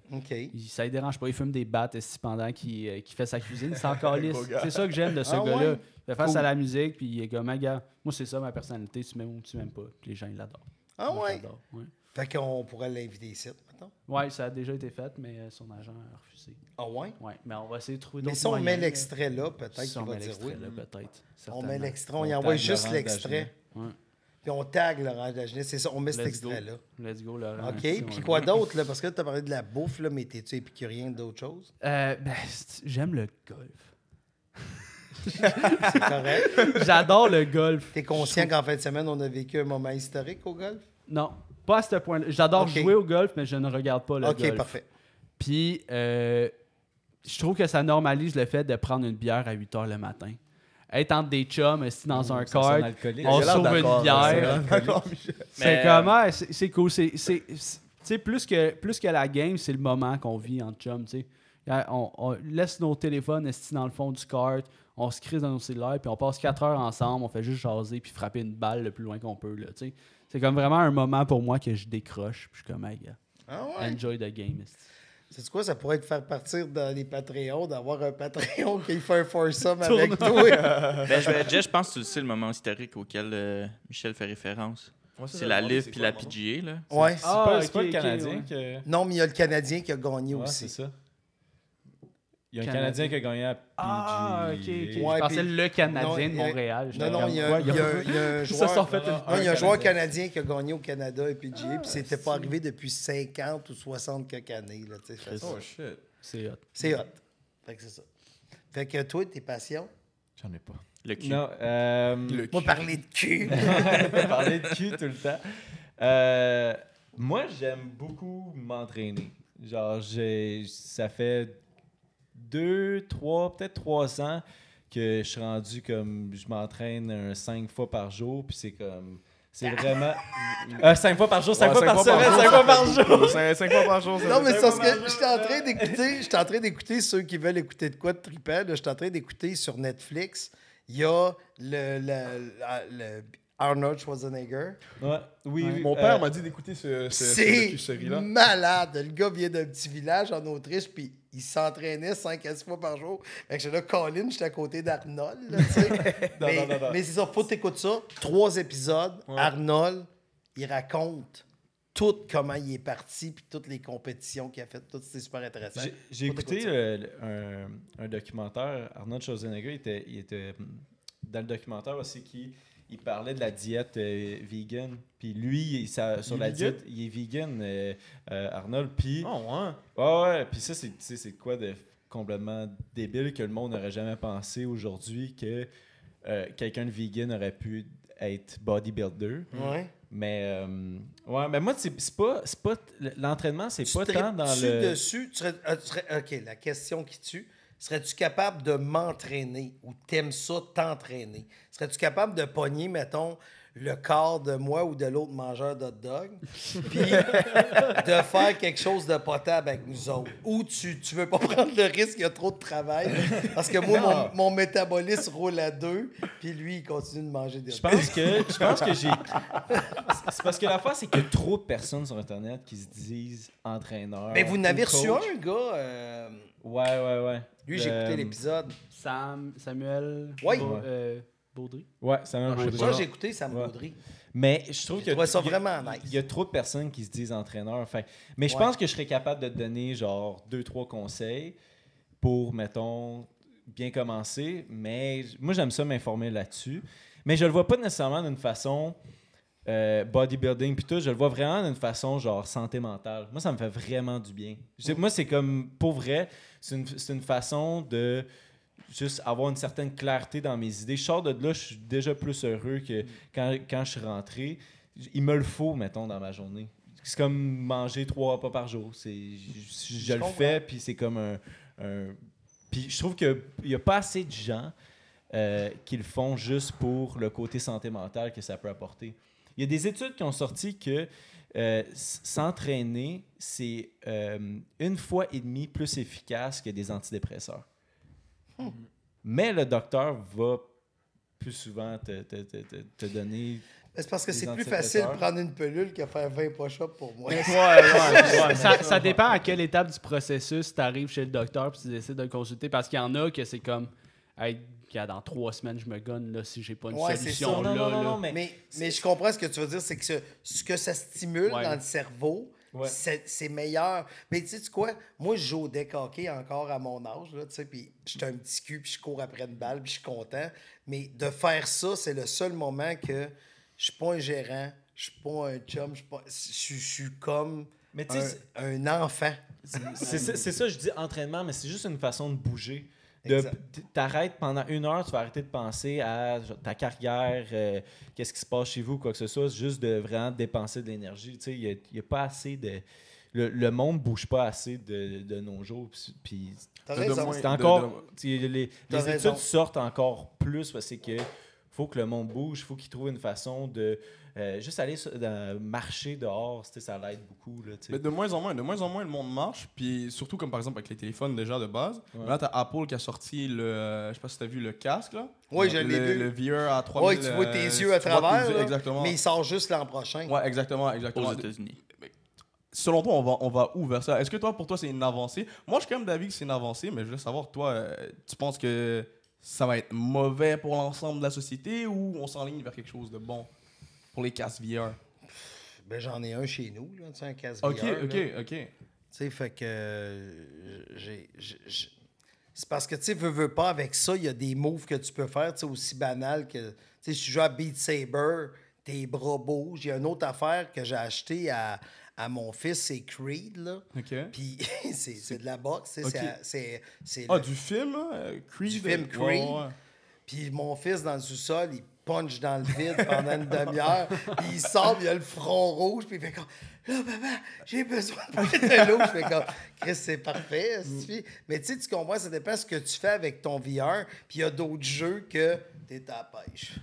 il- ça ne dérange pas. Il fume des battes pendant qu'il euh, fait sa cuisine. C'est encore lisse. C'est ça que j'aime de ce Ah gars-là. ouais? Fait face Cool. à la musique, puis il est comme, gars, moi, c'est ça ma personnalité. Tu m'aimes ou tu m'aimes pas. Puis les gens, ils l'adorent. Ah ouais? Fait qu'on pourrait l'inviter ici, maintenant. Ouais, ça a déjà été fait, mais euh, son agent a refusé. Ah ouais? Ouais, mais on va essayer de trouver Mais d'autres si on met l'extrait là, peut-être Si qu'il va dire oui. là, peut-être. On met l'extrait, on On y envoie juste l'extrait. Ouais. Puis on tag Laurent Dagenet, c'est ça, on met cet Let's extrait-là. Let's go, Laurent. OK, puis quoi d'autre, là? Parce que tu as parlé de la bouffe, là, mais t'es-tu épicurien d'autres choses? Euh, ben, j'aime le golf. C'est correct. J'adore le golf. T'es conscient qu'en fin de semaine, on a vécu un moment historique au golf? Non, pas à ce point-là. J'adore Ok. jouer au golf, mais je ne regarde pas le OK, golf. parfait. Puis, euh, je trouve que ça normalise le fait de prendre une bière à 8 h le matin. Être entre des chums, assis dans un sonne kart, alcoolique. on sauve une bière. c'est Michel. C'est Mais, comment? C'est c'est cool. C'est, plus que, plus que la game, c'est le moment qu'on vit en chum, tu sais. Euh, On, on laisse nos téléphones estis dans le fond du kart, on se crise dans nos cellulaires, puis on passe 4 heures ensemble, on fait juste jaser, puis frapper une balle le plus loin qu'on peut, là. C'est comme vraiment un moment pour moi que je décroche, puis je suis comme, hey, gars, Ah ouais? enjoy the game. C'est quoi, ça pourrait te faire partir dans les Patreons, d'avoir un Patreon qui fait un foursome avec toi? Ben, je, je pense que tu le sais le moment historique auquel euh, Michel fait référence. C'est la Live puis la PGA, là. Ouais. C'est Ah, pas, c'est pas le ok, Canadien ouais. que. Non, mais il y a le Canadien qui a gagné Ouais, aussi. c'est ça. Il y a un Canadien. Canadien qui a gagné à PGA. Ah, ok, ok. Ouais, je pensais puis- le Canadien non, de Montréal. Non, non, il y a, un joueur. sont fait une- Non, il y a un joueur Canadien. qui a gagné au Canada et PGA, puis c'était pas arrivé depuis 50 ou 60 quelques années. Là, fait. Oh shit. C'est hot. C'est hot. Fait que c'est ça. Fait que toi, tes passions? J'en ai pas. Le cul. Non, euh, Le Moi, cul. parler de cul. parler de cul tout le temps. Euh, moi, j'aime beaucoup m'entraîner. Genre, j'ai, ça fait deux, trois, peut-être trois ans que je suis rendu comme je m'entraîne un cinq fois par jour, puis c'est comme. C'est vraiment. Euh, cinq fois par jour, cinq Ouais, fois par semaine, jour, cinq fois par jour. Cinq cinq fois par jour. ça Non, mais c'est parce que j'étais en train d'écouter, j'étais en train d'écouter ceux qui veulent écouter de quoi de trippel. là, J'étais en train d'écouter sur Netflix. Il y a le, le- le- le Arnold Schwarzenegger. Ouais, oui, oui, Mon euh, père m'a dit d'écouter ce, ce, ce C'est docu-série-là. malade. Le gars vient d'un petit village en Autriche, puis il s'entraînait 5 à 6 fois par jour. Fait que j'étais là, Colin, j'étais à côté d'Arnold. mais non, non, non. mais c'est ça, faut t'écouter ça. Trois épisodes. Arnold, il raconte tout comment il est parti, puis toutes les compétitions qu'il a faites. Tout, c'était super intéressant. J'ai- écouté le- le- un, un documentaire. Arnold Schwarzenegger il était, il était dans le documentaire aussi qui il parlait de la diète euh, vegan. Puis lui, il- ça- sur la vegan? diète, il est vegan, euh, euh, Arnold. Puis Oh, ouais. ouais, ouais. Puis ça, c'est quoi de complètement débile que le monde n'aurait jamais pensé aujourd'hui que euh, quelqu'un de vegan aurait pu être bodybuilder. Ouais. Mais ouais, mais moi c'est pas pas l'entraînement, c'est pas tant dans le dessus, tu serais, tu serais- OK, la question qui tue, serais-tu capable de m'entraîner ou t'aimes ça t'entraîner? Serais-tu capable de pogner, mettons, le corps de moi ou de l'autre mangeur d'hot dog, puis de faire quelque chose de potable avec nous autres? Ou tu, tu veux pas prendre le risque, il y a trop de travail? Parce que moi, mon, mon métabolisme roule à deux, puis lui, il continue de manger des Je hot pense que je pense que j'ai. C'est parce que la fois, c'est qu'il y a trop de personnes sur Internet qui se disent entraîneurs. Mais vous ou n'avez reçu un, gars? euh, Ouais, ouais, ouais. Lui, j'ai Euh, écouté l'épisode. Sam, Samuel Ouais. Beau- euh, Baudry. Ouais, ça m'a Ouais, Ça, j'ai écouté Sam Ouais. Baudry. Mais je trouve que. ça il y a- vraiment nice. Il y a trop de personnes qui se disent entraîneurs. Fait, mais je Ouais. pense que je serais capable de te donner genre deux, trois conseils pour, mettons, bien commencer. Mais moi, j'aime ça m'informer là-dessus. Mais je le vois pas nécessairement d'une façon euh, bodybuilding puis tout. Je le vois vraiment d'une façon genre santé mentale. Moi, ça me fait vraiment du bien. Moi, c'est comme, pour vrai, c'est une, une façon de juste avoir une certaine clarté dans mes idées. Je sors de là, je suis déjà plus heureux que quand, quand je suis rentré. Il me le faut, mettons, dans ma journée. C'est comme manger trois repas par jour. Je, je Je le fais, puis c'est comme un... un- Puis je trouve qu'il n'y a pas assez de gens euh, qui le font juste pour le côté santé mentale que ça peut apporter. Il y a des études qui ont sorti que euh, s'entraîner, c'est euh, une fois et demie plus efficace que des antidépresseurs. Mais le docteur va plus souvent te, te- te- te- te donner. C'est parce que c'est plus facile de prendre une pelule que faire 20 push-ups pour moi. ça, ça dépend à quelle étape du processus tu arrives chez le docteur puis tu décides de le consulter parce qu'il y en a que c'est comme hey, gars, dans trois semaines je me gonne là, si j'ai pas une Ouais, solution ça. là. Non, non, non, là. non, mais- Mais, mais je comprends ce que tu veux dire, c'est que ce, ce que ça stimule Ouais. dans le cerveau, Ouais. c'est c'est meilleur. Mais tu sais quoi? Moi, je joue au deck hockey encore à mon âge, là, tu sais, puis j'étais un petit cul, puis je cours après une balle, puis je suis content. Mais de faire ça, c'est le seul moment que je suis pas un gérant, je suis pas un chum, je suis pas- je suis- je suis comme Mais tu sais, un, un enfant. C'est ça, c'est ça, je dis entraînement, mais c'est juste une façon de bouger. T'arrêtes pendant une heure, tu vas arrêter de penser à ta carrière, euh, qu'est-ce qui se passe chez vous, quoi que ce soit, c'est juste de vraiment dépenser de l'énergie. Tu sais, il n'y a, pas assez de. Le, le monde bouge pas assez de, de nos jours. puis- De de- encore. les les études sortent encore plus parce que faut que le monde bouge, faut qu'il trouve une façon de euh, juste aller marcher dehors, ça l'aide beaucoup. Là. Mais de moins en moins, de moins en moins, le monde marche. Puis surtout, comme par exemple avec les téléphones déjà de base. Ouais. Là, t'as Apple qui a sorti le. euh, je sais pas si t'as vu le casque, là. Oui, je Le-. Le VR à 3000. Ouais, tu vois tes euh, yeux à travers, yeux, exactement. mais il sort juste l'an prochain. Ouais, exactement, exactement. aux États-Unis. Selon toi, on va, on va où vers ça? Est-ce que toi, pour toi, c'est une avancée? Moi, je suis quand même d'avis que c'est une avancée, mais je veux savoir, toi, euh, tu penses que ça va être mauvais pour l'ensemble de la société ou on s'enligne vers quelque chose de bon pour les casques VR Ben, j'en ai un chez nous, là, un casque Ok, VR, ok, là. ok. Tu sais, fait que. euh, j'ai. C'est parce que, tu sais, veux, veux pas, avec ça, il y a des moves que tu peux faire, tu sais, aussi banal que. Tu sais, si tu joues à Beat Saber, tes bras bougent. Il y a une autre affaire que j'ai acheté à, à mon fils, c'est Creed, là. Ok. Puis c'est c'est de la boxe, c'est- Ah, le- du film, euh, Creed. Du film Ouais, Creed. ouais, ouais. Puis mon fils, dans le sous-sol, il punch dans le vide pendant une demi-heure. Puis il sort, puis il a le front rouge. Puis il fait comme Là, papa, j'ai besoin de l'eau. Je fais comme Chris, c'est parfait. suffit. Mais tu sais, tu comprends, ça dépend ce que tu fais avec ton VR. Puis il y a d'autres jeux que t'es à la pêche.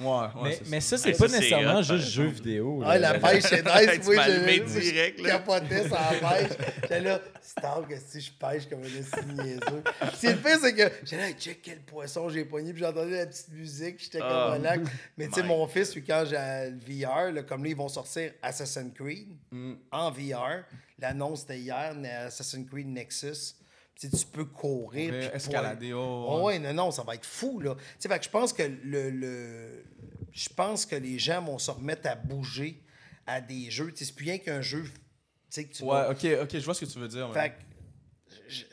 Ouais, ouais, mais, ça. c'est Ouais, pas ça, nécessairement hot, juste exemple. vidéo. Ah, là. la pêche, c'est nice. Je, moi, je direct, là. capotais sur la pêche. J'étais là, c'est tard que si je pêche comme un esti niaiseux. C'est le pire, c'est que j'étais là, check quel poisson j'ai pogné, puis j'entendais la petite musique, j'étais comme Ah. un lac. Mais tu sais, mon fils, lui, quand j'ai le VR, là, comme là, ils vont sortir Assassin's Creed Mm. en VR. L'annonce c'était hier, Assassin's Creed Nexus. Tu peux courir. Puis escalader, oh, Oh, ouais. non, non, ça va être fou, là. Tu sais, fait que je pense que le, le- Je pense que les gens vont se remettre à bouger à des jeux. Tu sais, c'est plus rien qu'un jeu, tu sais, que tu Ouais, vas- ok, ok, je vois ce que tu veux dire. Fait ouais. que je, puis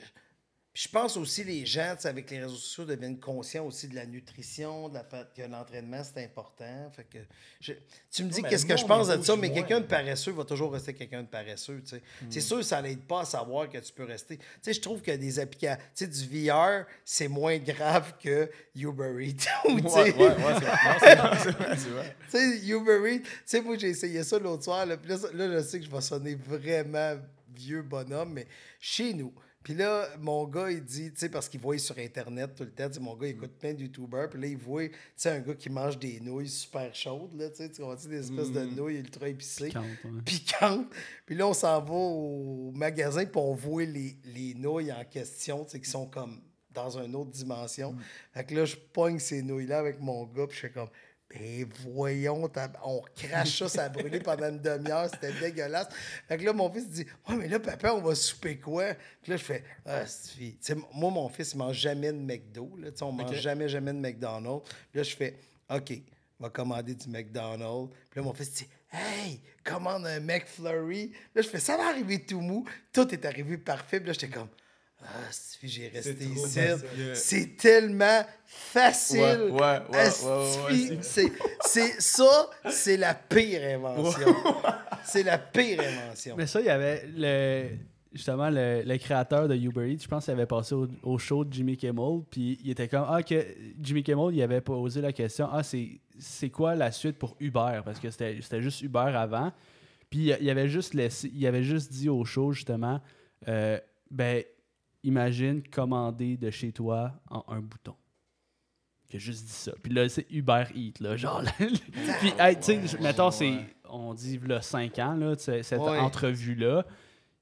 je pense aussi les gens, avec les réseaux sociaux, deviennent conscients aussi de la nutrition, de la que l'entraînement, c'est important. Fait que je- tu me dis qu'est-ce que je pense de ça, mais quelqu'un de paresseux va toujours rester quelqu'un de paresseux. C'est sûr, ça l'aide pas à savoir que tu peux rester. Je trouve que des applications, tu sais, du VR, c'est moins grave que Uber Eats. Ou, Ouais, ouais, Uber Eats, tu sais, moi, j'ai essayé ça l'autre soir. Là, je sais que je vais sonner vraiment vieux bonhomme, mais chez nous. Puis là, mon gars, il dit, tu sais, parce qu'il voit sur Internet tout le temps, mon gars, il écoute plein de YouTubers, puis là, il voit, tu sais, un gars qui mange des nouilles super chaudes, là, tu sais, tu comprends, des espèces de nouilles ultra épicées? Piquante, ouais. Puis là, on s'en va au magasin, puis on voit les, les nouilles en question, tu sais, qui sont comme dans une autre dimension. Fait que là, je pogne ces nouilles-là avec mon gars, puis je fais comme, ben voyons, on crache ça, ça a brûlé pendant une demi-heure, c'était dégueulasse. Fait que là, mon fils dit, ouais, mais là, papa, on va souper quoi? Puis là, je fais, ah. Tu sais, moi, mon fils, il mange jamais de McDo, là, on mange jamais, jamais de McDonald's. Puis là, je fais, OK, on va commander du McDonald's. Puis là, mon fils dit Hey, commande un McFlurry. Là, je fais Ça va arriver tout mou. Tout est arrivé parfait. Puis là, j'étais comme Ah, si j'ai resté ici. C'est tellement facile. Ouais, ouais, ouais, ouais, Asti, ouais, ouais, c'est, c'est, ça, c'est la pire invention. c'est la pire invention. Mais ça, il y avait le, justement le, le créateur de Uber Eats, je pense qu'il avait passé au, au show de Jimmy Kimmel, puis il était comme ah que Jimmy Kimmel, il avait posé la question ah c'est c'est quoi la suite pour Uber? Parce que c'était c'était juste Uber avant, puis il avait juste laissé, il avait juste dit au show justement euh, ben imagine commander de chez toi en un bouton. A juste dit ça. Puis là, c'est Uber Eats, là, genre. là. Puis, hey, tu sais, je- mettons, c'est, on dit, là, 5 ans, là, cette Ouais. entrevue-là.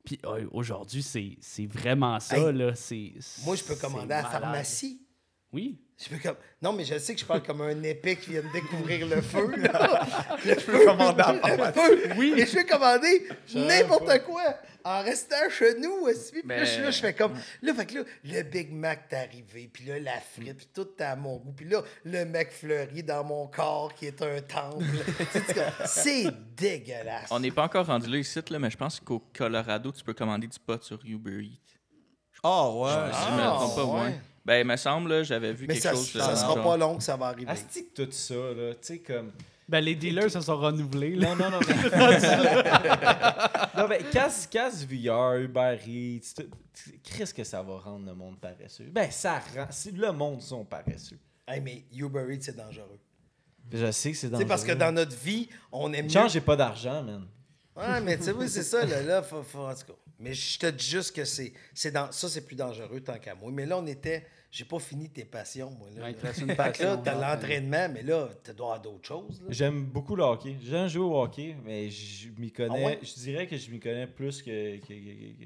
Puis euh, aujourd'hui, c'est, c'est vraiment ça, Hey, là. C'est, Moi, je peux commander à la pharmacie. Oui. Je peux comme... Non, mais je sais que je parle comme un épée qui vient de découvrir le feu. Là. Le feu. commander à la le feu. Oui. Et je peux commander n'importe quoi en restant chez nous aussi. Puis là, je suis là, je fais comme. Là, fait que là, le Big Mac t'est arrivé, puis là, la frite, puis tout est à mon goût. Puis là, le mec fleuri dans mon corps qui est un temple. Tu sais, c'est- c'est dégueulasse. On n'est pas encore rendu là ici, là, mais je pense qu'au Colorado, tu peux commander du pot sur Uber Eats. Ah, ouais. je me trompe pas, ouais. ouais. Ben, il me semble, là, j'avais vu Mais quelque ça, chose. ça euh, sera genre- pas long que ça va arriver. Asti que tout ça, là, tu sais, comme... Ben, les dealers se sont renouvelés, là. Non, non, non. non, casse, casse VR, Uber Eats, qu'est-ce que ça va rendre le monde paresseux? Ben, ça rend... Si le monde sont paresseux. Hey, mais Uber Eats, c'est dangereux. Je sais que c'est Tu dangereux. sais, parce que dans notre vie, on aime mieux. Genre, j'ai pas d'argent, man. Ouais, mais tu sais, oui, c'est ça, là, là faut, faut- en tout cas. Mais je te dis juste que c'est, c'est dans, ça, c'est plus dangereux tant qu'à moi. Mais là, on était, j'ai pas fini tes passions, moi. Là, Ouais, là. une passion, là, t'as l'entraînement, mais là, tu dois avoir d'autres choses. J'aime beaucoup le hockey. J'aime jouer au hockey, mais je m'y connais. Ah ouais? Je dirais que je m'y connais plus que, que, que, que-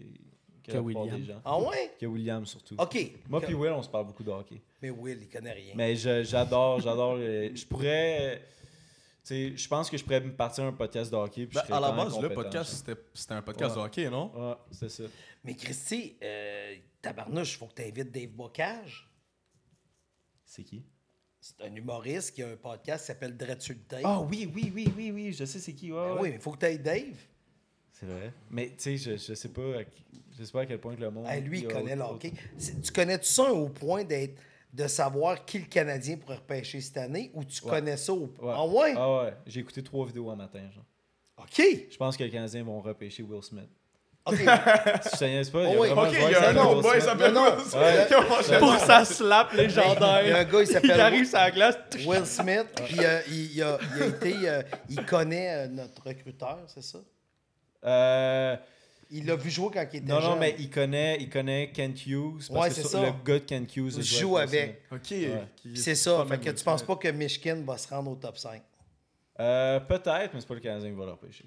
que Que la plupart William. des gens. Ah ouais? Que William, surtout. OK. Moi Que- puis Will, on se parle beaucoup de hockey. Mais Will, il connaît rien. Mais je- j'adore, j'adore. Je pourrais. Tu sais, je pense que je pourrais me partir un podcast de hockey. puis Ben, je à la base, le podcast, c'était un podcast Ouais. de hockey, non? Ouais, c'est ça. Mais Christy, euh, tabarnouche, faut que tu invites Dave Bocage. C'est qui? C'est un humoriste qui a un podcast qui s'appelle Dreadsul Dave. Ah oui, oui, oui, oui, oui, je sais c'est qui. ouais, Ben ouais. oui, mais il faut que tu ailles Dave. C'est vrai. Mais tu sais, je, je sais pas à, qui- je sais pas à quel point que le monde. Hey, lui, il a connaît le autre- hockey. C'est- Tu connais-tu ça au point d'être de savoir qui le Canadien pourrait repêcher cette année ou tu Ouais. connais ça au Ouais. Ah ouais? Ah ouais, j'ai écouté trois vidéos un matin. Genre. OK. Je pense que les Canadiens vont repêcher Will Smith. OK. Je sais pas, il y a Oh vraiment Ok, un il y qui a un autre Will boy, il s'appelle Non, non. Will Smith. Ouais. Je- Pour sa slap Il y a légendaire. un gars, il Il s'appelle arrive sur la glace. Will Smith, puis euh, il, il a, il a été. euh, il connaît euh, notre recruteur, c'est ça? Euh, Il l'a vu jouer quand il était non, jeune. non, mais il connaît, il connaît Kent Hughes. Parce Ouais, que c'est sur- ça. Le gars de Kent Hughes Il joue avec Will avec. Ok. Ouais. qui- C'est pas ça. le Fait que Will tu penses Smith. pas que Michigan va se rendre au top 5. Euh, Peut-être, mais c'est pas le Canadien qui va le repêcher.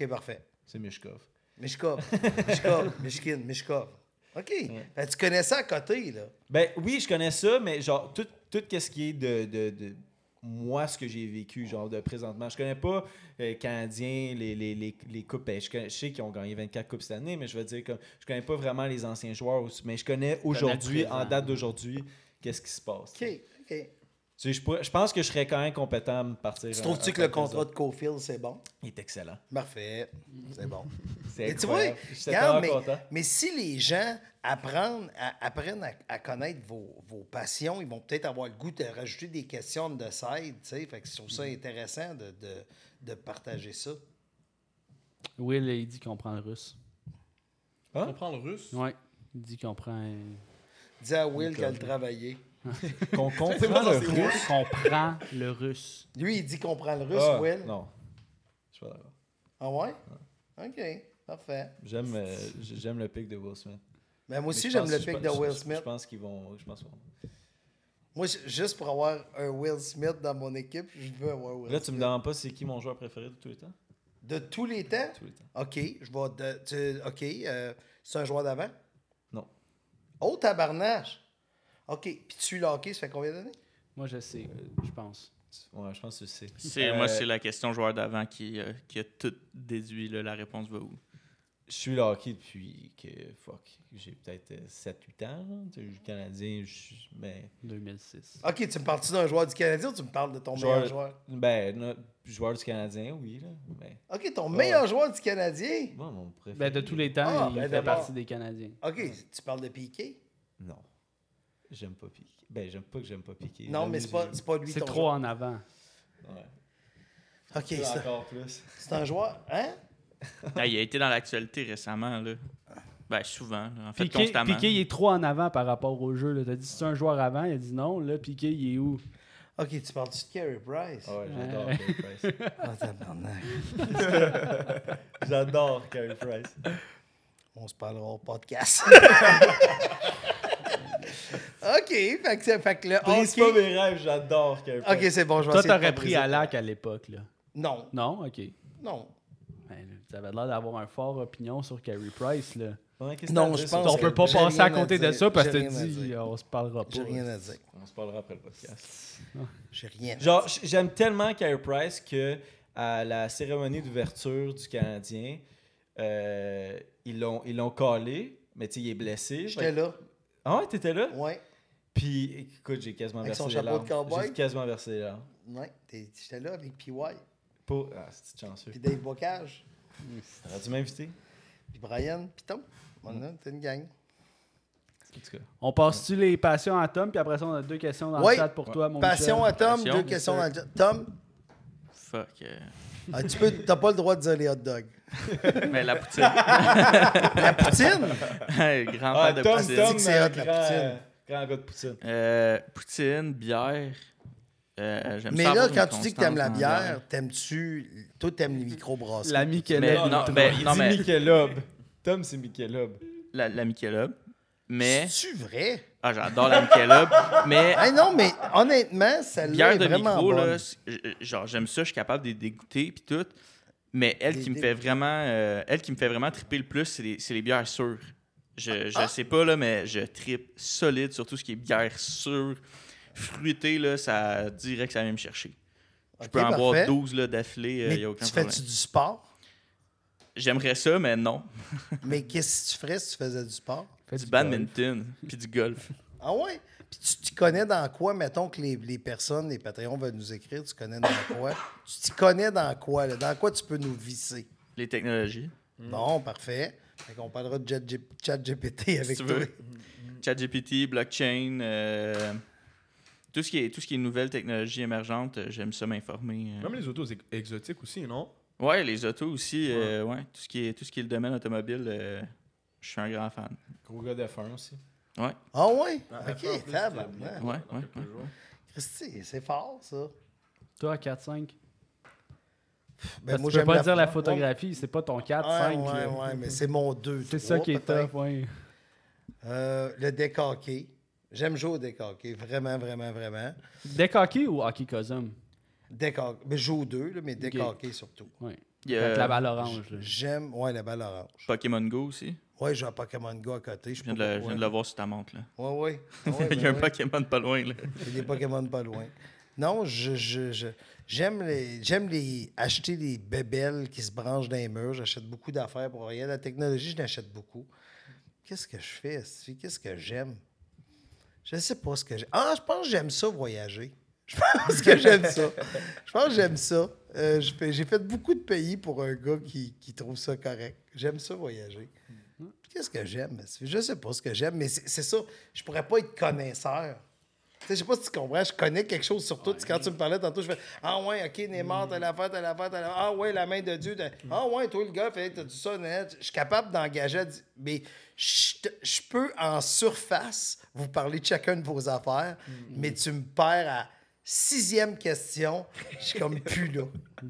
OK, parfait. C'est Mishkov. Mishkov. Mishkov. Michigan. Mishkov. OK. Que tu connais ça à côté, là. Ben oui, je connais ça, mais genre, tout, tout ce qui est de, de, de moi, ce que j'ai vécu, genre, de présentement. Je connais pas euh, Canadiens, les, les, les, les coupes. Ben, je, connais- je sais qu'ils ont gagné 24 coupes cette année, mais je veux dire, comme, je connais pas vraiment les anciens joueurs. aussi, Mais je connais aujourd'hui, en date d'aujourd'hui, qu'est-ce qui se passe. OK. OK. Tu sais, je, pourrais- je pense que je serais quand même compétent à me partir. Tu trouves-tu que le contrat autres? de Cofield, c'est bon? Il est excellent. Parfait. C'est bon. C'est Mais tu vois, incroyable. Je suis regarde, mais, mais si les gens apprennent à, apprennent à, à connaître vos, vos passions, ils vont peut-être avoir le goût de rajouter des questions de side, tu sais. Fait que je trouve ça intéressant de, de, de partager ça. Will, il dit qu'on prend le russe. On prend le russe? Ouais. Il dit qu'on prend. Dis à Will qu'elle travaillait. Qu'on comprend le russe. Qu'on prend le russe. Lui, il dit qu'on prend le russe, Ah, Will. Non. Je suis pas d'accord. Ah ouais? OK. Parfait. J'aime euh, j'aime le pic de Will Smith. Mais moi aussi, j'aime le pic de Will Smith. Je pense qu'ils vont. Je pense Moi, juste pour avoir un Will Smith dans mon équipe, je veux avoir Will Là, tu me Smith. demandes pas c'est qui mon joueur préféré de tous les temps? De tous les temps? Tous les temps. OK, je vais. de- tu- OK, euh, c'est un joueur d'avant? Non. Oh, tabarnache! OK, puis tu suis le hockey, ça fait combien d'années? Moi, je sais, je pense. Ouais, je pense que c'est. C'est, Euh, Moi, c'est la question joueur d'avant qui, euh, qui a tout déduit. là, la réponse va où? Je suis le hockey depuis que. Fuck. J'ai peut-être 7-8 ans. là. Tu sais, Je suis Canadien. je suis- Ben, 2006. OK, tu me parles-tu d'un joueur du Canadien ou tu me parles de ton Joueur- meilleur joueur? ben no- joueur du Canadien, oui. Là. Ben, OK, ton meilleur joueur du Canadien? moi, mon préféré. Ben, de tous les temps, Ah, il ben fait d'abord. partie des Canadiens. OK, tu parles de Piqué? Non. J'aime pas piquer. Ben, j'aime pas que j'aime pas piquer. Non, mais c'est pas, c'est pas lui C'est trop joueur. en avant. Ouais. OK, c'est Encore plus. c'est un joueur. Hein? Ah, il a été dans l'actualité récemment. Là. Ben, souvent. là. En fait, Piqué, constamment. Piqué, il est trop en avant par rapport au jeu. là. T'as dit c'est un joueur avant, il a dit non. Là, Piqué, il est où? OK, tu parles-tu de Carey Price? Ouais, j'adore Ouais. Carey Price. Ah, tabarnak. J'adore Carey Price. On se parlera au podcast. OK, fait que, c'est- fait que le Brise pas mes rêves, j'adore. OK, c'est bon, je vais Toi, essayer de t'aurais pas pris briser. à lac à l'époque. là. Non, Non? OK. non. Ben, tu avais l'air d'avoir un fort opinion sur Carey Price. Là. Ouais, qu'est-ce que Non, t'as à je dire sur pense On Carey peut pas j'ai passer à rien à côté de dire. ça parce que J'ai tu rien à dis dire. on se parlera pas. J'ai rien à dire. On se parlera après le podcast. J'ai rien à Genre, j- j'aime tellement Carey Price que à la cérémonie d'ouverture du Canadien, euh, ils l'ont ils l'ont collé, mais tu sais, il est blessé. J'étais là. Ah ouais, t'étais là? Ouais, Puis, écoute, j'ai quasiment Avec versé son chapeau de cowboy? J'ai quasiment versé larmes. ouais. J'étais là avec PY, Pas... Ah, c'est chanceux. puis Dave Bocage, T'aurais dû m'inviter? puis Brian, puis Tom. On a, t'es une gang. On passe-tu les passions à Tom, puis après ça, on a deux questions dans Ouais. le chat pour toi, mon Passion Michel. à Tom, Passion. deux questions dans le chat. Tom, Fuck. euh. Ah, tu peux, t'as pas le droit de dire les hot dogs. Mais la poutine. La poutine? Grand Ah, fan de Tom, poutine. Tom, C'est euh, hot, la grand, poutine. euh, grand gars de poutine. Euh, poutine, bière. Euh, Mais ça là, quand tu dis que t'aimes la bière, t'aimes-tu. Toi, t'aimes les microbrasseries? La Michelob. Mais non, ben, Il non, mais Michelob. Tom, c'est Michelob. la, la Michelob. Mais. C'est-tu vrai? Ah, j'adore la Michelob. mais. Ah non, mais honnêtement, celle-là Bière de vraiment micro, bonne. là, genre, j'aime ça, je suis capable de les dégoûter, puis tout. Mais elle Des qui me fait vraiment euh, elle qui me fait vraiment triper le plus, c'est les, les bières sûres. Je, je Ah. sais pas, là, mais je tripe solide sur tout ce qui est bière sûre. Fruité, là, ça dirait que ça vient me chercher. Je peux en parfait. boire 12 là, d'affilée, il a aucun tu problème. fais-tu du sport? J'aimerais ça, mais non. mais qu'est-ce que tu ferais si tu faisais du sport? Fais Du badminton, puis du golf. Ah ouais? Puis tu, tu t'y connais dans quoi, mettons que les, les personnes, les Patreons veulent nous écrire, tu connais dans quoi? Tu t'y connais dans quoi, là? Dans quoi tu peux nous visser? Les technologies. Bon, parfait. Fait qu'on parlera de Chat- ChatGPT avec tu toi. veux. ChatGPT, blockchain, euh, tout, ce qui est, tout ce qui est nouvelles technologies émergentes, euh, j'aime ça m'informer. euh. Même les autos ex- exotiques aussi, non? Ouais, les autos aussi, euh, ouais. tout, ce qui est, tout ce qui est le domaine automobile, euh, je suis un grand fan. Gros gars de F1 aussi. Ouais, Ah ouais? Ah, OK, F1 en plus, tabarnak. c'est- ouais, ouais. ouais. Christy, c'est fort, ça. Toi, 4-5. Ben, Parce que tu peux pas dire la Ouais, photographie, c'est pas ton 4-5. Ouais, ouais, là. ouais, mais c'est mon 2. C'est ça qui est top, ouais. Euh, le hockey. J'aime jouer au hockey. Vraiment, vraiment, vraiment. Hockey ou hockey cosum? Hockey. Mais je joue aux deux, là, mais hockey surtout. Ouais. Avec la balle orange. J'aime, ouais, la balle orange. Pokémon Go aussi? Ouais, j'ai un Pokémon Go à côté. Je viens, de le, je pourquoi. viens de le voir sur ta montre. Là. Ouais, ouais. Ouais, Il y a un ouais. Pokémon pas loin. Là. Il y a des Pokémon pas loin. Non, je, je, je- j'aime les, j'aime les acheter des bébelles qui se branchent dans les murs. J'achète beaucoup d'affaires pour rien. La technologie, je n'achète beaucoup. Qu'est-ce que je fais? Qu'est-ce que j'aime? Je sais pas ce que j'aime. Ah, je pense que j'aime ça voyager. Je pense que j'aime ça. Je pense que j'aime ça. Euh, j'ai fait beaucoup de pays pour un gars qui, qui trouve ça correct. J'aime ça voyager. Qu'est-ce que j'aime? Je sais pas ce que j'aime, mais c'est c'est ça. Je pourrais pas être connaisseur. Tu sais, je sais pas si tu comprends, je connais quelque chose sur tout. Quand tu me parlais tantôt, je fais Ah ouais, ok, Neymar, t'as l'affaire, t'as l'affaire, t'as l'affaire. Ah ouais, la main de Dieu. t'as- Ah ouais, toi, le gars, fait, t'as dit ça, net. Je suis capable d'engager, mais je peux en surface vous parler de chacun de vos affaires, mais tu me perds à sixième question, je suis comme plus là.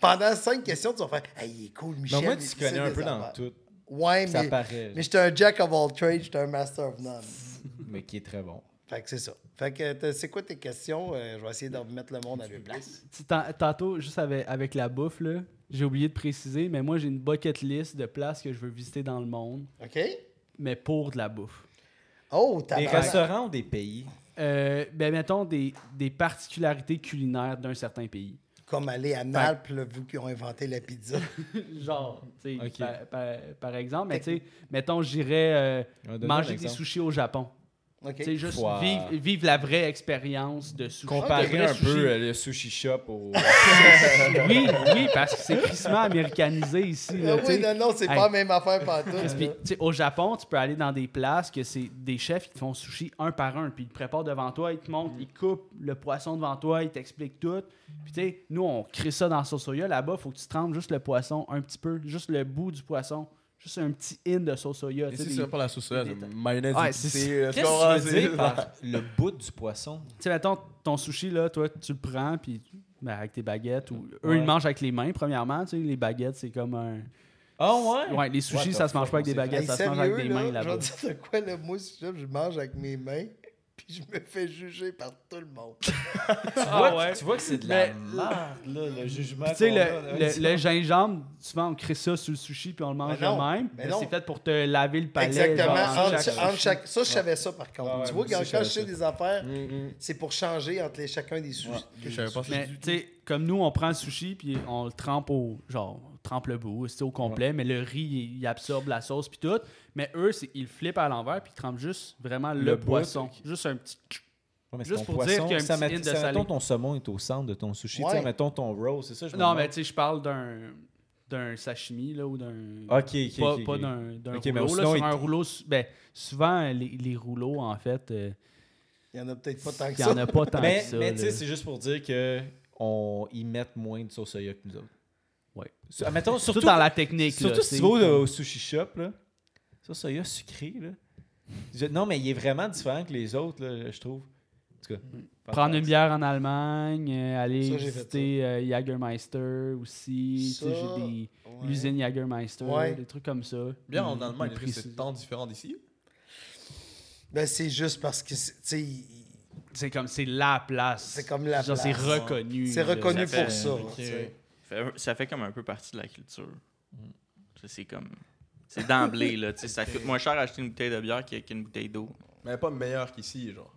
Pendant cinq questions, tu vas faire Hey, il est cool, Michel. Mais moi, tu connais un peu dans tout, Ouais, ça mais, paraît, mais j'étais un jack of all trades, j'étais un master of none. mais qui est très bon. Fait que c'est ça. Fait que c'est quoi tes questions? Euh, je vais essayer de remettre le monde à leur place. Tantôt, juste avec, avec la bouffe, là, j'ai oublié de préciser, mais moi, j'ai une bucket list de places que je veux visiter dans le monde, OK? mais pour de la bouffe. Oh, t'as Des restaurants ou des pays? Euh, ben, mettons des, des particularités culinaires d'un certain pays. Comme aller à Naples, là, vu qu'ils ont inventé la pizza. Genre, tu sais, par, par- par exemple, mais tu sais, mettons, j'irais euh, manger des sushis au Japon. Sais, juste Wow. vivre, vivre la vraie expérience de sushi. Comparer vrai un sushi. peu euh, le sushi shop au. Oui, oui, parce que c'est crissement américanisé ici. Ah Là, oui, non, non, c'est Hey. pas la même affaire partout. Au Japon, tu peux aller dans des places que c'est des chefs qui te font sushi un par un, puis ils te préparent devant toi, ils te montrent, ils coupent le poisson devant toi, ils t'expliquent tout. Puis tu sais, nous, on crée ça dans soya. Là-bas, il faut que tu trempes juste le poisson un petit peu, juste le bout du poisson, juste un petit in de sauce soya. tu sais, Ici, c'est pas la sauce soya, c'est mayonnaise Ouais, épicée, c'est- là, tu Qu'est-ce comprends? que tu veux dire C'est- par le bout du poisson? Tu sais, mettons, ton sushi, là, toi, tu le prends, puis ben, avec tes baguettes. Ou... Eux, Ouais. ils mangent avec les mains, premièrement. Tu sais, les baguettes, c'est comme un. Ah ouais? Ouais, les sushis, What ça the se mange pas avec des baguettes, ça se mange avec des mains là, je là-bas. vais te dire de quoi, le moi, si je mange avec mes mains, puis je me fais juger par tout le monde. Tu Ah vois, ouais. tu vois que c'est de Mais- la merde, là, le jugement. Tu sais, le, a, le- le gingembre, souvent, on crée ça sur le sushi puis on le mange mais Mais non. c'est fait pour te laver le palais. Exactement. genre, entre chaque- chaque- ça, je savais ça, par contre. Ouais, tu vois, quand, je sais des affaires, Mm, mm. c'est pour changer entre les, chacun des sushis. Je savais pas ça. Mais tu sais, comme nous, on prend le sushi puis on le trempe au. Genre, on trempe le bout, c'est au complet, mais le riz, il, il absorbe la sauce puis tout. Mais eux, ils le flippent à l'envers puis ils trempent juste vraiment le, Le bout, poisson. ok. Juste un petit. Ouais, mais c'est Juste pour dire qu'il y a un ça, petit de ça, salé. mettons, ton saumon est au centre de ton sushi. Ouais. Mettons ton roll, c'est ça? Je Non, mais tu sais, je parle d'un d'un sashimi là, ou d'un. Ok, ok, pas d'un d'un Ok, mais rouleau. là, sinon, sur il- un rouleau. Ben, souvent, les, les rouleaux, en fait, euh, Il y en a peut-être pas tant que il n'y ça. en a pas tant Mais, que ça. mais tu sais, c'est juste pour dire que on y mettent moins de sauce soya que nous autres. Ouais. Mettons, Surtout dans la technique. surtout là, si tu vas au, sushi shop, là, sauce soya sucré, là. Je- non, mais il est vraiment différent que les autres, là, je trouve. En tout cas, Prendre une bière en Allemagne, euh, aller Ça, visiter euh, Jagermeister aussi. tu sais, Ça, J'ai des Ouais. l'usine Jagermeister, Ouais. des trucs comme ça. Bien, Puis, en Allemagne, c'est tant différent d'ici? Ben, c'est juste parce que, tu sais, C'est comme, c'est la place. c'est comme la Genre, c'est place. reconnu. C'est reconnu Ça fait- pour ça. ça fait comme un peu partie de la culture. C'est comme. C'est d'emblée, là. tu sais, Ça coûte moins cher acheter une bouteille de bière qu'une bouteille d'eau. Mais pas meilleur qu'ici, genre.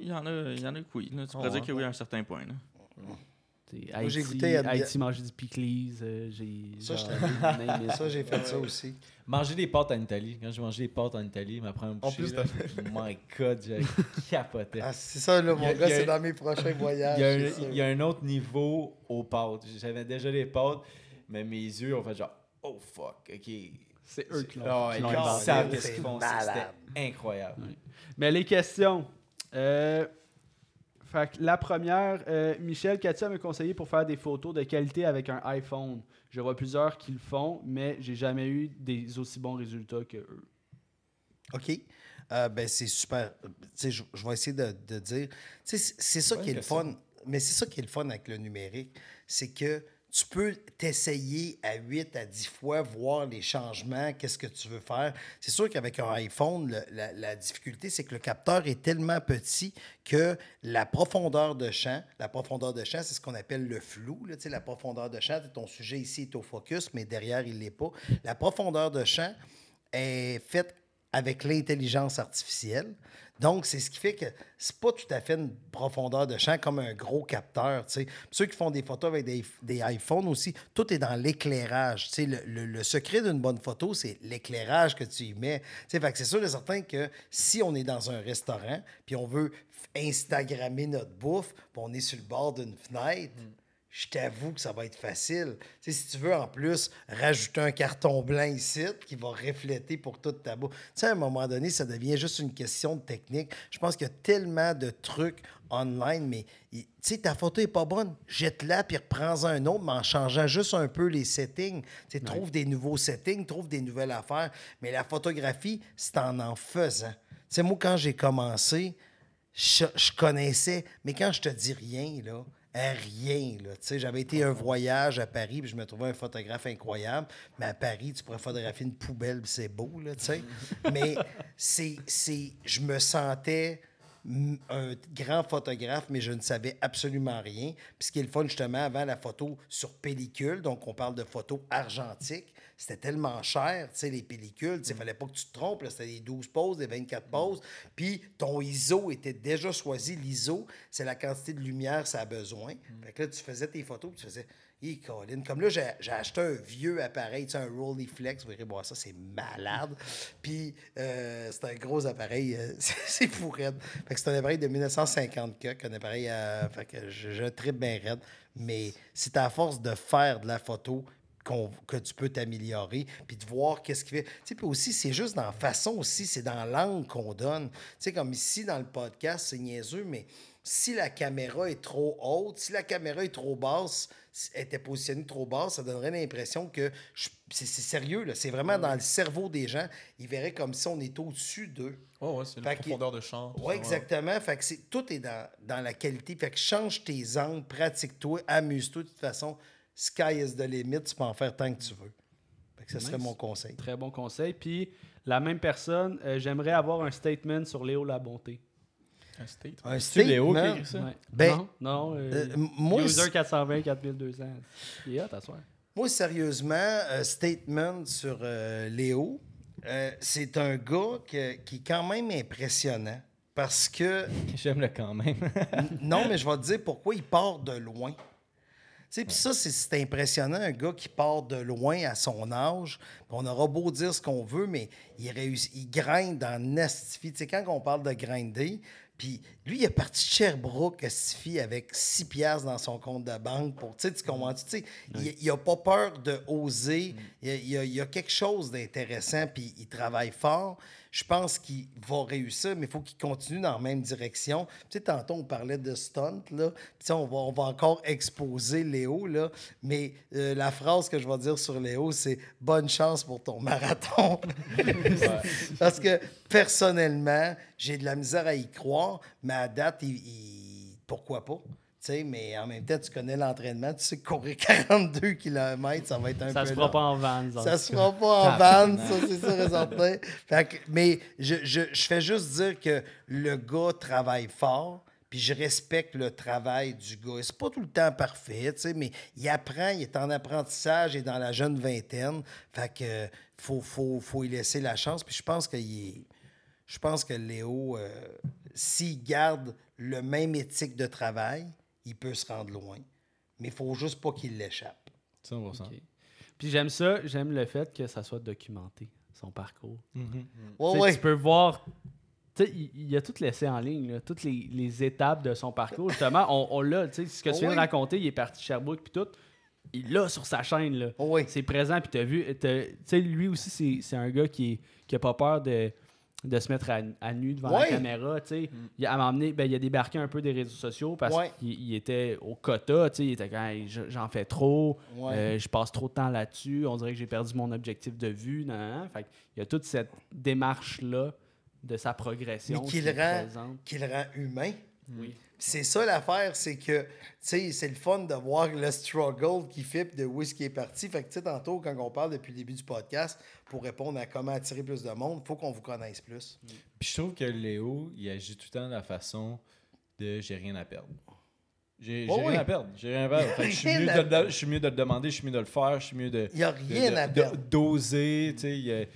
Il y en a, il y en a que oui. là. Tu pourrais Oh, dire ouais. que oui à un certain point. Là. Moi, j'ai Haïti, goûté à- Haïti manger du pickles. euh, j'ai, Ça, je genre, t'avais- name it. Ça, j'ai fait ça aussi. Manger des pâtes en Italie. Quand j'ai mangé des pâtes en Italie, ma première En bouchée, plus, là, my God, j'ai capoté. Ah, c'est ça, là, Il y mon a- gars, il y a- c'est dans mes prochains voyages. Il y, a c'est un, sûr. il y a un autre niveau aux pâtes. J'avais déjà les pâtes, mais mes yeux ont fait genre, oh fuck, ok. C'est eux qui l'ont Ah, qui l'ont ils inventé. savent C'est qu'est-ce qu'ils font. malade. C'était incroyable. Mais les questions. Euh, fait que la première, euh, Michel Katia m'a conseillé pour faire des photos de qualité avec un iPhone. Je vois plusieurs qui le font, mais j'ai jamais eu des aussi bons résultats que eux. OK. Euh, ben, c'est super. Sais, je, vais essayer de, de dire. C'est ça qui est le fun. Mais c'est ça qui est le fun avec le numérique. C'est que tu peux t'essayer à 8 à 10 fois, voir les changements, qu'est-ce que tu veux faire. C'est sûr qu'avec un iPhone, le- la, difficulté, c'est que le capteur est tellement petit que la profondeur de champ, la profondeur de champ, c'est ce qu'on appelle le flou. Là, la profondeur de champ, ton sujet ici est au focus, mais derrière, il ne l'est pas. La profondeur de champ est faite avec l'intelligence artificielle. Donc, c'est ce qui fait que c'est pas tout à fait une profondeur de champ comme un gros capteur. tu sais. Puis Ceux qui font des photos avec des, iPhones aussi, tout est dans l'éclairage. Le, le- le secret d'une bonne photo, c'est l'éclairage que tu y mets. C'est sûr et certain que si on est dans un restaurant, puis on veut Instagrammer notre bouffe, on est sur le bord d'une fenêtre, je t'avoue que ça va être facile. Si tu veux en plus rajouter un carton blanc ici qui va refléter pour toute ta bouffe. Tu sais, à un moment donné, ça devient juste une question de technique. Je pense qu'il y a tellement de trucs online, mais tu sais, ta photo est pas bonne. Jette-la puis reprends-en un autre, mais en changeant juste un peu les settings. Tu trouve des nouveaux settings, trouve des nouvelles affaires. Mais la photographie, c'est en en faisant. Tu sais, moi, quand j'ai commencé, je, je connaissais, mais quand je te dis rien, là, à rien, là. Tu sais, j'avais été un voyage à Paris, puis je me trouvais un photographe incroyable, mais à Paris, tu pourrais photographier une poubelle, c'est beau, là, tu sais. mais c'est, c'est, je me sentais un grand photographe, mais je ne savais absolument rien. Puis ce qui est le fun, justement, avant la photo sur pellicule, donc on parle de photo argentique, c'était tellement cher, tu sais, les pellicules, tu sais, fallait pas que tu te trompes, là, c'était des 12 poses, des 24 poses, puis ton ISO était déjà choisi. L'ISO, c'est la quantité de lumière que ça a besoin. Fait que là, tu faisais tes photos, puis tu faisais, Hé, Colin. Comme là, j'ai acheté un vieux appareil, tu sais, un Rolleiflex, vous verrez voir ça, c'est malade. Puis, euh, c'est un gros appareil, euh, c'est fou raide. Fait que c'est un appareil de 1950 que un appareil, euh, fait que je, je tripe bien raide. Mais c'est à force de faire de la photo que tu peux t'améliorer, puis de voir qu'est-ce qu'il fait. Tu sais, puis aussi, c'est juste dans la façon aussi, c'est dans l'angle qu'on donne. Tu sais, comme ici, dans le podcast, c'est niaiseux, mais si la caméra est trop haute, si la caméra est trop basse, elle était positionnée trop basse, ça donnerait l'impression que c'est sérieux. C'est vraiment dans le cerveau des gens. Ils verraient comme si on était au-dessus d'eux. Oh, ouais, c'est que- profondeur de champ. Oui, exactement. Fait que c'est, tout est dans, dans la qualité. Fait que change tes angles, pratique-toi, amuse-toi. De toute façon, sky is the limit. Tu peux en faire tant que tu veux. Fait que ce serait mon conseil. Très bon conseil. Puis, la même personne, euh, j'aimerais avoir un statement sur Léo La Bonté. Un state. Un C'est Léo qui statement. écrit ça? Ouais. Ben, non, non. euh, Euh, moi, user c'est- 420 4200. Il est hot, à soir. Moi, sérieusement, euh, statement sur euh, Léo, euh, c'est un gars que- qui est quand même impressionnant. Parce que J'aime le quand même. non, mais je vais te dire pourquoi il part de loin. Puis ça, c'est- impressionnant, un gars qui part de loin à son âge. On aura beau dire ce qu'on veut, mais il réussit, il grind dans. Tu sais, quand on parle de grinder, puis lui, il est parti de Sherbrooke, Nastify, avec 6 piastres dans son compte de banque. Pour, tu sais, tu comprends? Tu sais, il, il a pas peur de oser. Il, y a- il y a, il a quelque chose d'intéressant, puis il travaille fort. Je pense qu'il va réussir, mais il faut qu'il continue dans la même direction. Tu sais, tantôt, on parlait de stunt, là. Tu sais, on va, on va encore exposer Léo, là. Mais euh, la phrase que je vais dire sur Léo, c'est « Bonne chance pour ton marathon ». Parce que, personnellement, j'ai de la misère à y croire, mais à date, il- il- pourquoi pas? Tu sais, mais en même temps, tu connais l'entraînement. Tu sais que courir 42 km, ça va être un Ça peu se fera pas en van. Ça se fera pas en van, ça, c'est sûr et certain. Fait que- mais je, je, je fais juste dire que le gars travaille fort, puis je respecte le travail du gars. C'est pas tout le temps parfait, mais il apprend, il est en apprentissage, il est dans la jeune vingtaine. Fait que faut, faut, faut y laisser la chance. Puis je pense qu'il est. Je pense que Léo, euh, s'il garde le même éthique de travail, il peut se rendre loin. Mais il faut juste pas qu'il l'échappe. 100%. Ok. Puis j'aime ça, j'aime le fait que ça soit documenté, son parcours. Mhm. Ouais, Tu sais, ouais. Tu peux voir. tu sais, il, il a tout laissé en ligne, là, toutes les, les étapes de son parcours. Justement, on, on l'a. tu sais, Ce que tu viens de raconter, il est parti de Sherbrooke, puis tout. Il l'a sur sa chaîne. Là. Oh, oui. C'est présent, puis t'as vu. Tu sais, lui aussi, c'est- c'est un gars qui, qui a pas peur de, de se mettre à, à nu devant la caméra. sais. Il, à ben, il a débarqué un peu des réseaux sociaux parce Ouais. qu'il il était au quota. Il était quand j'en fais trop, Ouais. euh, je passe trop de temps là-dessus, on dirait que j'ai perdu mon objectif de vue. nan. Fait il y a toute cette démarche-là de sa progression. Mais qui le rend- Qui le rend humain. Oui. C'est ça l'affaire, c'est que, tu sais, c'est le fun de voir le struggle qu'il fait de où est-ce qu'il est parti. Fait que, tu sais, tantôt, quand on parle depuis le début du podcast, pour répondre à comment attirer plus de monde, il faut qu'on vous connaisse plus. Puis je trouve que Léo, il agit tout le temps de la façon de j'ai rien à perdre. J'ai Oh rien à perdre. J'ai rien à perdre. Fait que je, suis mieux de, le- je suis mieux de le demander, je suis mieux de le faire, je suis mieux de. Il n'y a rien de- à perdre. D'oser, tu sais. Il,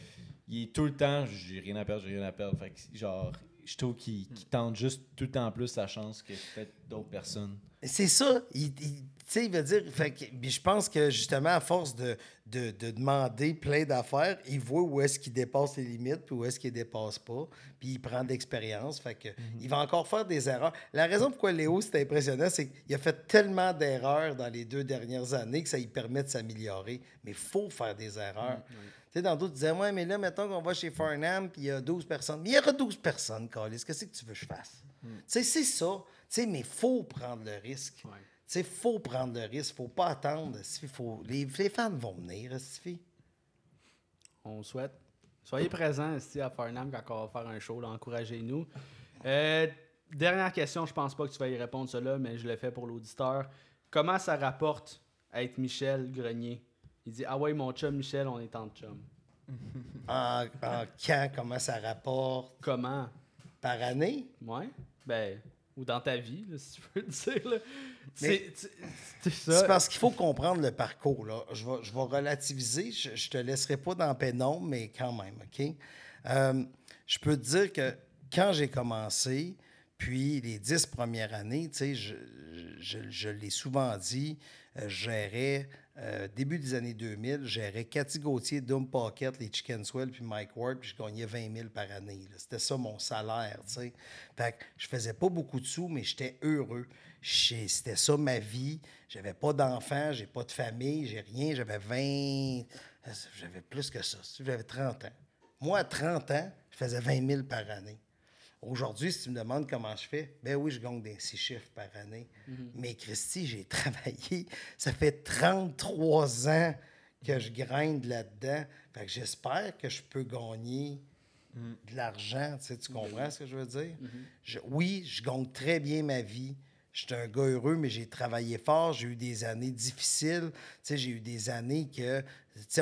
il est tout le temps, j'ai rien à perdre, j'ai rien à perdre. Fait que, genre, je trouve qu'il qu'il tente juste tout le temps plus sa chance que peut-être d'autres personnes. C'est ça. Il, il- tu sais, il veut dire. Fait que, puis je pense que justement, à force de, de, de demander plein d'affaires, il voit où est-ce qu'il dépasse les limites puis où est-ce qu'il dépasse pas. Puis il prend de l'expérience. Fait que il va encore faire des erreurs. La raison pourquoi Léo, c'est impressionnant, c'est qu'il a fait tellement d'erreurs dans les deux dernières années que ça lui permet de s'améliorer. Mais il faut faire des erreurs. Tu sais, tantôt, tu disais, ouais, mais là, mettons qu'on va chez Farnham, puis il y a 12 personnes. Mais il y aura 12 personnes, Carlis. Qu'est-ce que tu veux que je fasse? Tu sais, c'est ça. Tu sais, mais il faut prendre le risque. Ouais. Tu sais, il faut prendre le risque. faut pas attendre. Faut... Les, les fans vont venir, Stifi. On souhaite. Soyez présents ici à Farnham quand on va faire un show. Encouragez-nous. Euh, dernière question, je pense pas que tu vas y répondre cela, mais je le fais pour l'auditeur. Comment ça rapporte à être Michel Grenier? Il dit Ah ouais, mon chum Michel, on est en chum. En, en quand, comment ça rapporte? Comment? par année? Ouais. Ben, ou dans ta vie, là, si tu veux dire. là. C'est c'est- parce qu'il faut comprendre le parcours. Là. Je, vais, je vais relativiser. Je, je te laisserai pas dans pénombre, mais quand même, OK? Euh, je peux te dire que quand j'ai commencé, puis les dix premières années, tu sais, je, je, je l'ai souvent dit, euh, je gérais, euh, début des années 2000, je gérais Cathy Gauthier, Doom Pocket, les Chicken Swell, puis Mike Ward, puis je gagnais 20 000 par année. C'était ça mon salaire, tu sais. Fait que je faisais pas beaucoup de sous, mais j'étais heureux. C'était ça ma vie. J'avais pas d'enfants, j'ai pas de famille, j'ai rien. J'avais 20... J'avais plus que ça. J'avais 30 ans. Moi, à 30 ans, je faisais 20 000 par année. Aujourd'hui, si tu me demandes comment je fais, ben oui, je gagne des six chiffres par année. Mais Christy, j'ai travaillé. Ça fait 33 ans que je grind là-dedans. Fait que j'espère que je peux gagner de l'argent. Tu, sais, tu comprends ce que je veux dire? Je- oui, je gagne très bien ma vie. Je suis un gars heureux, mais j'ai travaillé fort. J'ai eu des années difficiles. J'ai eu des années que,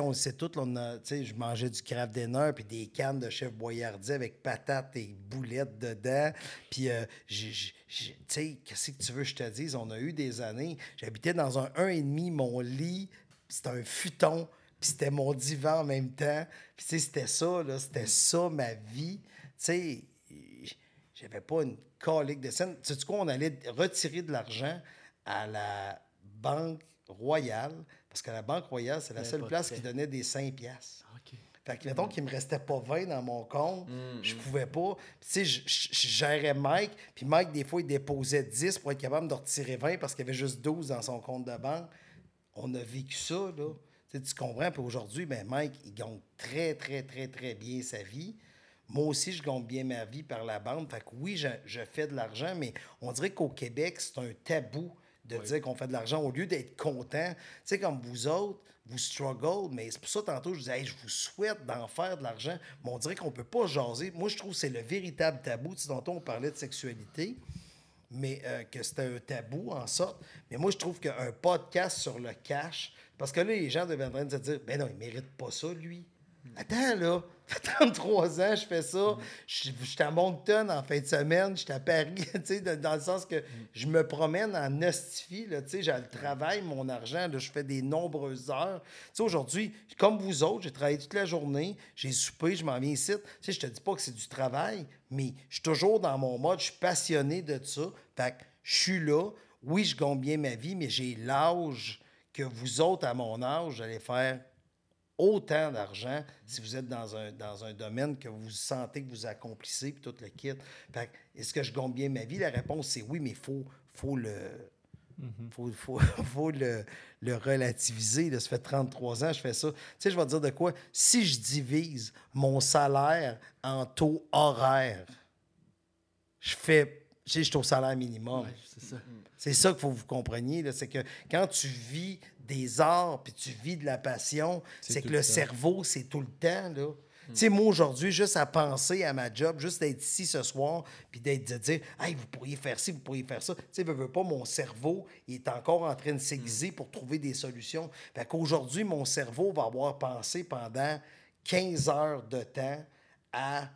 on le sait tous, là, on a- je mangeais du craft dinner puis des cannes de chef boyardier avec patates et boulettes dedans. Puis, euh, qu'est-ce que tu veux que je te dise? On a eu des années. J'habitais dans un 1,5, mon lit, c'était un futon, puis c'était mon divan en même temps. Puis, c'était ça, là, c'était ça ma vie. Tu sais, j'avais pas une colique de scène. Tu sais quoi, on allait retirer de l'argent à la Banque Royale, parce que la Banque Royale, c'est la seule place qui donnait des 5 piastres. OK. Fait que, mettons qu'il me restait pas 20 dans mon compte, je pouvais pas. Puis, tu sais, je, gérais Mike, puis Mike, des fois, il déposait 10 pour être capable de retirer 20 parce qu'il y avait juste 12 dans son compte de banque. On a vécu ça, là. Tu sais, tu comprends? Puis aujourd'hui, ben Mike, il gagne très, très, très, très bien sa vie. Moi aussi, je gagne bien ma vie par la bande. Fait que oui, je, je fais de l'argent, mais on dirait qu'au Québec, c'est un tabou de dire qu'on fait de l'argent au lieu d'être content. Tu sais, comme vous autres, vous struggle, mais c'est pour ça, tantôt, je disais, Hey, je vous souhaite d'en faire de l'argent, mais on dirait qu'on peut pas jaser. Moi, je trouve que c'est le véritable tabou. Tu sais, tantôt, on parlait de sexualité, mais euh, que c'était un tabou en sorte. Mais moi, je trouve qu'un podcast sur le cash, parce que là, les gens devaient en train de se dire, ben non, il mérite pas ça, lui. Attends, là, fait 33 ans, je fais ça. Je suis à Moncton en fin de semaine, je suis à Paris, dans, le sens que je me promène en hostifie, j'ai le travail, mon argent, je fais des nombreuses heures. Aujourd'hui, comme vous autres, j'ai travaillé toute la journée, j'ai soupé, je m'en viens ici. Je te dis pas que c'est du travail, mais je suis toujours dans mon mode, je suis passionné de ça. Fait que je suis là. oui, je gagne bien ma vie, mais j'ai l'âge que vous autres, à mon âge, allez faire autant d'argent si vous êtes dans un, dans un domaine que vous sentez que vous accomplissez, puis tout le kit. Est-ce que je gagne bien ma vie? La réponse, c'est oui, mais il faut, faut le... faut, faut, faut le, le relativiser. là. Ça fait 33 ans que je fais ça. Tu sais, je vais te dire de quoi? Si je divise mon salaire en taux horaire, je fais... Je suis au salaire minimum. Ouais, c'est ça. Ça qu'il faut que vous compreniez. C'est que quand tu vis des arts puis tu vis de la passion, C'est que le cerveau, c'est tout le temps. Là. Tu sais, moi, aujourd'hui, juste à penser à ma job, juste d'être ici ce soir, puis d'être de dire, hey, vous pourriez faire ci, vous pourriez faire ça. Tu sais, veux, veux pas, mon cerveau, il est encore en train de s'aiguiser pour trouver des solutions. Fait qu'aujourd'hui, mon cerveau va avoir pensé pendant 15 heures de temps à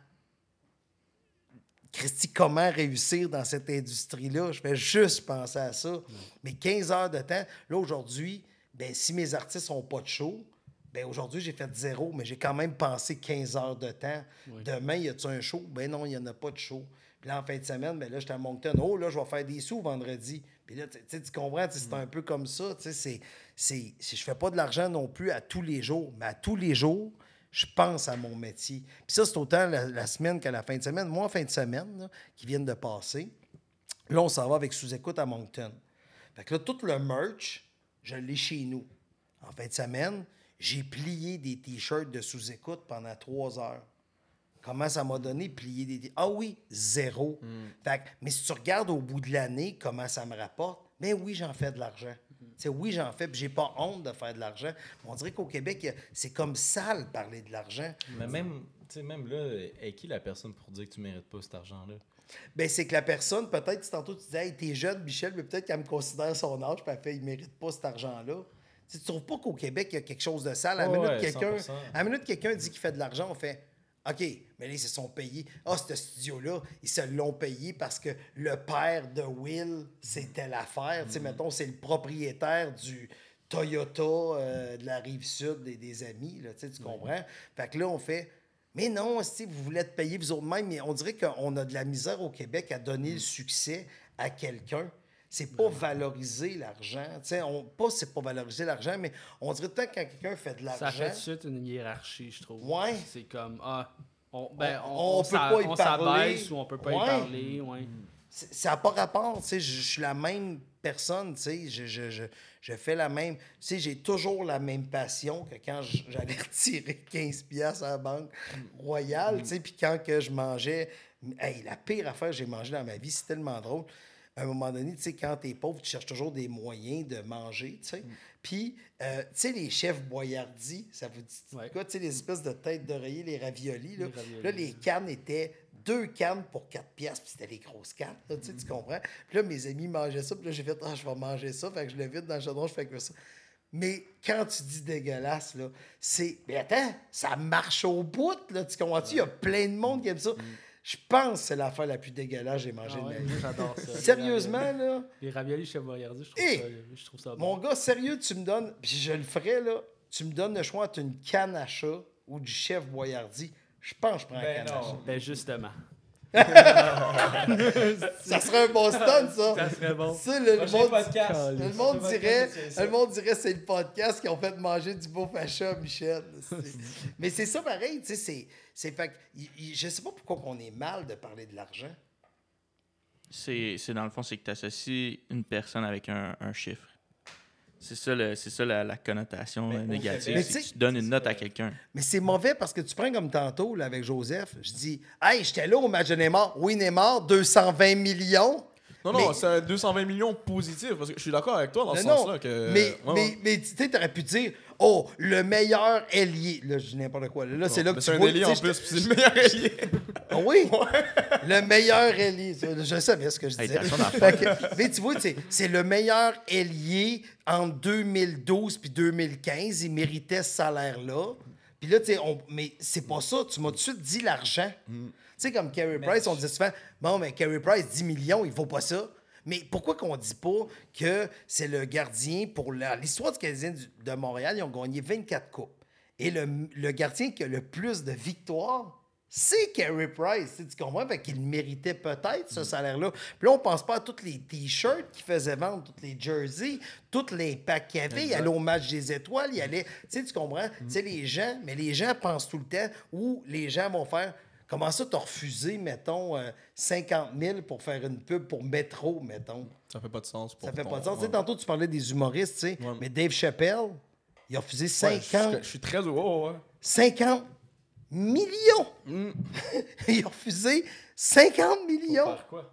Christy, comment réussir dans cette industrie-là? Je fais juste penser à ça. Mais 15 heures de temps, là, aujourd'hui, ben, si mes artistes n'ont pas de show, ben, aujourd'hui, j'ai fait zéro, mais j'ai quand même pensé 15 heures de temps. Demain, y a-tu un show? Ben non, il n'y en a pas de show. Puis là, en fin de semaine, ben là, j'étais à Moncton. Oh, là, je vais faire des sous vendredi. Puis là, tu comprends, c'est un peu comme ça. Tu sais, c'est, c'est, c'est- je fais pas de l'argent non plus à tous les jours, mais à tous les jours, je pense à mon métier. Puis ça, c'est autant la, la semaine qu'à la fin de semaine. Moi, en fin de semaine, là, qui viennent de passer, là, on s'en va avec sous-écoute à Moncton. Fait que là, tout le merch, je l'ai chez nous. En fin de semaine, j'ai plié des T-shirts de sous-écoute pendant trois heures. Comment ça m'a donné plier des... Ah oui, zéro. Fait que- mais si tu regardes au bout de l'année comment ça me rapporte, mais oui, j'en fais de l'argent. Tu sais, oui, j'en fais, puis j'ai pas honte de faire de l'argent. On dirait qu'au Québec, c'est comme sale parler de l'argent. Mais même, tu sais, même là, est qui la personne pour dire que tu mérites pas cet argent-là? Ben, c'est que la personne, peut-être, tantôt tu disais, hey, t'es jeune, Michel, mais peut-être qu'elle me considère son âge, puis elle fait, il mérite pas cet argent-là. Tu tu trouves pas qu'au Québec, il y a quelque chose de sale? À la minute, ouais, quelqu'un, 100%. à la minute, quelqu'un dit qu'il fait de l'argent, on fait, OK, mais là, ils se sont payés. Ah, ce studio-là, ils se l'ont payé parce que le père de Will, c'était l'affaire. Tu sais, mettons, c'est le propriétaire du Toyota euh, de la rive sud des, des amis, là, tu comprends? Fait que là, on fait, mais non, si vous voulez être payé vous autres même, mais on dirait qu'on a de la misère au Québec à donner le succès à quelqu'un. C'est pas valoriser l'argent. On, pas c'est pas valoriser l'argent, mais on dirait tant que quand quelqu'un fait de Ça l'argent. fait tout de suite une hiérarchie, je trouve. Ouais. C'est comme, ah, on, ben, On- on, on on peut pas y parler. ou on peut pas Ouais. y parler. Ouais. ça n'a pas rapport. tu sais, Je, je suis la même personne. tu sais, Je, je, je, je fais la même. tu sais, J'ai toujours la même passion que quand j'allais retirer 15$ piastres à la banque royale. tu sais, Puis quand que je mangeais. Hey, la pire affaire que j'ai mangée dans ma vie, c'est tellement drôle. À un moment donné, tu sais, quand t'es pauvre, tu cherches toujours des moyens de manger, tu sais. Puis, euh, tu sais, les chefs boyardis, ça vous dit Ouais. quoi? Tu sais, les espèces de têtes d'oreiller, les raviolis, là? Les raviolis. Là, les cannes étaient deux cannes pour 4 piastres, puis c'était les grosses cannes, là, tu sais, tu comprends? Puis là, mes amis mangeaient ça, puis là, j'ai fait, ah, je vais manger ça, fait que je le vide dans le chaudron, je fais que ça. Mais quand tu dis dégueulasse, là, c'est. Mais attends, ça marche au bout, là, tu comprends-tu? Il y a plein de monde qui aime ça. Je pense que c'est l'affaire la plus dégueulasse que j'ai mangée Ah de ma vie. j'adore ça. Sérieusement, Les là, Les raviolis chez Boyardi, je trouve, Hey! ça, je trouve ça bon. mon gars, sérieux, tu me donnes, puis je le ferais, là, tu me donnes le choix entre une canne à chat ou du chef Boyardi. Je pense que je prends la Ben canne. Ben justement. Ça serait un bon stunt, ça. Ça serait bon. Sais, le, monde, podcast. le monde dirait, ça. le monde dirait c'est le podcast qui ont fait manger du beau facha, Michel. Mais c'est ça pareil, tu sais, c'est, c'est fait je sais pas pourquoi on est mal de parler de l'argent. C'est, c'est dans le fond, c'est que tu associes une personne avec un, un chiffre. C'est ça, le, c'est ça la, la connotation Mais euh, négative. C'est que tu tu donnes une c'est note à quelqu'un. Mais c'est mauvais parce que tu prends comme tantôt là, avec Joseph, je dis, hey, j'étais là au match de Neymar. Oui, Neymar, 220 millions. Non, non, Mais- c'est un 220 millions positif. Parce que je suis d'accord avec toi dans ce sens-là. Que... mais, Ouais, mais, ouais. mais tu sais, t'aurais pu dire, oh, le meilleur ailier. Là, je dis n'importe quoi. Là, c'est là que tu c'est un vois. ailier en plus, c'est le meilleur ailier. Ah oui? Le meilleur ailier. Je savais ce que je disais. mais tu vois, c'est, le meilleur ailier entre 2012 puis 2015. Il méritait ce salaire-là. Puis là, tu sais, on- mais c'est pas ça. Tu m'as tout de suite dit l'argent. Tu sais, comme Carey Price, on disait souvent, bon, mais Carey Price, 10 millions, il vaut pas ça. Mais pourquoi qu'on dit pas que c'est le gardien pour l'histoire du Canadien de Montréal, ils ont gagné 24 coupes. Et le, le gardien qui a le plus de victoires, c'est Carey Price. Tu comprends? Fait qu'il méritait peut-être ce salaire-là. Puis là, on pense pas à tous les t-shirts qu'il faisait vendre, tous les jerseys, tous les packs qu'il y avait. Il allait au match des étoiles, il allait. Tu sais, tu comprends? Tu sais, les gens, mais les gens pensent tout le temps où les gens vont faire. Comment ça, t'as refusé, mettons, euh, 50 000 pour faire une pub pour Métro, mettons? Ça fait pas de sens. Pour Ça fait ton- pas de sens. Ouais. tantôt, tu parlais des humoristes, tu sais. Ouais. Mais Dave Chappelle, il a refusé Ouais, 50, je, je suis très heureux, ouais. 50 millions. Mm. il a refusé 50 millions. Faire quoi?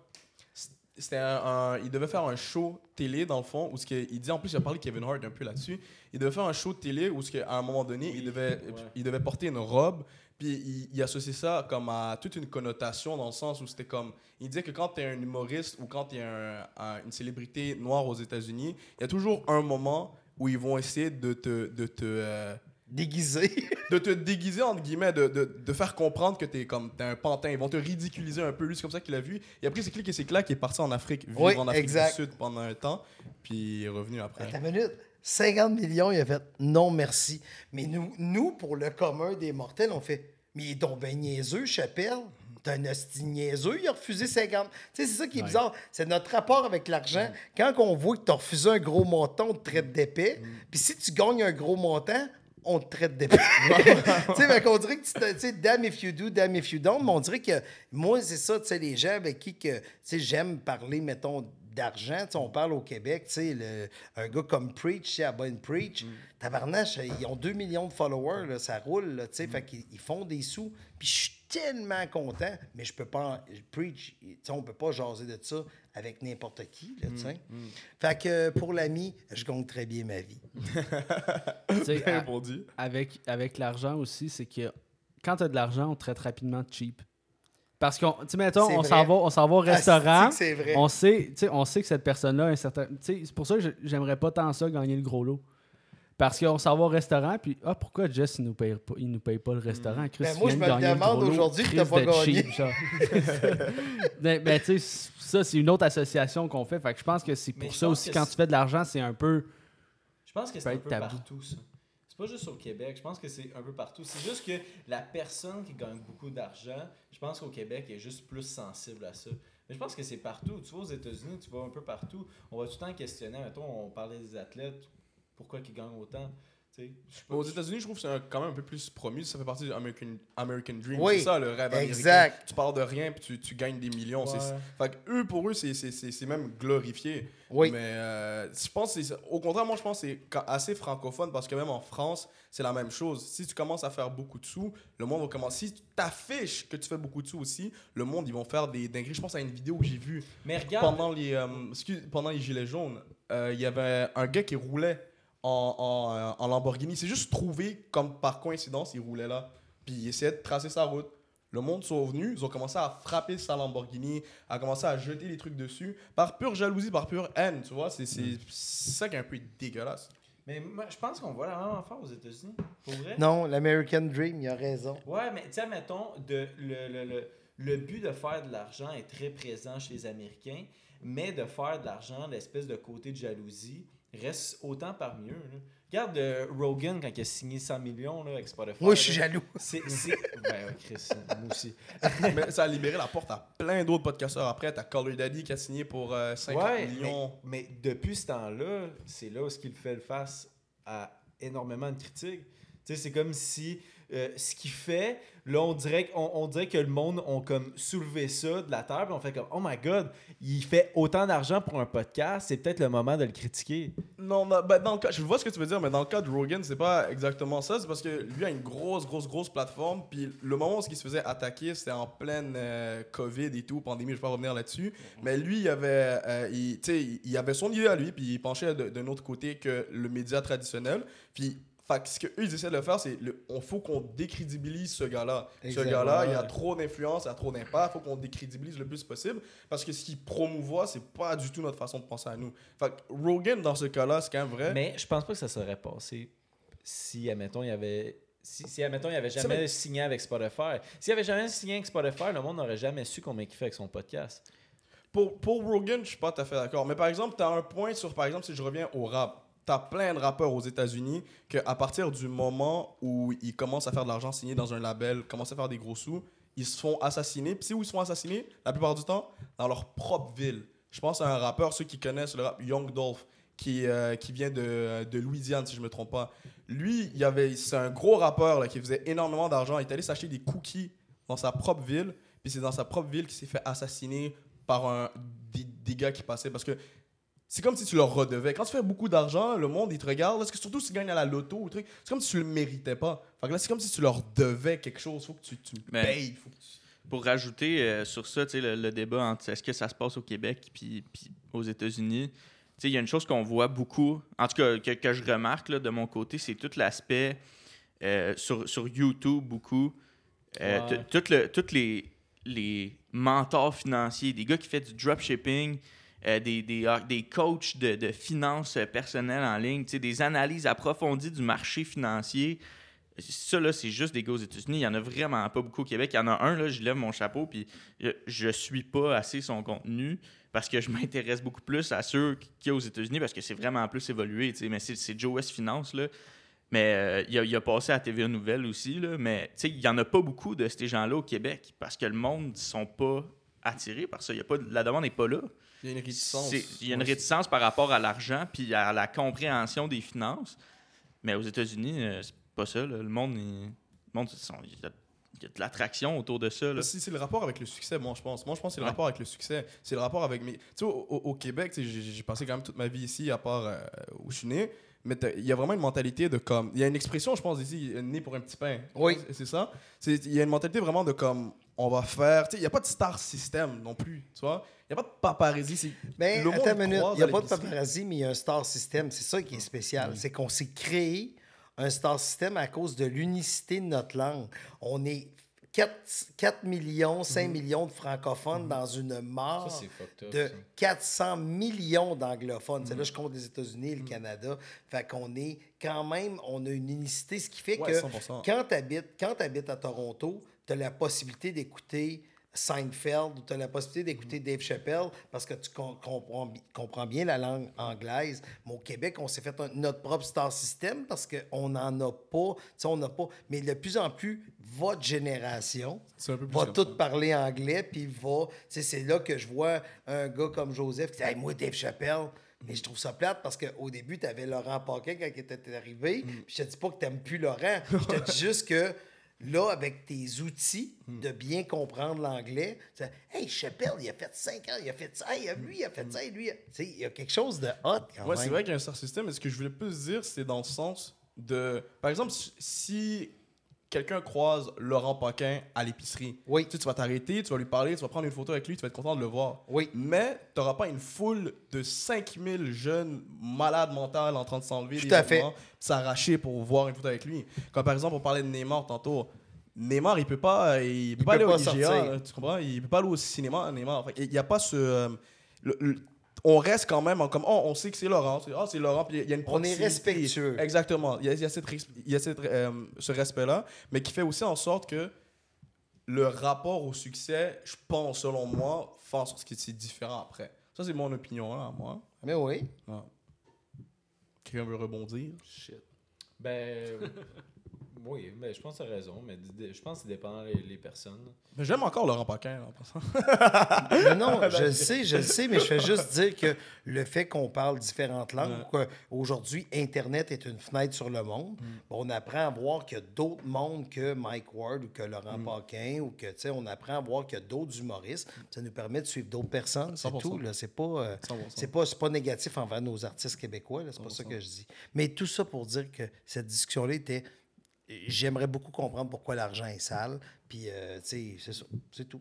C'était un, un- il devait faire un show télé dans le fond où ce que, il dit en plus a parlé de Kevin Hart un peu là-dessus. Il devait faire un show de télé où ce que, à un moment donné il devait il devait porter une robe puis il, il associait ça comme à toute une connotation dans le sens où c'était comme il disait que quand tu es un humoriste ou quand tu es un- un- une célébrité noire aux États-Unis, il y a toujours un moment où ils vont essayer de te de te euh, Déguisé. de te déguiser entre guillemets, de, de, de faire comprendre que t'es comme t'es un pantin. Ils vont te ridiculiser un peu. Lui, c'est comme ça qu'il a vu. Et après, c'est clic et c'est clac qui est parti en Afrique, vivre Oui, en Afrique exact. du Sud pendant un temps, puis il est revenu après. Attends une minute. 50 millions, il a fait non merci. Mais nous, nous, pour le commun des mortels, on fait Mais il est donc ben niaiseux, Chappelle. T'es un hostie niaiseux, il a refusé 50. Tu sais, c'est ça qui est bizarre. C'est notre rapport avec l'argent. Quand on voit que t'as refusé un gros montant, on te traite d'épais. Puis si tu gagnes un gros montant, on te traite d'épais. tu sais, fait qu'on dirait que tu sais, damn if you do, damn if you don't. Mais on dirait que moi, c'est ça, tu sais, les gens avec qui que, tu sais, j'aime parler, mettons, d'argent. Tu sais, on parle au Québec, tu sais, le- un gars comme Preach, tu sais, à Bonne Preach, tabarnache, ils ont 2 millions de followers, là, ça roule, là, tu sais, fait qu'ils ils font des sous. Puis je suis tellement content, mais je peux pas, Preach, tu sais, on peut pas jaser de ça avec n'importe qui, là, tu sais. Fait que pour l'ami, je gagne très bien ma vie. Tu sais, Bien à- répondu. avec, avec l'argent aussi, c'est que quand tu as de l'argent, on te traite rapidement de cheap. Parce qu'on, tu sais, mettons, on s'en va, on s'en va au restaurant. Que c'est vrai. On sait, tu sais, on sait que cette personne-là a un certain. tu sais, C'est pour ça que j'aimerais pas tant ça gagner le gros lot. Parce qu'on s'en va au restaurant, puis ah, pourquoi Jess, il nous paye pas, il nous paye pas le restaurant? Chris, Ben, moi, je me le demande gros lot, aujourd'hui que t'as pas de gagné. mais mais tu sais, ça, c'est une autre association qu'on fait. Fait que je pense que c'est pour ça aussi, quand tu fais de l'argent, c'est un peu. Je pense que c'est peut un être peu tabou. partout, ça. Pas juste au Québec, je pense que c'est un peu partout. C'est juste que la personne qui gagne beaucoup d'argent, je pense qu'au Québec, est juste plus sensible à ça. Mais je pense que c'est partout. Tu vas aux États-Unis, tu vas un peu partout. On va tout le temps questionner. Mettons, on parlait des athlètes, pourquoi ils gagnent autant? Pas, Aux États-Unis, je trouve que c'est quand même un peu plus promu. Ça fait partie du American, American Dream. Oui, c'est ça le rêve américain. exact. Tu pars de rien puis tu, tu gagnes des millions. Ouais. Fait que eux, pour eux, c'est- c'est c'est- c'est même glorifié. Oui. Mais euh, je pense au contraire, moi, je pense que c'est assez francophone parce que même en France, c'est la même chose. Si tu commences à faire beaucoup de sous, le monde va commencer. Si tu t'affiches que tu fais beaucoup de sous aussi, le monde, ils vont faire des dingueries. Je pense à une vidéo que j'ai vue Mais regarde, pendant les, euh, excuse- pendant les Gilets jaunes. euh, Il y avait un gars qui roulait en, en, euh, en Lamborghini. C'est juste trouvé comme par coïncidence, il roulait là. Puis il essayait de tracer sa route. Le monde sont venus, ils ont commencé à frapper sa Lamborghini, à commencer à jeter les trucs dessus, par pure jalousie, par pure haine, tu vois. C'est c'est- c'est ça qui est un peu dégueulasse. mais moi, je pense qu'on voit la même affaire aux États-Unis. Pour vrai? Non, l'American Dream, il a raison. Ouais, mais tu sais, mettons, de, le, le, le, le but de faire de l'argent est très présent chez les Américains, mais de faire de l'argent, l'espèce de côté de jalousie, reste autant parmi eux. là. Regarde euh, Rogan quand il a signé 100 millions là, avec Spotify. Moi, je suis jaloux. C'est. c'est- Ben, ouais, Chris, moi aussi. Mais ça a libéré la porte à plein d'autres podcasteurs après. T'as Color Daddy qui a signé pour euh, 50 Ouais, millions. Mais, mais depuis ce temps-là, c'est là où ce qu'il fait face à énormément de critiques. Tu sais, c'est comme si euh, ce qu'il fait, là, on dirait, qu'on- on, dirait que le monde ont comme soulevé ça de la terre, puis on fait comme, oh my god, il fait autant d'argent pour un podcast, c'est peut-être le moment de le critiquer. Non, non, ben, dans le cas, je vois ce que tu veux dire, mais dans le cas de Rogan, c'est pas exactement ça. C'est parce que lui a une grosse, grosse, grosse plateforme. Puis le moment où il se faisait attaquer, c'était en pleine euh, COVID et tout, pandémie, je vais pas revenir là-dessus. Mais lui, il avait, euh, il, avait son idée à lui, puis il penchait d'un autre côté que le média traditionnel. Puis fait que ce qu'eux, ils essaient de faire, c'est le, on faut qu'on décrédibilise ce gars-là. Ce gars-là, il a trop d'influence, il a trop d'impact, faut qu'on décrédibilise le plus possible. Parce que ce qu'il promouvoit, c'est pas du tout notre façon de penser à nous. Fait que Rogan, dans ce cas-là, c'est quand même vrai. Mais je pense pas que ça serait passé si, admettons, il y avait. Si, si admettons, il avait Ça, jamais mais- signé avec Spotify. S'il avait jamais signé avec Spotify, le monde n'aurait jamais su combien il fait avec son podcast. Pour, pour Rogan, je suis pas tout à fait d'accord. Mais par exemple, tu as un point sur, par exemple, si je reviens au rap. Tu as plein de rappeurs aux États-Unis qu'à partir du moment où ils commencent à faire de l'argent signé dans un label, commencent à faire des gros sous, ils se font assassiner. Puis c'est où ils se font assassiner La plupart du temps, dans leur propre ville. Je pense à un rappeur, ceux qui connaissent le rap, Young Dolph, qui, euh, qui vient de, de Louisiane, si je me trompe pas. Lui, c'est un gros rappeur là, qui faisait énormément d'argent. Il est allé s'acheter des cookies dans sa propre ville. Puis c'est dans sa propre ville qu'il s'est fait assassiner par un, des, des gars qui passaient. Parce que c'est comme si tu leur redevais. Quand tu fais beaucoup d'argent, le monde, il te regarde. Est-ce que surtout si tu gagnes à la loto ou truc, c'est comme si tu le méritais pas. Fait que là, c'est comme si tu leur devais quelque chose. Faut que tu, tu Mais- payes. Faut que tu- Pour rajouter euh, sur ça, tu sais, le, le débat entre est-ce que ça se passe au Québec puis, puis aux États-Unis, tu sais, il y a une chose qu'on voit beaucoup, en tout cas que, que je remarque là, de mon côté, c'est tout l'aspect euh, sur, sur YouTube beaucoup, euh, Ouais. le- les, les mentors financiers, des gars qui font du dropshipping, euh, des, des, ah, des coachs de, de finances euh, personnelles en ligne, des analyses approfondies du marché financier. Ça, là, c'est juste des gars aux États-Unis. Il n'y en a vraiment pas beaucoup au Québec. Il y en a un, là, je lève mon chapeau, puis je, je suis pas assez son contenu parce que je m'intéresse beaucoup plus à ceux qu'il y a aux États-Unis parce que c'est vraiment plus évolué. Mais c'est, Joe West Finance, là. Mais euh, il, a, il a passé à TVA Nouvelle aussi, là. Mais il n'y en a pas beaucoup de ces gens-là au Québec parce que le monde ne sont pas attirés par ça. Y a pas, la demande n'est pas là. Il y a une réticence. Il y a une réticence par rapport à l'argent puis à la compréhension des finances. Mais aux États-Unis, euh, c'est pas ça. là. Le monde, il, le monde ils sont- il y, a, il y a de l'attraction autour de ça. là. C'est c'est le rapport avec le succès, moi, je pense. Moi, je pense que c'est le Ouais. rapport avec le succès. C'est le rapport avec mes. Tu sais, au, au- au Québec, j'ai j'ai passé quand même toute ma vie ici, à part euh, où je suis né. Mais il y a vraiment une mentalité de comme. Il y a une expression, je pense, ici, né pour un petit pain. Oui. C'est- ça? Il y a une mentalité vraiment de comme. On va faire. Il n'y a pas de star system non plus, tu vois. Il n'y a pas de paparazzi. Ben, le monde attends une minute. croise Il n'y a pas de paparazzi, mais il y a un star system. C'est ça qui est spécial. C'est qu'on s'est créé un star system à cause de l'unicité de notre langue. On est 4, 4 millions, 5 Mhm. millions de francophones dans une mort Ça, up. de ça. 400 millions d'anglophones. Mhm. C'est là, je compte les États-Unis et le Canada. Fait qu'on est quand même, on a une unicité, ce qui fait Ouais, que 100%. quand tu habites, à Toronto, tu as la possibilité d'écouter Seinfeld ou tu as la possibilité d'écouter Mm. Dave Chappelle parce que tu com- comprends, bi- comprends bien la langue anglaise. Mais au Québec, on s'est fait un- notre propre star system parce qu'on n'en a pas. On n'a pas. Mais de plus en plus, votre génération va tout ça. parler anglais, puis va. C'est là que je vois un gars comme Joseph qui dit Hey, Moi, Dave Chappelle. Mais je trouve ça plate parce qu'au début, tu avais Laurent Paquin quand il était arrivé. Mm. Je te dis pas que tu n'aimes plus Laurent. Je te dis juste que là, avec tes outils de bien comprendre l'anglais, tu Hey, Chappelle, il a fait 5 ans, il a fait ça, hey, lui, il a fait ça, lui. il a- Tu sais, il y a quelque chose de hot quand Ouais, c'est vrai qu'il y a un star system, mais ce que je voulais plus dire, c'est dans le sens de. Par exemple, si quelqu'un croise Laurent Paquin à l'épicerie, Oui. tu, sais, tu vas t'arrêter, tu vas lui parler, tu vas prendre une photo avec lui, tu vas être content de le voir. Oui. Mais tu n'auras pas une foule de 5000 jeunes malades mentales en train de s'enlever Tout à fait. s'arracher pour voir une photo avec lui. Comme par exemple, on parlait de Neymar tantôt. Neymar, il peut pas, il peut pas peut aller pas au IGA, sortir. tu comprends? Il peut pas aller au cinéma, Neymar. Il n'y a pas ce. euh, le- le- on reste quand même en comme oh, on sait que c'est Laurent c'est ah, c'est Laurent puis il y a une On est respectueux. exactement il y a, il y a cette il y a cette, euh, ce respect là mais qui fait aussi en sorte que le rapport au succès je pense selon moi fait en sorte que c'est différent après ça c'est mon opinion là moi Mais oui. Ouais. quelqu'un veut rebondir? Shit. Ben. Oui, mais je pense que tu as raison, mais je pense que ça dépend les, les personnes. mais j'aime encore Laurent Paquin là, en passant. Mais non, je le sais, je le sais, mais je fais juste dire que le fait qu'on parle différentes langues, qu'aujourd'hui, Internet est une fenêtre sur le monde, on apprend à voir qu'il y a d'autres mondes que Mike Ward ou que Laurent Paquin ou que, tu sais, on apprend à voir qu'il y a d'autres humoristes. Ça nous permet de suivre d'autres personnes, c'est 100%. tout. là. C'est pas, euh, 100%. c'est pas, c'est pas négatif envers nos artistes québécois, c'est pas ça que je dis. Mais tout ça pour dire que cette discussion-là était... J'aimerais beaucoup comprendre pourquoi l'argent est sale, puis, euh, tu sais, c'est ça, c'est tout.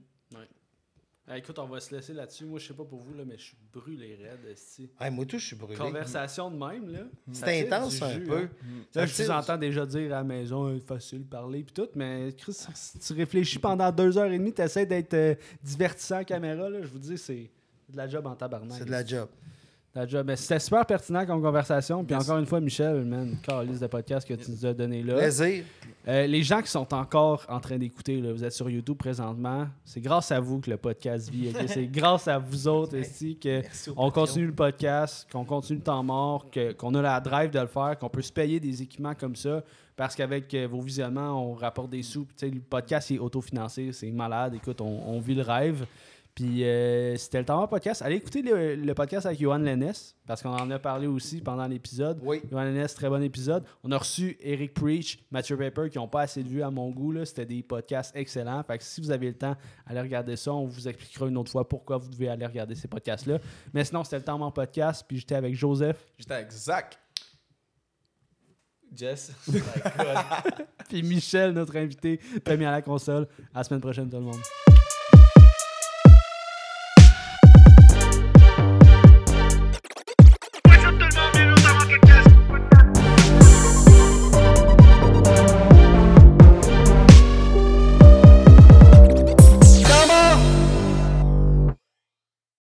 Ah, écoute, on va se laisser là-dessus. Moi, je sais pas pour vous, là, mais je suis brûlé raide. Hey, moi, tout, je suis brûlé. Conversation de même, là. C'est intense un jus, peu. hein. Ça Là, je vous entends déjà dire à la maison, euh, facile parler puis tout, mais Chris, si tu réfléchis pendant deux heures et demie, tu essaies d'être euh, divertissant à caméra, là, je vous dis, c'est de la job en tabarnak. C'est de la job. Ta job. C'était super pertinent comme conversation. Puis encore une fois, Michel, man, liste de podcast que tu nous as donné là. Plaisir. Euh, les gens qui sont encore en train d'écouter, vous êtes sur YouTube présentement, c'est grâce à vous que le podcast vit. C'est grâce à vous autres aussi que on continue le podcast, qu'on continue le temps mort, qu'on a la drive de le faire, qu'on peut se payer des équipements comme ça. Parce qu'avec euh, vos visionnements, on rapporte des sous. Puis, le podcast est autofinancé, c'est malade. Écoute, on, on vit le rêve. Puis euh, c'était le temps mort podcast. Allez écouter le, le podcast avec Johan Lennes, parce qu'on en a parlé aussi pendant l'épisode. Oui. Johan Lennes, très bon épisode. On a reçu Eric Preach, Mathieu Paper, qui n'ont pas assez de vues à mon goût. C'était des podcasts excellents. Fait que si vous avez le temps, allez regarder ça. On vous expliquera une autre fois pourquoi vous devez aller regarder ces podcasts-là. Mais sinon, c'était le temps mort podcast. Puis j'étais avec Joseph, J'étais avec Zach. Jess. God. puis Michel, notre invité. Mis à la console. À la semaine prochaine, tout le monde.